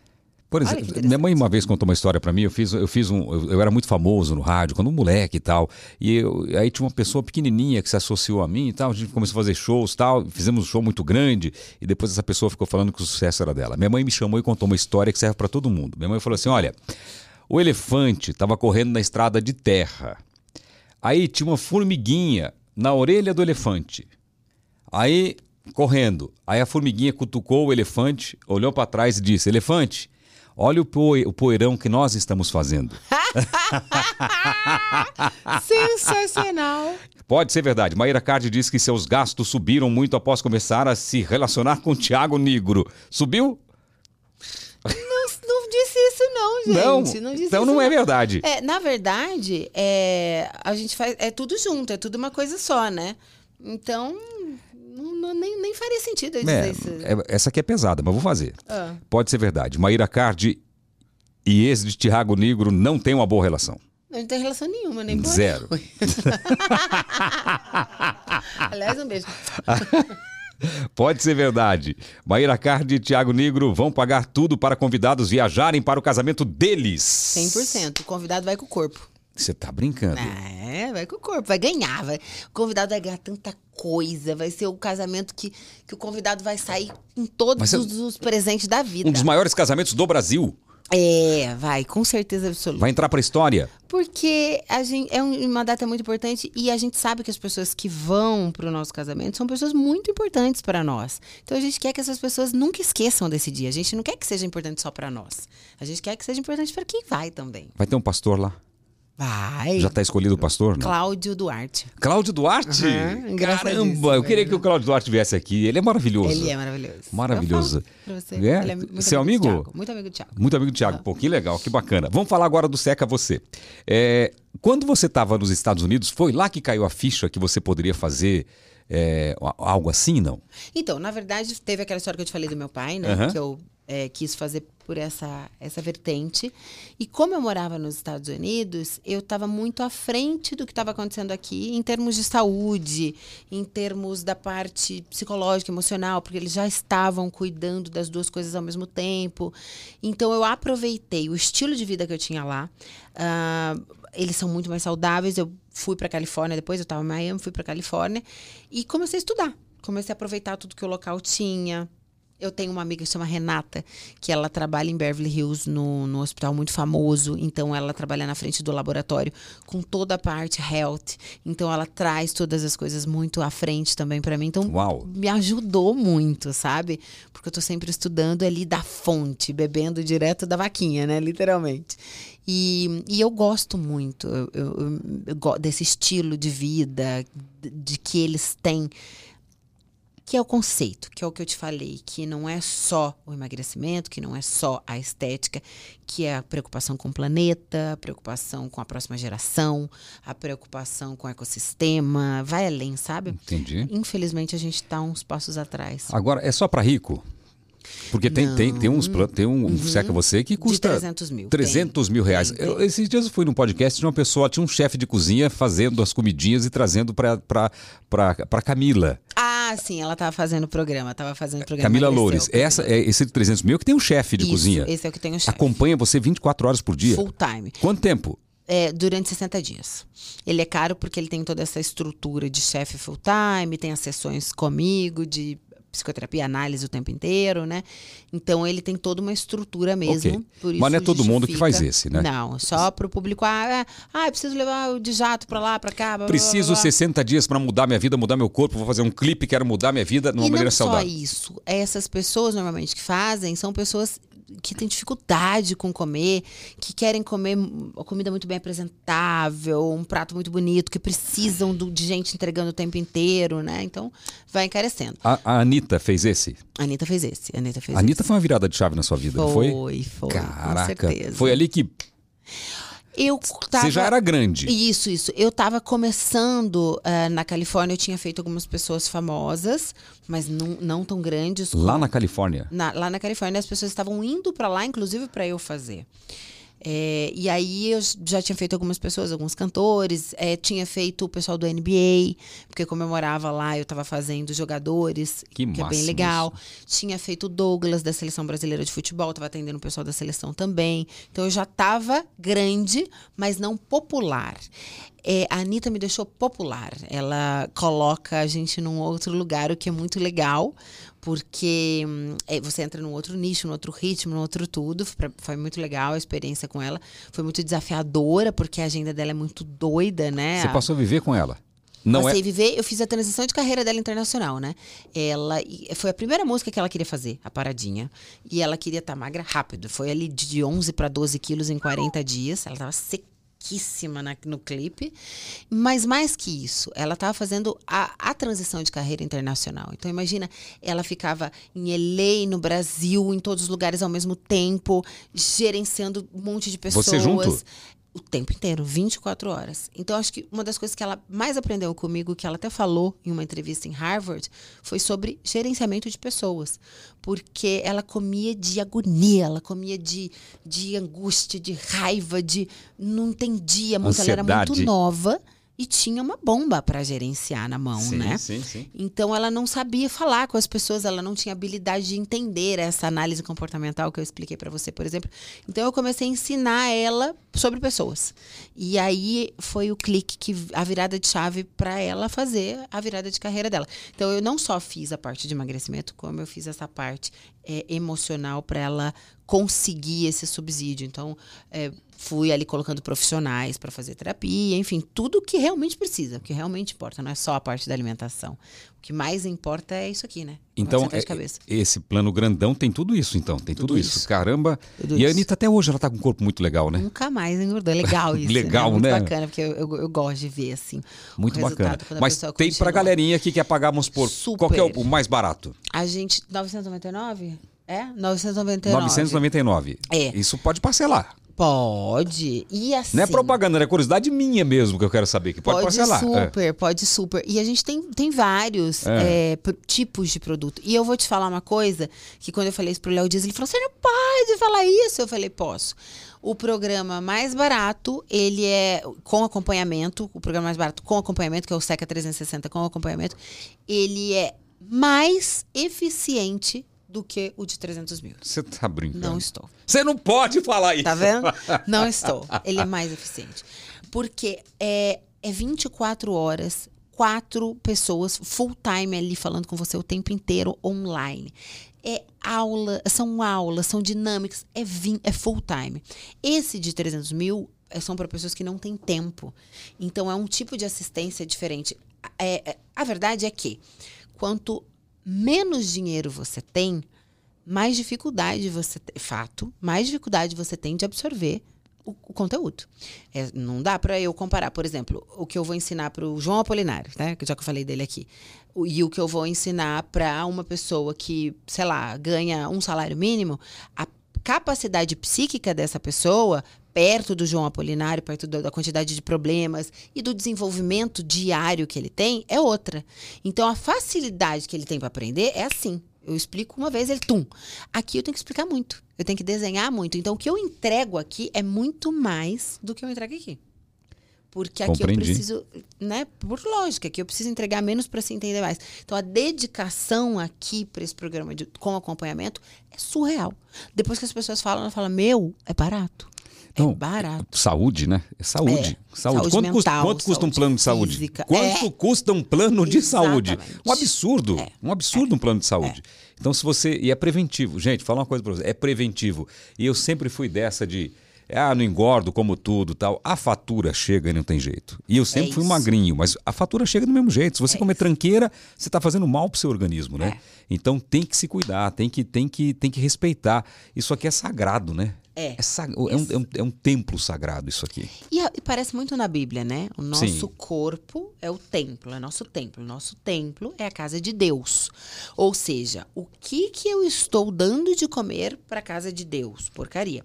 Por exemplo, minha mãe uma vez contou uma história pra mim. Eu fiz, eu fiz um, eu, eu era muito famoso no rádio quando um moleque e tal. E eu- aí tinha uma pessoa pequenininha que se associou a mim e tal. A gente começou a fazer shows e tal. Fizemos um show muito grande e depois essa pessoa ficou falando que o sucesso era dela. Minha mãe me chamou e contou uma história que serve pra todo mundo. Minha mãe falou assim: olha, o elefante estava correndo na estrada de terra. Aí tinha uma formiguinha na orelha do elefante. Aí, correndo. Aí a formiguinha cutucou o elefante, olhou para trás e disse: Elefante, olha o, poe- o poeirão que nós estamos fazendo. Sensacional! Pode ser verdade. Maíra Cardi disse que seus gastos subiram muito após começar a se relacionar com Tiago Negro. Subiu? Não, não disse isso, não, gente. Não, não disse então não é verdade. É, na verdade, é, a gente faz. É tudo junto, é tudo uma coisa só, né? Então, não- não- nem, nem faria sentido eu dizer É, isso. é- essa aqui é pesada, mas vou fazer. Ah. Pode ser verdade. Maíra Cardi e ex de Tiago Negro não têm uma boa relação. Não tem relação nenhuma, nem Zero. Aliás, um beijo. Pode ser verdade. Maíra Cardi e Tiago Negro vão pagar tudo para convidados viajarem para o casamento deles. 100%. O convidado vai com o corpo. Você tá brincando. É, vai com o corpo, vai ganhar. Vai. O convidado vai ganhar tanta coisa. Vai ser o casamento que, que o convidado vai sair com todos os, os presentes da vida. Um dos maiores casamentos do Brasil. É, vai, com certeza absoluta. Vai entrar para a história. Porque a gente, é um- uma data muito importante e a gente sabe que as pessoas que vão para o nosso casamento são pessoas muito importantes para nós. Então a gente quer que essas pessoas nunca esqueçam desse dia. A gente não quer que seja importante só para nós. A gente quer que seja importante para quem vai também. Vai ter um pastor lá. Vai. Já tá escolhido o pastor? Não? Cláudio Duarte. Cláudio Duarte? Engraçadíssimo, Caramba, eu queria que o Cláudio Duarte viesse aqui. Ele é maravilhoso. Ele é maravilhoso. Maravilhoso. Você. É? Ele é muito Seu amigo? amigo? Muito amigo do Thiago. Muito amigo do Thiago. Pô, que legal, que bacana. Vamos falar agora do Seca Você. É, quando você estava nos Estados Unidos, foi lá que caiu a ficha que você poderia fazer é, algo assim, não? Então, na verdade, teve aquela história que eu te falei do meu pai, né? Aham. Que eu é, quis fazer por essa, essa vertente. E como eu morava nos Estados Unidos, eu estava muito à frente do que estava acontecendo aqui em termos de saúde, em termos da parte psicológica, emocional, porque eles já estavam cuidando das duas coisas ao mesmo tempo. Então, eu aproveitei o estilo de vida que eu tinha lá. Ah, eles são muito mais saudáveis. Eu fui para Califórnia depois, eu estava em Miami, fui para Califórnia e comecei a estudar. Comecei a aproveitar tudo que o local tinha. Eu tenho uma amiga que se chama Renata, que ela trabalha em Beverly Hills, no, no hospital muito famoso. Então, ela trabalha na frente do laboratório com toda a parte health. Então, ela traz todas as coisas muito à frente também para mim. Então, Uau. me ajudou muito, sabe? Porque eu tô sempre estudando ali da fonte, bebendo direto da vaquinha, né? Literalmente. E, e eu gosto muito eu- eu- eu- desse estilo de vida, de, de que eles têm. Que é o conceito, que é o que eu te falei, que não é só o emagrecimento, que não é só a estética, que é a preocupação com o planeta, a preocupação com a próxima geração, a preocupação com o ecossistema, vai além, sabe? Entendi. Infelizmente a gente está uns passos atrás. Agora, é só para rico? Porque tem, tem, tem uns tem um Seca Você que custa 300 mil, 300 mil reais. Tem, tem. Eu- esses dias eu fui num podcast de uma pessoa, tinha um chefe de cozinha fazendo as comidinhas e trazendo para Camila. Ah, sim, ela estava fazendo o programa, estava fazendo programa. Camila. Loures. Essa, é esse de 300 mil que tem um chefe de Isso, cozinha. Esse é o que tem o chefe. Acompanha você 24 horas por dia. Full time. Quanto tempo? É, durante 60 dias. Ele é caro porque ele tem toda essa estrutura de chefe full time, tem as sessões comigo de psicoterapia, análise o tempo inteiro, né? Então ele tem toda uma estrutura mesmo. Ok. Por isso Mas não é todo mundo que faz esse, né? Não, só para o público. Ah, é, ah, preciso levar o de jato para lá, para cá. blá, Preciso blá, blá. 60 dias para mudar minha vida, mudar meu corpo, vou fazer um clipe, quero mudar minha vida de uma e maneira não só saudável. isso. Essas pessoas normalmente que fazem são pessoas que têm dificuldade com comer, que querem comer comida muito bem apresentável, um prato muito bonito, que precisam do- de gente entregando o tempo inteiro, né? Então, vai encarecendo. A, a Anitta fez esse? A Anitta fez esse. A Anitta fez A Anitta foi uma virada de chave na sua vida, esse. não foi? Foi, foi. Caraca. Certeza. Foi ali que Eu tava... você já era grande. Isso, isso. Eu estava começando eh, na Califórnia, eu tinha feito algumas pessoas famosas, mas não, não tão grandes. Lá como- na Califórnia. na- lá na Califórnia, as pessoas estavam indo para lá, inclusive para eu fazer. É, e aí eu já tinha feito algumas pessoas, alguns cantores, é, tinha feito o pessoal do NBA, porque como eu morava lá, eu estava fazendo jogadores, Que é bem legal. Tinha feito o Douglas da seleção brasileira de futebol, estava atendendo o pessoal da seleção também. Então eu já estava grande, mas não popular. É, a Anitta me deixou popular. Ela coloca a gente num outro lugar, o que é muito legal, porque hum, é, você entra num outro nicho, num outro ritmo, num outro tudo. Foi, muito legal a experiência com ela. Foi muito desafiadora, porque a agenda dela é muito doida, né? Você passou a viver com ela. Não Passei é. viver, eu fiz a transição de carreira dela internacional, né? Ela foi a primeira música que ela queria fazer, a paradinha. E ela queria estar magra rápido. Foi ali de 11 para 12 quilos em 40 dias. Ela tava riquíssima na- no clipe. Mas mais que isso, ela estava fazendo a, a transição de carreira internacional. Então imagina, ela ficava em LA, no Brasil, em todos os lugares ao mesmo tempo, gerenciando um monte de pessoas. Você junto? O tempo inteiro, 24 horas. Então, acho que uma das coisas que ela mais aprendeu comigo, que ela até falou em uma entrevista em Harvard, foi sobre gerenciamento de pessoas. Porque ela comia de agonia, ela comia de, de angústia, de raiva, de. não entendia muito. Ela era muito nova e tinha uma bomba para gerenciar na mão, sim, né? sim, sim. Então ela não sabia falar com as pessoas, ela não tinha habilidade de entender essa análise comportamental que eu expliquei para você, por exemplo. Então eu comecei a ensinar ela sobre pessoas. E aí foi o clique que a virada de chave para ela fazer a virada de carreira dela. Então eu não só fiz a parte de emagrecimento, como eu fiz essa parte é, emocional para ela conseguir esse subsídio. Então é, fui ali colocando profissionais para fazer terapia, enfim, tudo que realmente precisa, o que realmente importa, não é só a parte da alimentação. O que mais importa é isso aqui, né? Então, é- cabeça. esse plano grandão tem tudo isso, então. Tem tudo, Tudo isso. isso. Caramba. Tudo e a. Anitta até hoje ela tá com um corpo muito legal, né? Nunca mais engordou. É legal isso. Legal, Muito né? bacana, porque eu, eu, eu gosto de ver, assim. o Muito bacana. Mas tem pra continua. galerinha que quer pagar, vamos supor, Super. qual que é o, o mais barato? A gente. 999? É? 999. 999. É. Isso pode parcelar. Pode. E assim. Não é propaganda, é curiosidade minha mesmo que eu quero saber, que pode, parcelar. É. super, pode super. E a gente tem, tem vários É. é, tipos de produto. E eu vou te falar uma coisa, que quando eu falei isso pro Léo Dias, ele falou, você não pode falar isso. Eu falei, posso. O programa mais barato, ele é com acompanhamento, o programa mais barato com acompanhamento, que é o Seca 360 com acompanhamento, ele é mais eficiente do que o de 300 mil. Você tá brincando. Não estou. Você não pode falar isso. Tá vendo? Não estou. Ele é mais eficiente. Porque é, é 24 horas, quatro pessoas full time ali falando com você o tempo inteiro online. É aula, são aulas, são dinâmicas, é, vin, é full time. Esse de 300 mil é, são para pessoas que não têm tempo. Então é um tipo de assistência diferente. É- a verdade é que quanto menos dinheiro você tem, mais dificuldade você tem, fato, mais dificuldade você tem de absorver o, o conteúdo. É, não dá para eu comparar, por exemplo, o que eu vou ensinar para o João Apolinário, né? que Já que eu falei dele aqui, o- e o que eu vou ensinar para uma pessoa que, sei lá, ganha um salário mínimo, a capacidade psíquica dessa pessoa, perto do João Apolinário, perto da quantidade de problemas e do desenvolvimento diário que ele tem, é outra. Então, a facilidade que ele tem para aprender é assim. Eu explico uma vez, ele tum. Aqui eu tenho que explicar muito. Eu tenho que desenhar muito. Então, o que eu entrego aqui é muito mais do que eu entrego aqui. Porque aqui Compreendi. eu preciso, né? Por lógica, aqui eu preciso entregar menos para se entender mais. Então, a dedicação aqui para esse programa de, com acompanhamento é surreal. Depois que as pessoas falam, ela fala: Meu, é barato. É Não, barato. Saúde, né? É saúde. É. Saúde. Saúde quanto, custa, mental, quanto custa um saúde plano de saúde? física. Quanto É. custa um plano de saúde? Exatamente. Um absurdo. É. Um absurdo um plano de saúde. Então, se você. E é preventivo. Gente, falar uma coisa pra você. É preventivo. E eu sempre fui dessa de. Ah, não engordo como tudo tal. A fatura chega e não tem jeito. E eu sempre É fui isso. magrinho, mas a fatura chega do mesmo jeito. Se você É comer tranqueira, você está fazendo mal pro seu organismo, né? É. Então tem que se cuidar, tem que, tem que, tem que respeitar. Isso aqui é sagrado, né? É. É, sag- é um, é um- é um templo sagrado isso aqui. E, a- e parece muito na Bíblia, né? O nosso Sim. corpo é o templo, é nosso templo. Nosso templo é a casa de Deus. Ou seja, o que que eu estou dando de comer para a casa de Deus? Porcaria.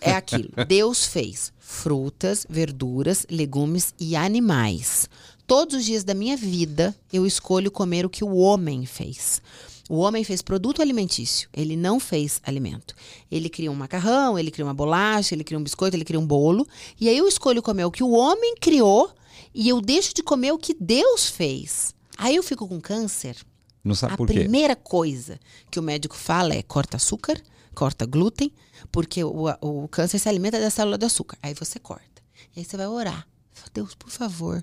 É aquilo. Deus fez frutas, verduras, legumes e animais. Todos os dias da minha vida eu escolho comer o que o homem fez. O homem fez produto alimentício, ele não fez alimento. Ele cria um macarrão, ele cria uma bolacha, ele cria um biscoito, ele cria um bolo. E aí eu escolho comer o que o homem criou e eu deixo de comer o que Deus fez. Aí eu fico com câncer. Não sabe A por quê? primeira coisa que o médico fala é corta açúcar, corta glúten, porque o, o câncer se alimenta da célula do açúcar. Aí você corta. E aí você vai orar. Deus, por favor,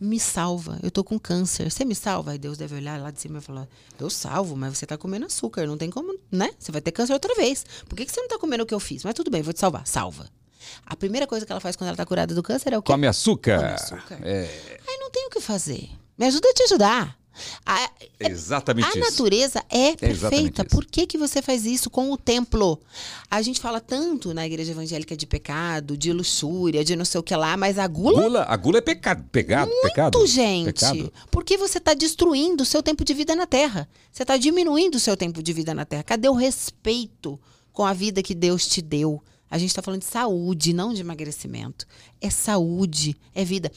me salva. Eu tô com câncer. Você me salva? Aí Deus deve olhar lá de cima e falar: Eu salvo, mas você tá comendo açúcar. Não tem como, né? Você vai ter câncer outra vez. Por que, que você não tá comendo o que eu fiz? Mas tudo bem, vou te salvar. Salva. A primeira coisa que ela faz quando ela tá curada do câncer é o quê? Come açúcar. Come açúcar. É, Aí não tem o que fazer. Me ajuda a te ajudar. A, É exatamente a isso. natureza é exatamente perfeita. Por que, que você faz isso com o templo? A gente fala tanto na igreja evangélica de pecado, de luxúria, de não sei o que lá, mas a gula Gula, a gula é pecado, pecado. muito, gente. Pecado. Porque você está destruindo o seu tempo de vida na Terra. Você está diminuindo o seu tempo de vida na Terra. Cadê o respeito com a vida que Deus te deu? A gente está falando de saúde, não de emagrecimento. É saúde, é vida.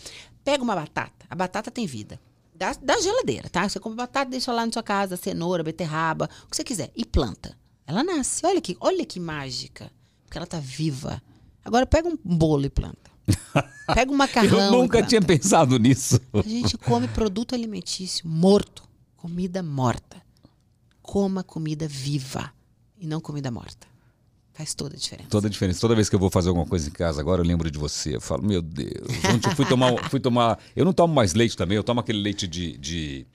Pega uma batata. A batata tem vida. Da, da geladeira, tá? Você compra batata, deixa lá na sua casa, cenoura, beterraba, o que você quiser. E planta. Ela nasce. Olha que, olha que mágica. Porque ela tá viva. Agora pega um bolo e planta. Pega um macarrão. Eu nunca tinha pensado nisso. A gente come produto alimentício morto, comida morta. Coma comida viva e não comida morta. Faz toda a diferença. Toda a diferença. Toda vez que eu vou fazer alguma coisa em casa agora, eu lembro de você. Eu falo, meu Deus. Ontem eu fui tomar, fui tomar. Eu não tomo mais leite também, eu tomo aquele leite de. de,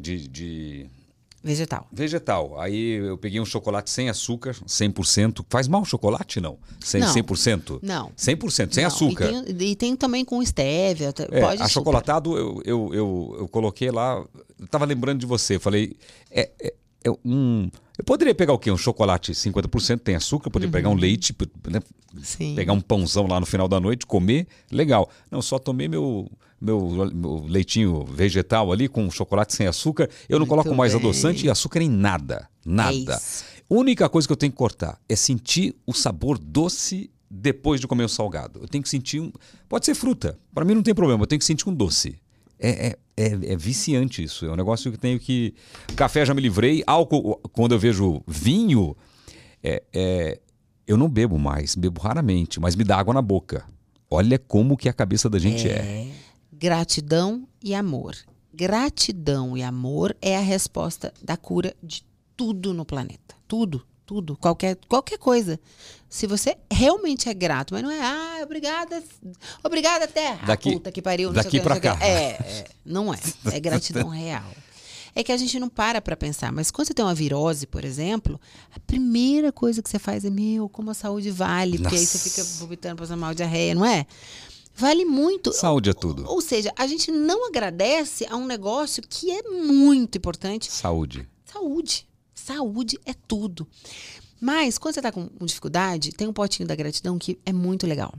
de, de Vegetal. vegetal. Aí eu peguei um chocolate sem açúcar, 100%. Faz mal o chocolate, não? Sem, Não. 100%? Não. 100%, sem Não, açúcar. E tem, e tem também com stevia. t- É, pode achocolatado eu, eu, eu, eu coloquei lá. Eu tava lembrando de você. Eu falei. É, é, é um. Eu poderia pegar o quê? Um chocolate 50% tem açúcar, poderia pegar um leite, né? Pegar um pãozão lá no final da noite, comer, legal. Não, só tomei meu, meu, meu leitinho vegetal ali com chocolate sem açúcar. Eu não Muito coloco mais bem. adoçante e açúcar em nada. Nada. É. Única coisa que eu tenho que cortar é sentir o sabor doce depois de comer o salgado. Eu tenho que sentir um. Pode ser fruta. Para mim não tem problema, eu tenho que sentir um doce. É, é, é, é viciante isso. É um negócio que tenho que. Café já me livrei. Álcool, quando eu vejo vinho, é, é, eu não bebo mais, bebo raramente, mas me dá água na boca. Olha como que a cabeça da gente é. Gratidão e amor. Gratidão e amor é a resposta da cura de tudo no planeta. Tudo, tudo, qualquer, qualquer coisa. Se você realmente é grato, mas não é, ah, obrigada, obrigada terra, Daqui- puta que pariu, não daqui sei o que, não pra sei o que. cá. É, é, não é. É gratidão real. É que a gente não para pra pensar, mas quando você tem uma virose, por exemplo, a primeira coisa que você faz é, meu, como a saúde vale, porque aí você Nossa. fica vomitando, passando mal diarreia, não é? Vale muito. Saúde é tudo. Ou seja, a gente não agradece a um negócio que é muito importante. Saúde. Saúde. Saúde é tudo. Mas, quando você está com dificuldade, tem um potinho da gratidão que é muito legal.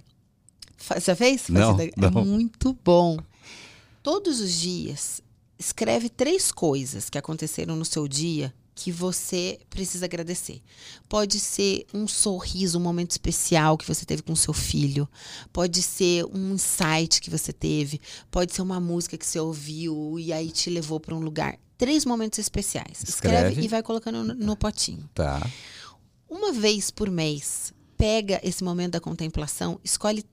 Você fez? Não, Faz- não. É muito bom. Todos os dias, escreve três coisas que aconteceram no seu dia que você precisa agradecer. Pode ser um sorriso, um momento especial que você teve com seu filho. Pode ser um insight que você teve. Pode ser uma música que você ouviu e aí te levou para um lugar. Três momentos especiais. Escreve, Escreve. e vai colocando no, no potinho. Tá. Uma vez por mês, pega esse momento da contemplação, escolhe, es-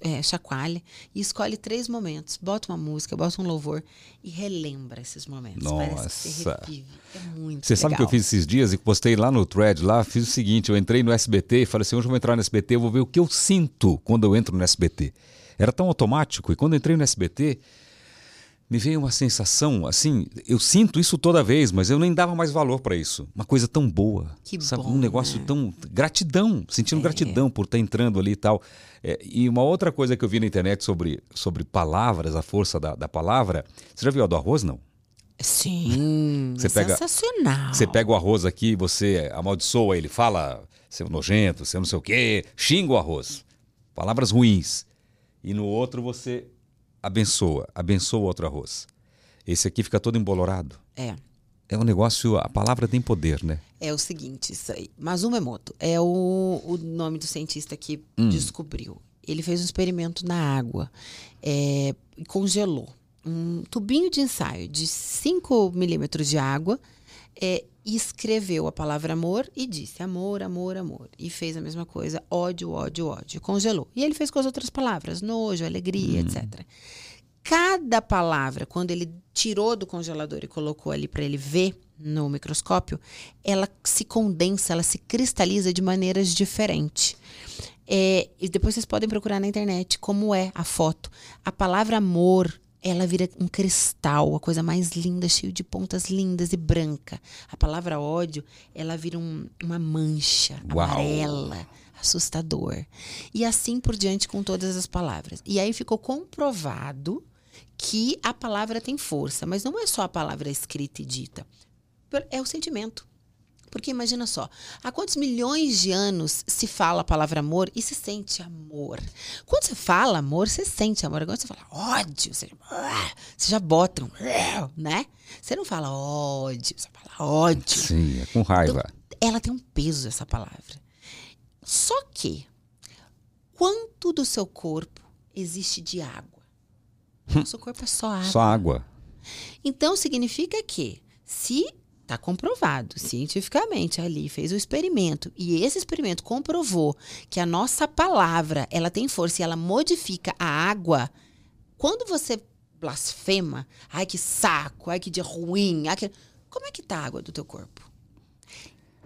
é, chacoalha e escolhe três momentos. Bota uma música, bota um louvor e relembra esses momentos. Parece que você Nossa. revive. É muito Você sabe o que eu legal. fiz esses dias e postei lá no thread lá? Fiz o seguinte: eu entrei no SBT e falei assim, hoje eu vou entrar no SBT, eu vou ver o que eu sinto quando eu entro no SBT. Era tão automático e quando eu entrei no SBT, me veio uma sensação assim, eu sinto isso toda vez, mas eu nem dava mais valor para isso. Uma coisa tão boa. Que sabe? bom, um negócio né? tão. Gratidão, sentindo É. gratidão por estar entrando ali e tal. É, e uma outra coisa que eu vi na internet sobre, sobre palavras, a força da, da palavra. Você já viu a do arroz, não? Sim, Você pega- sensacional. Você pega o arroz aqui, você amaldiçoa ele, fala seu nojento, seu não sei o quê, xinga o arroz. Palavras ruins. E no outro você abençoa, abençoa o outro arroz. Esse aqui fica todo embolorado. É. É um negócio, a palavra tem poder, né? É o seguinte, isso aí. Masamu Emoto é o, o nome do cientista que Hum. descobriu. Ele fez um experimento na água é, e congelou um tubinho de ensaio de 5 milímetros de água é, e escreveu a palavra amor e disse amor, amor, amor. E fez a mesma coisa, ódio, ódio, ódio. Congelou. E ele fez com as outras palavras, nojo, alegria, etc. Cada palavra, quando ele tirou do congelador e colocou ali para ele ver no microscópio, ela se condensa, ela se cristaliza de maneiras diferentes. É, e depois vocês podem procurar na internet como é a foto. A palavra amor, ela vira um cristal, a coisa mais linda, cheio de pontas lindas e branca. A palavra ódio, ela vira um- uma mancha Uau. amarela, assustador. E assim por diante com todas as palavras. E aí ficou comprovado que a palavra tem força, mas não é só a palavra escrita e dita. É o sentimento. Porque imagina só, há quantos milhões de anos se fala a palavra amor e se sente amor? Quando você fala amor, você sente amor. Agora você fala ódio, você, você já bota um, né? Você não fala ódio, você fala ódio. Sim, é com raiva. Então, ela tem um peso, essa palavra. Só que, quanto do seu corpo existe de água? O seu corpo é só água. Só água. Então, significa que se Está comprovado cientificamente ali, fez o experimento. E esse experimento comprovou que a nossa palavra ela tem força e ela modifica a água. Quando você blasfema, ai que saco, ai que dia ruim, ai que... como é que tá a água do teu corpo?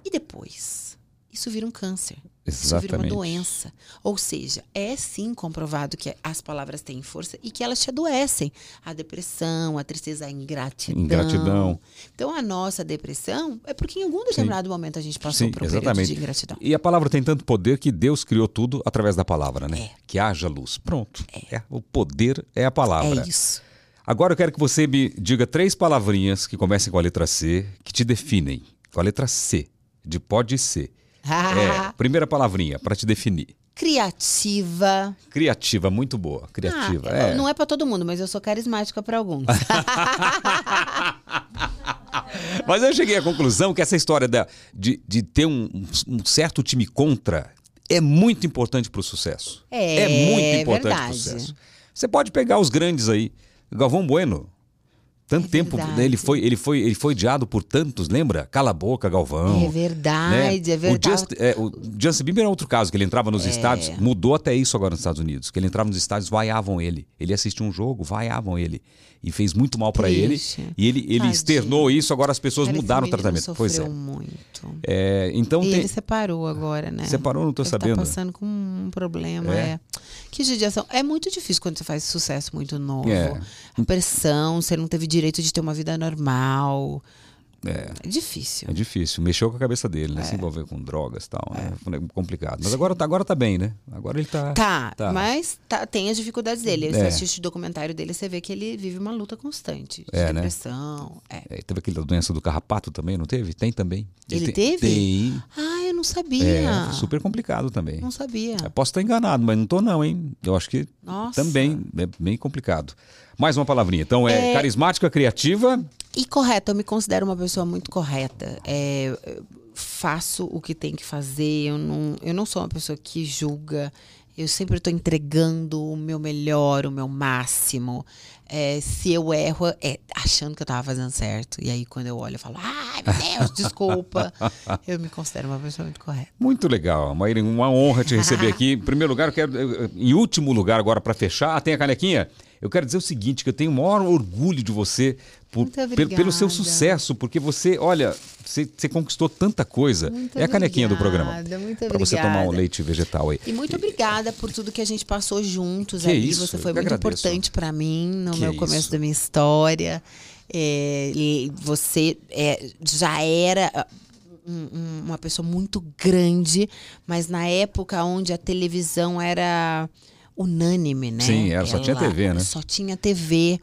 E depois? Isso vira um câncer. Exatamente. Uma doença. Ou seja, é sim comprovado que as palavras têm força e que elas te adoecem. A depressão, a tristeza, a ingratidão. Ingratidão. Então, a nossa depressão é porque em algum determinado sim. momento a gente passou sim, por um exatamente. de ingratidão. E a palavra tem tanto poder que Deus criou tudo através da palavra, né? É. Que haja luz. Pronto. É. É. O poder é a palavra. É isso. Agora eu quero que você me diga três palavrinhas que comecem com a letra C, que te definem. Com a letra C, de pode ser é, primeira palavrinha para te definir. Criativa. Criativa, muito boa. Criativa. Ah, é. Não é para todo mundo, mas eu sou carismática para alguns. mas eu cheguei à conclusão que essa história da, de, de ter um, um certo time contra é muito importante para o sucesso. É, é muito importante para o sucesso. Você pode pegar os grandes aí. Galvão Bueno, tanto é tempo, né? ele foi, ele foi, ele foi odiado por tantos, lembra? Cala a boca, Galvão. É verdade, né? é verdade. O, Just, é, o Justin Bieber é outro caso, que ele entrava nos é. estádios, mudou até isso agora nos Estados Unidos, que ele entrava nos estádios, vaiavam ele. Ele assistia um jogo, vaiavam ele. E fez muito mal para ele. E ele, ele externou isso, agora as pessoas Cara, mudaram o tratamento. Pois é. muito. É, então e tem... ele separou agora, né? Separou, não tô ele tá sabendo. Tá passando com um problema, é. Que judiação. É muito difícil quando você faz sucesso muito novo. É. A pressão, você não teve direito de ter uma vida normal. É. é difícil. É difícil. Mexeu com a cabeça dele, né? É. Se envolver com drogas e tal, né? É complicado. Mas agora tá, agora tá bem, né? Agora ele tá. Tá, tá. mas tá, tem as dificuldades dele. É. Você assiste o documentário dele, você vê que ele vive uma luta constante. De é, né? depressão. Né? É. teve aquela doença do carrapato também, não teve? Tem também. Ele, ele teve? Tem. Ah, eu não sabia. É, super complicado também. Não sabia. Eu posso estar enganado, mas não tô não, hein? Eu acho que Nossa. também é bem complicado. Mais uma palavrinha. Então, é, é... carismática, criativa. E correta, eu me considero uma pessoa muito correta. É, faço o que tem que fazer, eu não, eu não sou uma pessoa que julga. Eu sempre estou entregando o meu melhor, o meu máximo. É, se eu erro, é achando que eu estava fazendo certo. E aí, quando eu olho, eu falo, ai, meu Deus, desculpa. eu me considero uma pessoa muito correta. Muito legal. Maíra, uma honra te receber aqui. Em primeiro lugar, eu quero, em último lugar, agora para fechar, ah, tem a canequinha? Eu quero dizer o seguinte, que eu tenho o maior orgulho de você por, pelo, pelo, seu sucesso, porque você, olha, você, você conquistou tanta coisa. Muito é a canequinha obrigada, do programa. Muito Para você tomar um leite vegetal aí. E muito obrigada por tudo que a gente passou juntos que ali. Isso, você foi muito agradeço. importante para mim no que meu começo isso. da minha história. É, você é, já era ah, uma pessoa muito grande, mas na época onde a televisão era unânime, né? Sim, era, só Ela tinha TV, né? Só tinha TV.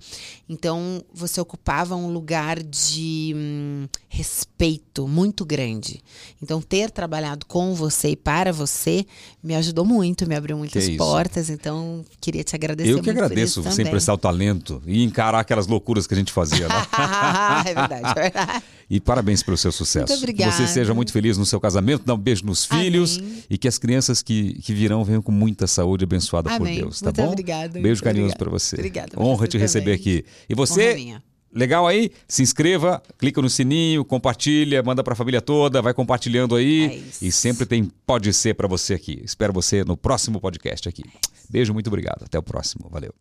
Então você ocupava um lugar de hum, respeito muito grande. Então ter trabalhado com você e para você me ajudou muito, me abriu muitas portas. Então queria te agradecer. Eu que agradeço você emprestar o talento e encarar aquelas loucuras que a gente fazia lá. é verdade, é verdade. E parabéns pelo seu sucesso. Muito obrigada. Que você seja muito feliz no seu casamento, dá um beijo nos filhos Amém. e que as crianças que, que virão venham com muita saúde abençoada Amém. por Deus, tá muito bom? Obrigada. Beijo carinhoso para você. Obrigada. Honra te também. receber aqui. E você? Legal aí? Se inscreva, clica no sininho, compartilha, manda para a família toda, vai compartilhando aí. É e sempre tem Pode Ser para você aqui. Espero você no próximo podcast aqui. Beijo, muito obrigado. Até o próximo. Valeu.